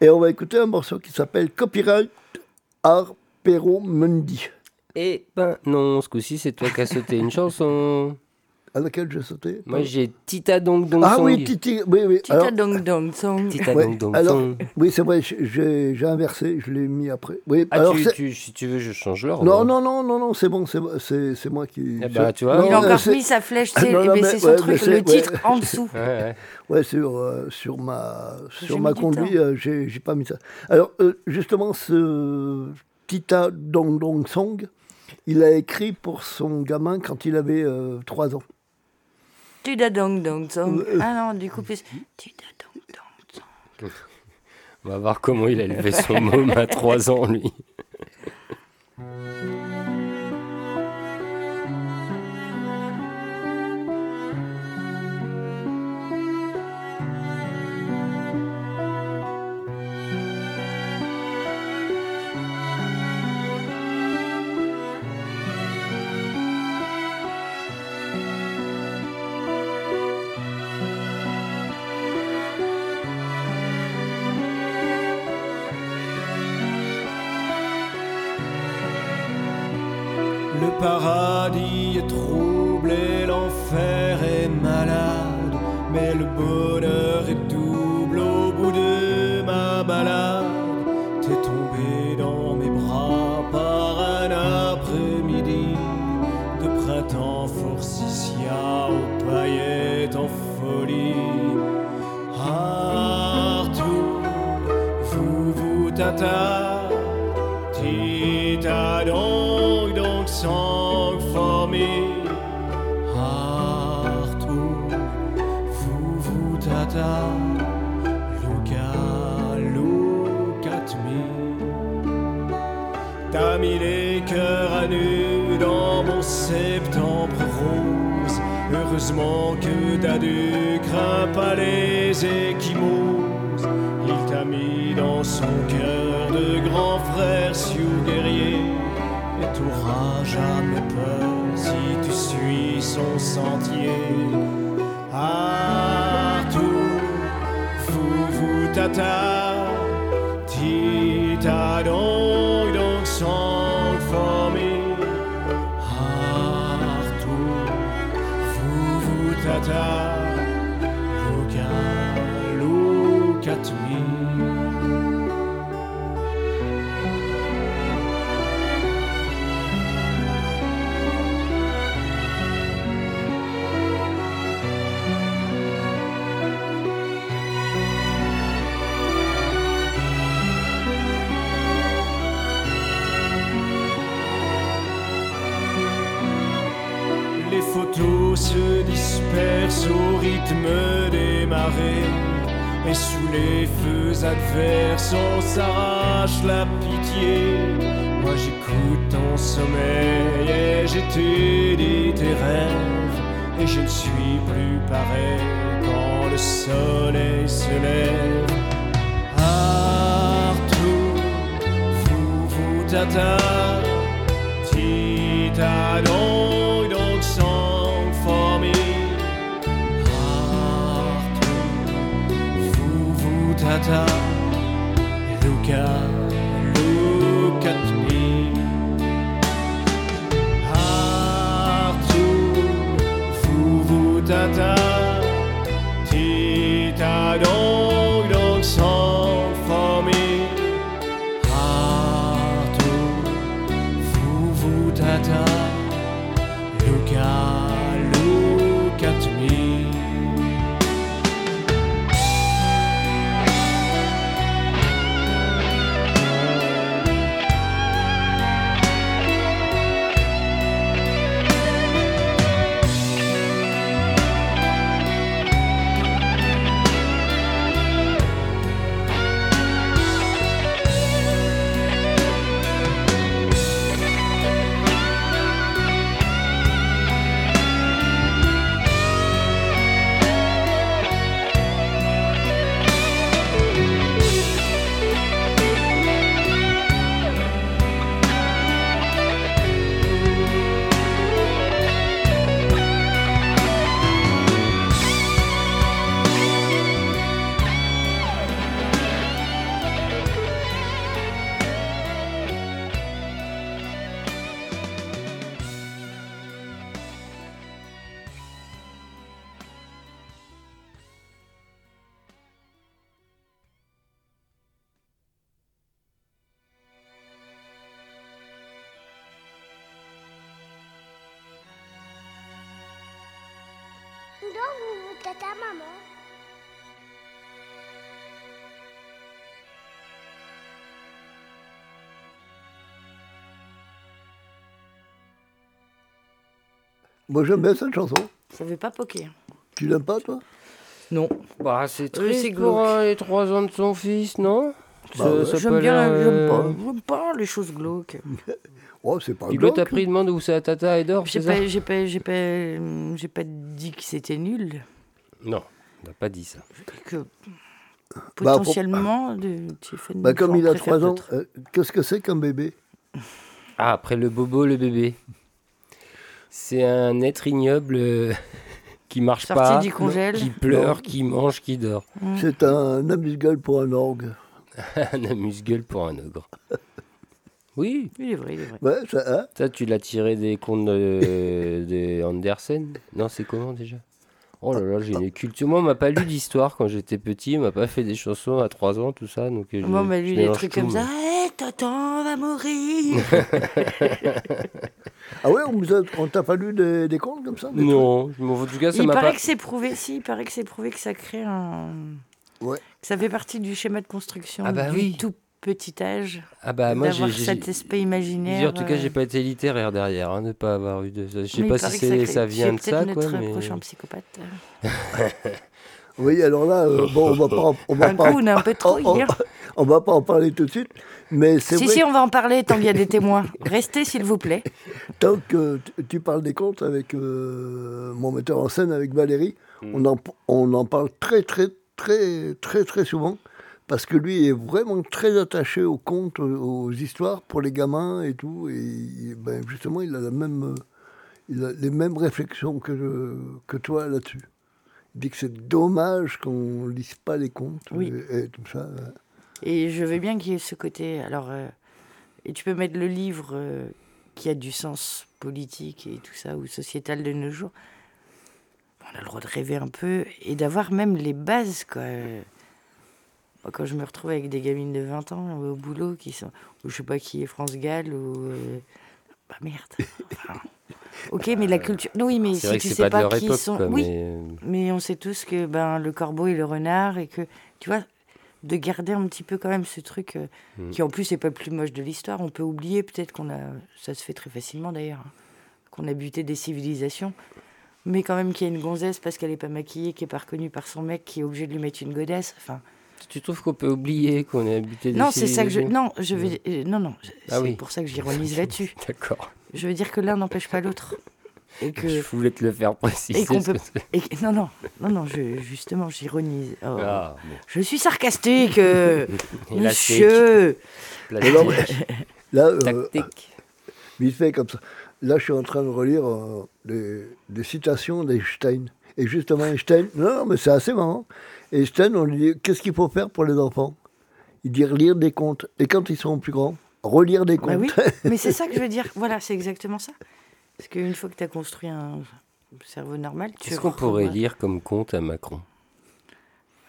C: Et on va écouter un morceau qui s'appelle Copyright Arpero Mundi,
A: Eh ben non, ce coup-ci, c'est toi qui as sauté une chanson.
C: À laquelle j'ai sauté.
A: Moi, j'ai Tita Dong Dong
C: Ah
A: Song.
C: oui, Titi, oui, oui.
D: Tita
C: alors-
D: dong dong song.
A: Tita
C: Ouais,
A: Dong Dong
C: alors,
A: Song.
C: oui, c'est vrai, j'ai inversé, je l'ai mis après. Oui,
A: Ah,
C: alors
A: tu,
C: c'est-
A: tu- si tu veux, je change l'ordre.
C: Non, non, non, non, non, c'est bon, c'est moi qui.
A: Eh bah, tu vois.
C: Non,
D: Il a
C: euh,
D: encore mis sa flèche, tu sais,
C: Non, non,
D: mais
C: mais-
D: c'est son
C: ouais,
D: truc, le
C: ouais.
D: titre en dessous.
A: Ouais, ouais.
C: Ouais, sur, euh, sur ma,
D: J'ai
C: sur ma
D: du
C: conduite, euh, j'ai j'ai pas mis ça. Alors, euh, justement, ce Tita Dong Dong Song, il a écrit pour son gamin quand il avait 3 ans.
D: Tita dong dong song.
C: Euh,
D: Ah non, du coup, plus. Tita dong dong song.
A: On va voir comment il a élevé son môme à 3 ans, lui.
L: bonheur est double au bout de ma balade. T'es tombé dans mes bras par un après-midi de printemps forsythia aux paillettes en folie. Arthur, vous vous tata, pas les échymoses. Il t'a mis dans son cœur de grand frère Sioux guerrier. Et t'auras jamais peur si tu suis son sentier. Arthur, vous vous tata, Et sous les feux adverses, on s'arrache la pitié. Moi j'écoute ton sommeil et j'étudie tes rêves. Et je ne suis plus pareil quand le soleil se lève. Arthur, vous vous tata, tata,
C: Moi, j'aime bien cette chanson.
D: Ça veut pas poker.
C: Tu l'aimes pas, toi?
D: Non.
A: Bah, c'est triste
D: c'est
A: pour
D: glauque.
A: euh, les trois ans de son fils, non?
C: Bah ouais.
D: J'aime bien, j'aime
A: euh,
D: pas, j'aime pas les choses glauques.
C: Oh, c'est pas glauque.
A: après, il demande où c'est la tata et dort,
D: J'ai pas, j'ai pas, j'ai pas, j'ai pas dit que c'était nul.
A: Non, on n'a pas dit ça.
D: Que
C: Bah,
D: potentiellement, de, tu fais
C: Bah, comme il a 3 ans, euh, qu'est-ce que c'est qu'un bébé?
A: Ah, après le bobo, le bébé. C'est un être ignoble euh, qui marche
D: Sorti
A: pas,
D: du congèle.
A: qui pleure,
C: Non.
A: qui mange, qui dort.
D: Mm.
C: C'est un amuse-gueule pour un orgue.
A: un amuse-gueule pour un ogre. Oui.
D: Il est vrai, il est vrai.
C: Ouais, ça, hein
A: Ça, tu l'as tiré des contes de, de Andersen? Non, c'est comment déjà? Oh là là, j'ai une culture. Moi, on m'a pas lu d'histoire quand j'étais petit. On m'a pas fait des chansons à 3 ans, tout ça. Donc, euh, je-
D: Moi, on m'a lu des trucs
A: tout,
D: comme
A: moi.
D: ça. Hé, Tonton va mourir.
C: Ah ouais, on, a- t'a pas lu des, des contes comme ça des
A: Non, mais en tout cas, ça
D: il
A: m'a
D: paraît
A: pas.
D: que c'est prouvé, si, il paraît que c'est prouvé que ça crée un.
C: Ouais.
D: Que ça fait partie du schéma de construction
A: Ah bah
D: du
A: oui.
D: tout petit âge.
A: Ah bah, moi, j'ai-
D: cet aspect imaginaire.
A: en tout cas,
D: euh,
A: j'ai pas été littéraire derrière, hein, de pas avoir eu de. Je sais
D: mais
A: pas si
D: crée-
A: ça vient de
D: peut-être
A: ça,
D: notre
A: quoi. Mais...
D: prochain psychopathe.
C: Oui, alors là, euh, bon, on va pas, en- on va
D: Un
C: pas,
D: coup, on est un peu trop
C: on va pas en parler tout de suite, mais c'est
D: Si,
C: vrai
D: si, on va en parler tant qu'il y a des témoins. Restez, s'il vous plaît.
C: Tant que tu- parles des contes avec euh, mon metteur en scène, avec Valérie, on, en, on en parle très, très, très, très, très souvent. Parce que lui est vraiment très attaché aux contes, aux, aux histoires pour les gamins et tout. Et ben, justement, il a, la même, il a les mêmes réflexions que, je- que toi là-dessus. Il dit que c'est dommage qu'on lise pas les contes
D: Oui.
C: et, et tout ça.
D: Et je veux bien qu'il y ait ce côté. Alors, euh, et tu peux mettre le livre euh, qui a du sens politique et tout ça, ou sociétal de nos jours. On a le droit de rêver un peu et d'avoir même les bases, quoi. Moi, Quand je me retrouve avec des gamines de 20 ans au boulot qui sont. Ou je sais pas qui est France Gall, ou. euh, bah merde. Enfin, ok, mais la culture. Non, oui, mais si
A: vrai que
D: tu
A: c'est
D: sais
A: pas
D: qui
A: époque,
D: sont. oui,
A: mais, euh,
D: mais on sait tous que ben, le corbeau et le renard, et que, tu vois, de garder un petit peu quand même ce truc, euh,
A: Mm.
D: qui en plus n'est pas le plus moche de l'histoire. On peut oublier peut-être qu'on a, ça se fait très facilement d'ailleurs, hein, qu'on a buté des civilisations, mais quand même qu'il y a une gonzesse parce qu'elle n'est pas maquillée, qui est pas reconnue par son mec, qui est obligé de lui mettre une godesse. Enfin,
A: Tu trouves qu'on peut oublier qu'on a habité des
D: non, c'est ça que je, non, je vais, euh, non, non,
A: Ah
D: c'est
A: oui.
D: pour ça que j'ironise là-dessus.
A: D'accord.
D: Je veux dire que l'un n'empêche pas l'autre. Et que,
A: Je voulais te le faire préciser.
D: et qu'on peut,
A: parce que-
D: et que- non, non, non, non, je, justement, j'ironise. Oh.
A: Ah, bon.
D: Je suis sarcastique, euh, monsieur.
C: Mais non, mais là, euh,
A: Tactique.
C: vite fait comme ça. Là, je suis en train de relire euh, des, des citations d'Einstein. Et justement, Einstein, non, non, mais c'est assez marrant. Einstein, on lui dit qu'est-ce qu'il faut faire pour les enfants? Il dit lire des contes. Et quand ils seront plus grands, relire des contes.
D: Bah oui, mais c'est ça que je veux dire. Voilà, c'est exactement ça. Parce qu'une fois que tu as construit un cerveau normal, tu
A: Qu'est-ce qu'on pourrait lire comme conte à Macron?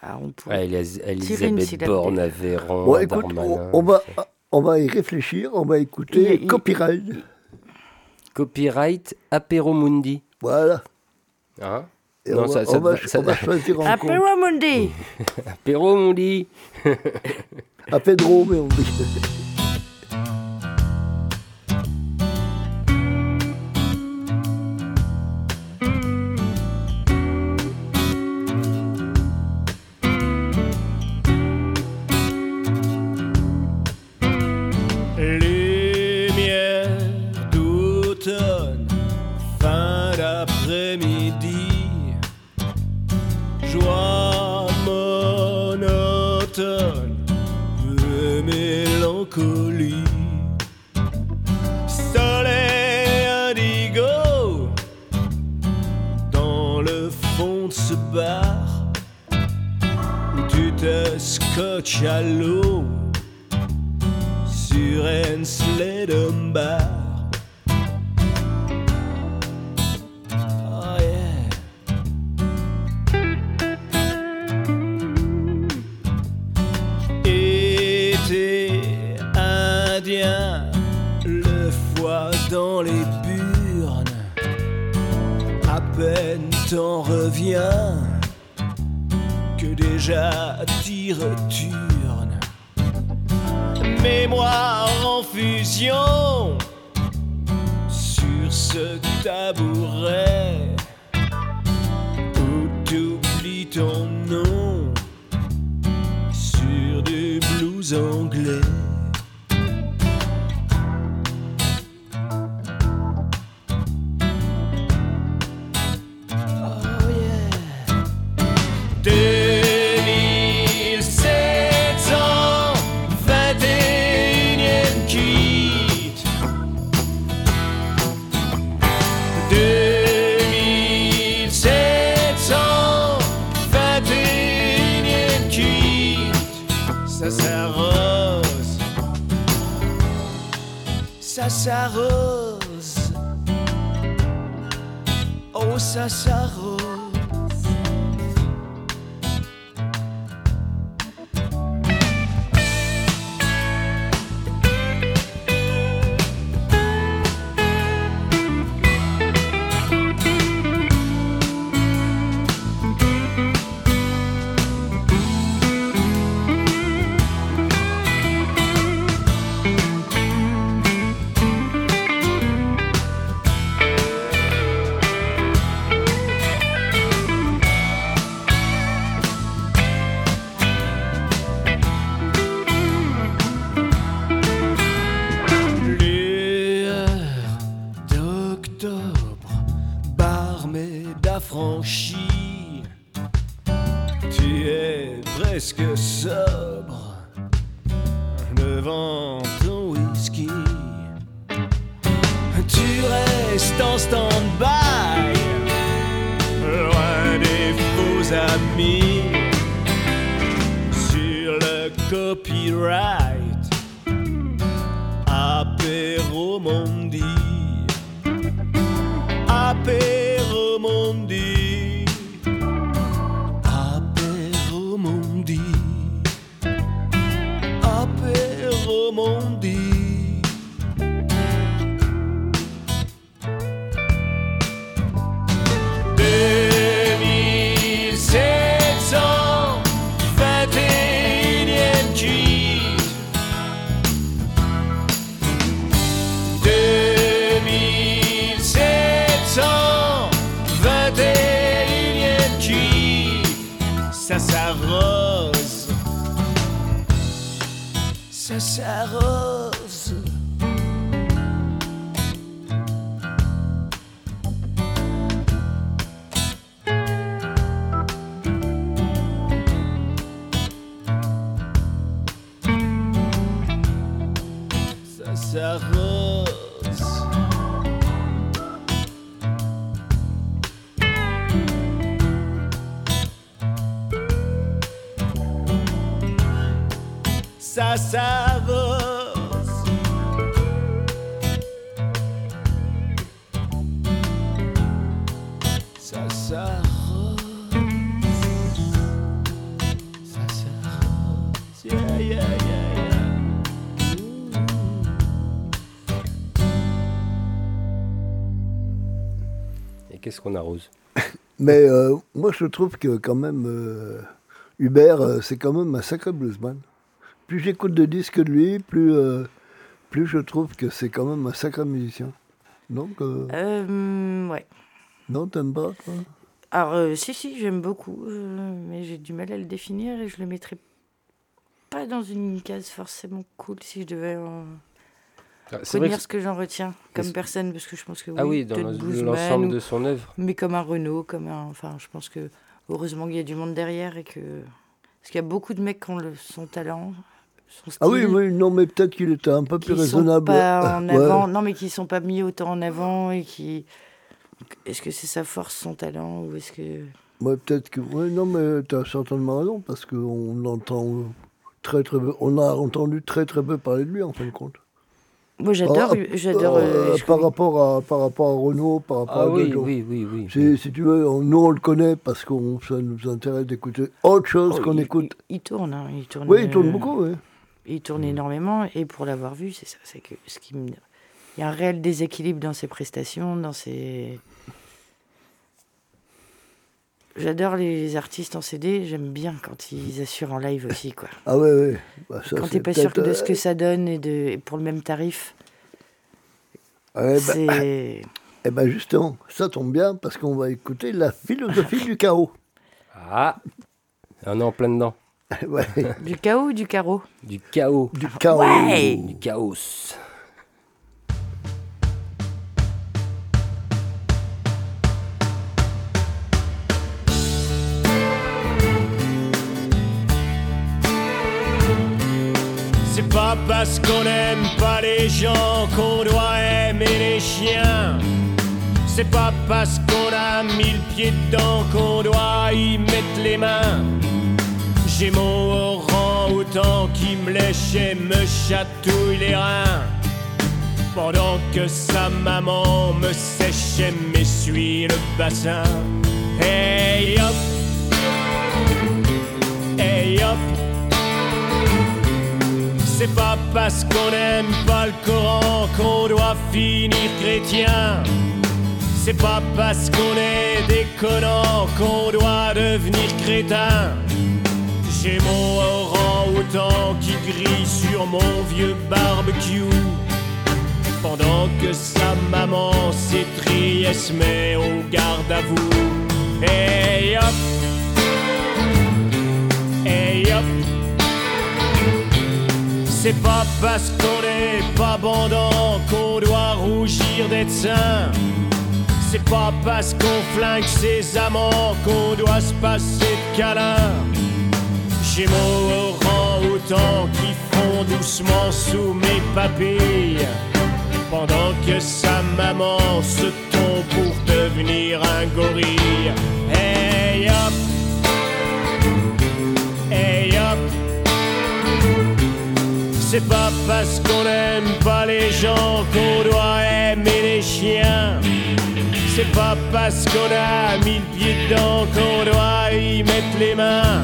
D: Ah, on
A: Ah,
D: pourrait une
A: Elisabeth Borne, Véran,
C: Bon,
A: à
C: écoute, on,
A: Darmanin.
C: on va, on va y réfléchir, on va écouter
D: Il il-
C: Copyright.
A: Copyright Apéro Mundi.
C: Voilà.
A: Hein?
C: Et
A: Non,
C: on,
A: ça-
C: va,
A: ça
C: on, va,
A: ça-
C: on va choisir en compte.
D: Apéro Mundi
A: Apéro Mundi.
C: À Pedro, mais on dit.
A: qu'on arrose
C: Mais euh, moi, je trouve que quand même, euh, Hubert, euh, c'est quand même un sacré bluesman. Plus j'écoute de disques de lui, plus, euh, plus je trouve que c'est quand même un sacré musicien. Donc, euh,
D: Euh, ouais.
C: non, t'aimes pas toi?
D: Alors, euh, si, si, j'aime beaucoup, euh, mais j'ai du mal à le définir et je le mettrais pas dans une case forcément cool si je devais en...
A: Ah, c'est vrai
D: dire
A: que
D: ce que j'en retiens comme personne, parce que je pense que oui,
A: Ah oui, dans le- l'ensemble de son œuvre.
D: Mais comme un Renault, comme un... Enfin, je pense que heureusement qu'il y a du monde derrière et que... Parce qu'il y a beaucoup de mecs qui ont le, son talent.
C: Ah oui, oui, non, mais peut-être qu'il était un peu plus
D: sont
C: raisonnable.
D: pas en
C: Ouais.
D: avant, non mais qui sont pas mis autant en avant et qui est-ce que c'est sa force son talent ou est-ce que
C: Ouais, peut-être que. Ouais, non, mais tu as certainement raison, parce qu'on entend très, très peu. On a entendu très, très peu parler de lui, en fin de compte.
D: Moi j'adore
C: Ah,
D: j'adore
C: euh,
D: euh,
C: par, rapport à, par rapport à Renault, par rapport
A: Ah
C: à
A: oui, oui, oui, oui.
C: Si, tu veux, on- nous on le connaît parce que ça nous intéresse d'écouter autre chose
D: Oh,
C: qu'on
D: il-
C: écoute.
D: il, il tourne hein, il tourne
C: Oui, il tourne
D: euh,
C: beaucoup, oui.
D: il tourne énormément et pour l'avoir vu c'est ça c'est que ce qui me il y a un réel déséquilibre dans ses prestations dans ses J'adore les artistes en CD, j'aime bien quand ils assurent en live aussi, quoi.
C: Ah ouais, ouais. Bah, ça,
D: quand t'es pas sûr de ce que
C: euh,
D: ça donne et, de, et pour le même tarif.
C: ouais, bah,
D: c'est...
C: Eh ben justement, ça tombe bien parce qu'on va écouter la philosophie du chaos.
A: Ah On est en plein dedans.
C: Ouais,
D: Du chaos ou du carreau?
A: Du chaos.
C: du chaos.
D: Ouais
A: Du chaos.
L: Pas parce qu'on n'aime pas les gens qu'on doit aimer les chiens. C'est pas parce qu'on a mille pieds dedans qu'on doit y mettre les mains. J'ai mon orang autant qui me lèche et me chatouille les reins. Pendant que sa maman me sèche et m'essuie le bassin. Hey hop, hey hop. C'est pas parce qu'on n'aime pas le Coran qu'on doit finir chrétien. C'est pas parce qu'on est déconnant qu'on doit devenir crétin. J'ai mon orang-outan qui grille sur mon vieux barbecue. Pendant que sa maman s'étrie et se met au garde à vous. Hey hop! Hey hop! C'est pas parce qu'on n'est pas bandant qu'on doit rougir d'être sain. C'est pas parce qu'on flingue ses amants qu'on doit se passer de câlin. J'ai mon orang-outan qui fond doucement sous mes papilles. Pendant que sa maman se tombe pour devenir un gorille. C'est pas parce qu'on n'aime pas les gens qu'on doit aimer les chiens. C'est pas parce qu'on a mis le pied dedans qu'on doit y mettre les mains.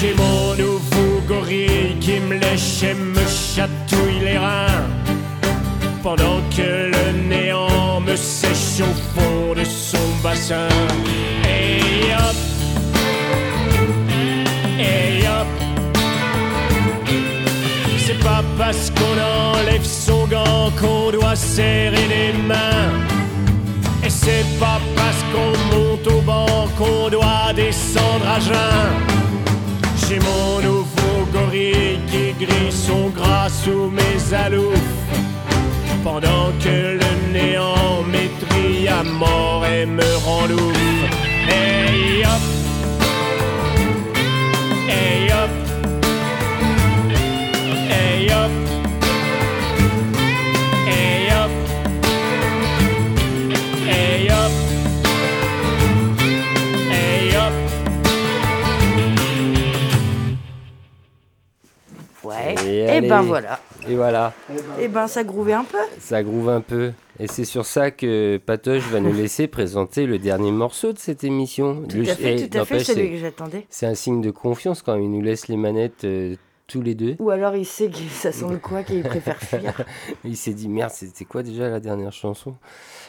L: J'ai mon nouveau gorille qui me lèche et me chatouille les reins. Pendant que le néant me sèche au fond de son bassin. Hop! Parce qu'on enlève son gant qu'on doit serrer les mains. Et c'est pas parce qu'on monte au banc qu'on doit descendre à jeun. J'ai mon nouveau gorille qui grille son gras sous mes aloufs. Pendant que le néant m'étrie à mort et me rend. Hey hop!
A: Et allez.
D: ben voilà.
A: Et voilà,
D: Et ben ça grouvait un peu.
A: ça groove un peu. Et c'est sur ça que Patoche va nous laisser présenter le dernier morceau de cette émission.
D: Tout
A: Le-
D: à fait,
A: eh,
D: tout à fait, celui
A: c'est-
D: que j'attendais.
A: C'est un signe de confiance quand il nous laisse les manettes euh, tous les deux.
D: Ou alors il sait que ça sent le quoi qu'il préfère fuir.
A: Il s'est dit merde, c'était quoi déjà la dernière chanson?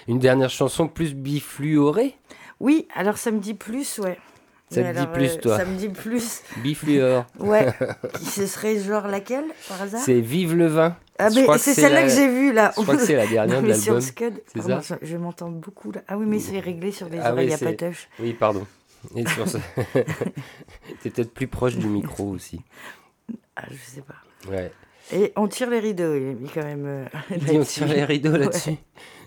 A: Une dernière chanson plus bifluorée?
D: Oui, alors ça me dit plus, ouais.
A: Ça te dit plus,
D: euh,
A: toi
D: Ça me dit plus.
A: Bifluor.
D: Ouais. Ce serait genre laquelle, par hasard
A: C'est Vive le vin.
D: Ah, mais c'est celle-là
A: la-
D: que j'ai vue, là.
A: Je crois que c'est la dernière
D: Non,
A: de
D: mais sur
A: l'album.
D: Scud,
A: C'est
D: pardon,
A: ça
D: je- m'entends beaucoup, là. Ah oui, mais c'est réglé sur les
A: Ah oui,
D: oreilles à
A: c'est-
D: patoche.
A: Oui, pardon. Et sur ça. T'es peut-être plus proche du micro aussi.
D: Ah, je sais pas.
A: Ouais.
D: Et on tire les rideaux, il a mis quand même. euh,
A: on
D: là-dessus.
A: tire les rideaux
D: Ouais.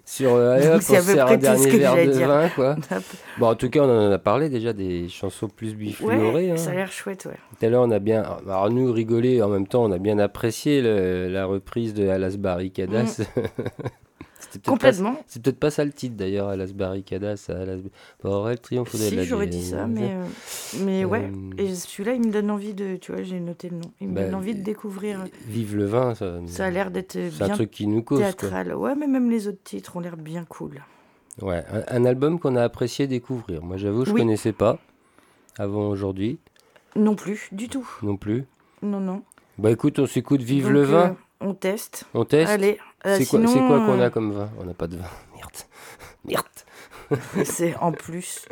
A: Sur euh, allez hop, on sert un dernier verre de
D: dire.
A: vin, quoi. Bon, en tout cas, on en a parlé déjà des chansons plus bifluorées.
D: Ouais,
A: hein.
D: ça a l'air chouette, ouais.
A: Tout à l'heure, on a bien. Alors, nous, rigoler, en même temps, on a bien apprécié le- la reprise de Alas Barricadas. Peut-être
D: Complètement.
A: C'est peut-être pas ça le titre d'ailleurs, Alas Barricadas. Alas... Pour le triomphe de
D: Si, j'aurais dit ça, mais, euh, mais ouais.
A: Euh,
D: Et celui-là, il me donne envie de. Tu vois, j'ai noté le nom. Il me
A: Bah,
D: donne envie de découvrir. euh,
A: Vive le vin, ça.
D: Ça a l'air d'être
A: C'est un
D: bien
A: truc qui nous cause. quoi.
D: théâtral. Ouais, mais même les autres titres ont l'air bien cool.
A: Ouais, un, un album qu'on a apprécié découvrir. Moi, j'avoue, je
D: Oui.
A: connaissais pas avant aujourd'hui
D: Non plus, du tout.
A: non plus.
D: Non, non.
A: Bah écoute, on s'écoute Vive
D: Donc,
A: le
D: euh,
A: vin.
D: on teste.
A: On teste
D: Allez. Euh,
A: C'est quoi, c'est
D: sinon,
A: quoi qu'on
D: euh,
A: a comme vin On n'a pas de vin. Merde. Merde.
D: C'est en plus.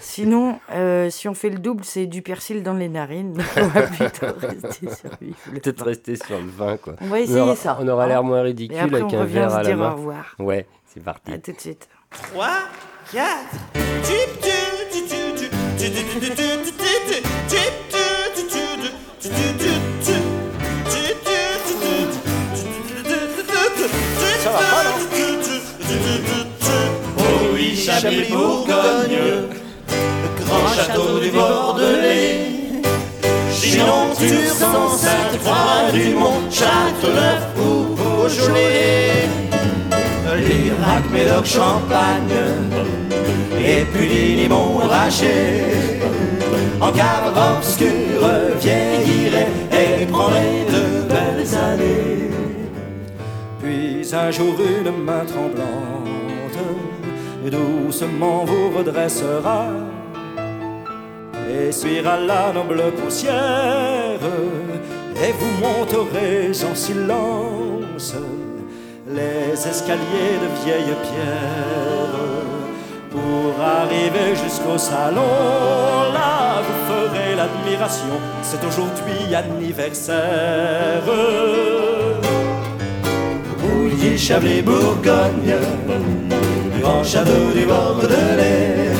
D: Sinon, euh, si on fait le double, c'est du persil dans les narines. Donc on va plutôt rester sur le
A: Peut-être rester sur le vin, quoi.
D: On va essayer
A: aura,
D: ça,
A: On aura
D: hein.
A: l'air moins
D: Et
A: ridicule
D: après,
A: avec
D: on
A: un
D: revient
A: verre
D: se
A: à la
D: dire
A: main.
D: au revoir.
A: Ouais, c'est parti.
D: À tout de suite.
M: 3, 4, tip,
N: Ça va pas, non.
M: Oh oui, Chablis Bourgogne, le grand château du Bordelais. Chinon, Tursan, Sainte-Croix, Dumont, Châteauneuf ou Beaujolais. Lirac, Médoc, Champagne, et puis Limon Raché. En cave obscure, vieillirait et prendrait de belles années. Un
J: jour une main tremblante doucement vous redressera essuiera la noble poussière et vous monterez en silence les escaliers de vieilles pierres pour arriver jusqu'au salon. Là, vous ferez l'admiration. C'est aujourd'hui anniversaire. Bouilly, Chablis, Bourgogne, grand château du Bordelais.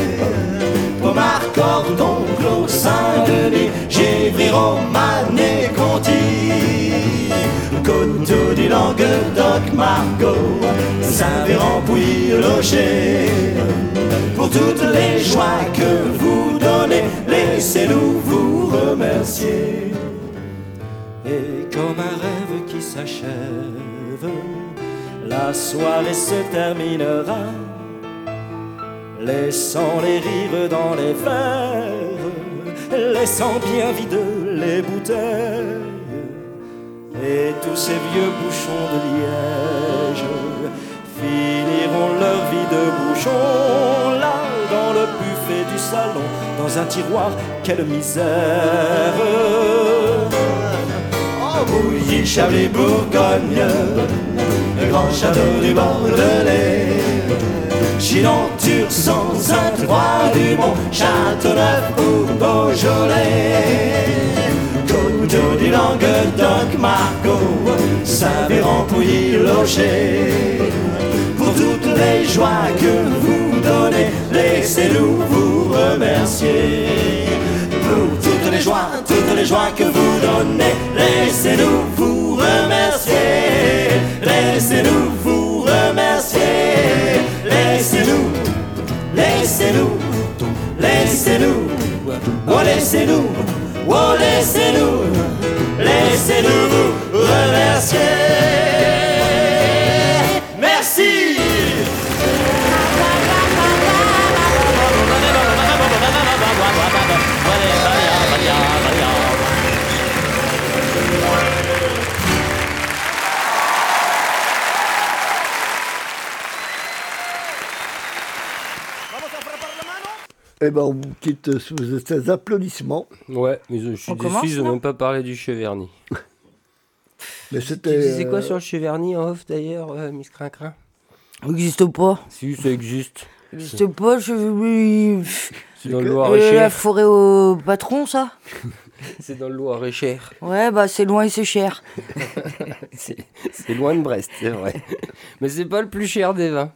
J: Pomard, Cordon, Clos, Saint-Denis, Givry, Romane et Conti. Coteau du Languedoc, Margot, Saint-Véran, Pouilly, Locher. Pour toutes les joies que vous donnez, laissez-nous vous remercier. Et comme un rêve qui s'achève, la soirée se terminera, laissant les rires dans les verres, laissant bien vides les bouteilles et tous ces vieux bouchons de liège finiront leur vie de bouchons là dans le buffet du salon, dans un tiroir, quelle misère! Oh, Bouilly, Chablis, Bourgogne, le grand château du Bordelais. Chinon, Tursan, Saint-Trois du Mont, Châteauneuf ou Beaujolais. Coteau du Languedoc, Margot, Saint-Véran, Pouilly. Pour toutes les joies que vous donnez, laissez-nous vous remercier. Pour toutes les joies, toutes les joies que vous donnez, laissez-nous vous remercier. Laissez-nous vous remercier. Laissez-nous, laissez-nous, laissez-nous, oh laissez-nous, oh laissez-nous, laissez-nous vous remercier.
C: Eh ben, on vous quitte sous ces applaudissements.
A: Ouais, mais je suis
C: On
A: déçu, ils n'ont même pas parlé du cheverny.
C: Mais
A: Tu
C: c'était.
A: disais quoi
C: euh,
A: sur le cheverny en off d'ailleurs, euh, Miss Crincrin?
D: N'existe pas.
A: Si, ça existe.
D: N'existe pas, je.
A: C'est dans le
D: Euh,
A: Loir-et-Cher.
D: la forêt au patron, ça?
A: C'est dans le Loir-et-Cher.
D: Ouais, bah c'est loin et c'est cher.
A: c'est c'est loin de Brest, c'est vrai. Mais c'est pas le plus cher des vins.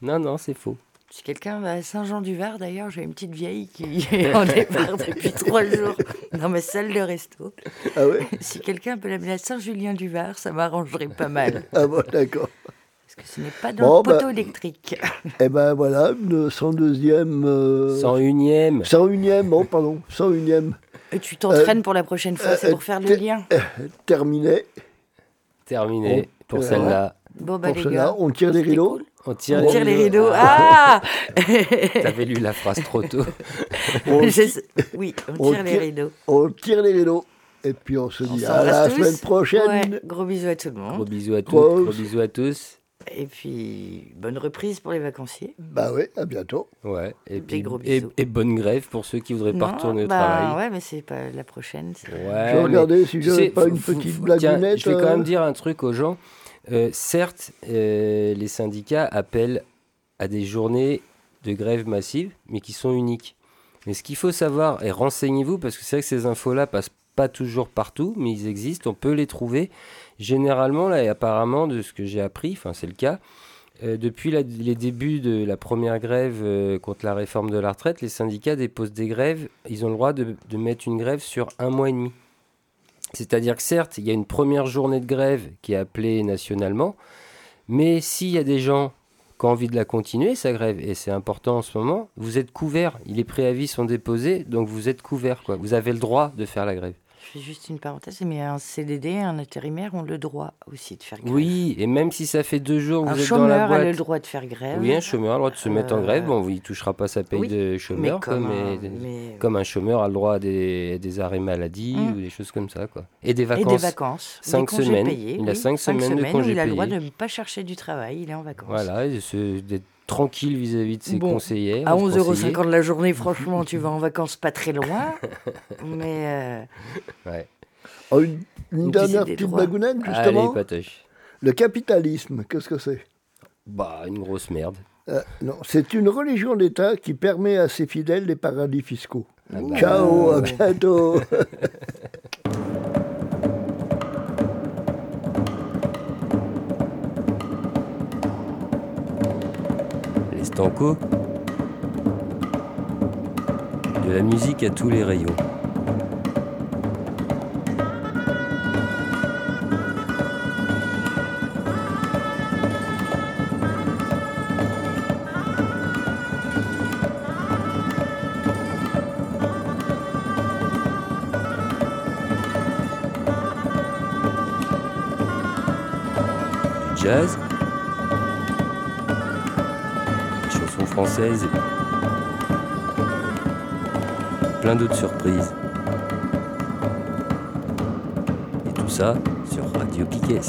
A: Non, non, c'est faux.
D: Si quelqu'un va à Saint-Jean-du-Var, d'ailleurs, j'ai une petite vieille qui est en départ depuis trois jours dans ma salle de resto.
C: Ah ouais?
D: Si quelqu'un peut l'amener à Saint-Julien-du-Var, ça m'arrangerait pas mal.
C: Ah bon, d'accord.
D: Parce que ce n'est pas dans
C: Bon,
D: le poteau
C: bah,
D: électrique.
C: Eh ben voilà, une 102e. Euh...
A: 101e.
C: 101e, oh pardon, 101e.
D: Et tu t'entraînes pour la prochaine fois, c'est
C: euh,
D: pour faire le lien.
C: euh, Terminé.
A: Terminé
C: On-
A: pour
C: euh,
A: celle-là.
D: Bon, bah,
C: Pour
D: les
C: celle-là,
D: gars,
C: on tire les rideaux.
A: On tire,
D: On tire les rideaux. Ah
A: T'avais lu la phrase trop tôt.
C: On
D: Je Oui, on tire les rideaux.
C: On tire les rideaux. Et puis on se dit à la
D: tous.
C: semaine prochaine.
D: Ouais, gros bisous à tout le monde.
A: Gros bisous à tous.
C: Gros-
A: bisous à tous.
D: Et puis, bonne reprise pour les vacanciers.
C: Bah oui, à bientôt.
A: Ouais. Et puis
D: gros
A: et,
D: bisous.
A: et bonne grève pour ceux qui voudraient pas
D: Non,
A: retourner au
D: bah,
A: travail.
D: Ouais, mais c'est pas la prochaine. c'est-
A: Ouais,
C: Je vais regarder si j'avais pas une petite blagounette,
A: tiens, Je vais quand même dire un truc aux gens. Euh, certes, euh, les syndicats appellent à des journées de grève massive, mais qui sont uniques. Mais ce qu'il faut savoir, et renseignez-vous, parce que c'est vrai que ces infos-là passent pas toujours partout, mais ils existent, on peut les trouver. Généralement, là, et apparemment, de ce que j'ai appris, enfin c'est le cas, euh, depuis les débuts de la première grève contre la réforme de la retraite, les syndicats déposent des grèves, ils ont le droit de mettre une grève sur un mois et demi. C'est-à-dire que certes, il y a une première journée de grève qui est appelée nationalement, mais s'il y a des gens qui ont envie de la continuer, sa grève, et c'est important en ce moment, vous êtes couvert. Les préavis sont déposés, donc vous êtes couvert. Vous avez le droit de faire la grève.
D: Je fais juste une parenthèse, mais un CDD, un intérimaire ont le droit aussi de faire grève.
A: Oui, et même si ça fait deux jours que
D: Un
A: vous êtes dans la
D: chômeur a
A: boîte.
D: le droit de faire grève.
A: Oui, un chômeur a le droit de se mettre en
D: Euh,
A: grève. Bon, il ne touchera pas sa paye
D: oui,
A: de chômeur,
D: mais comme
A: quoi,
D: un-
A: mais-
D: mais-
A: comme un chômeur a le droit à des, des arrêts maladie
D: Mm.
A: ou des choses comme ça. Quoi. Et des
D: Et
A: vacances.
D: des vacances.
A: Cinq semaines.
D: payés,
A: il a cinq, semaines, de
D: où
A: congés
D: il a le droit
A: payés.
D: de ne pas chercher du travail, il est en vacances.
A: Voilà, et tranquille vis-à-vis de ses
D: Bon,
A: conseillers.
D: À 11,50€ la journée, franchement, tu vas en vacances pas très loin. mais euh,
A: Ouais.
C: Oh, une, dernière
D: des
C: petite bagounette,
A: Allez,
C: justement.
A: patoche.
C: Le capitalisme, qu'est-ce que c'est?
A: Bah, une grosse merde.
C: Euh, non, c'est une religion d'État qui permet à ses fidèles les paradis fiscaux.
A: Ah bah.
C: Ciao, à bientôt.
A: De la musique à tous les rayons. Jazz. Françaises. Plein d'autres surprises. Et tout ça sur Radio Piquet.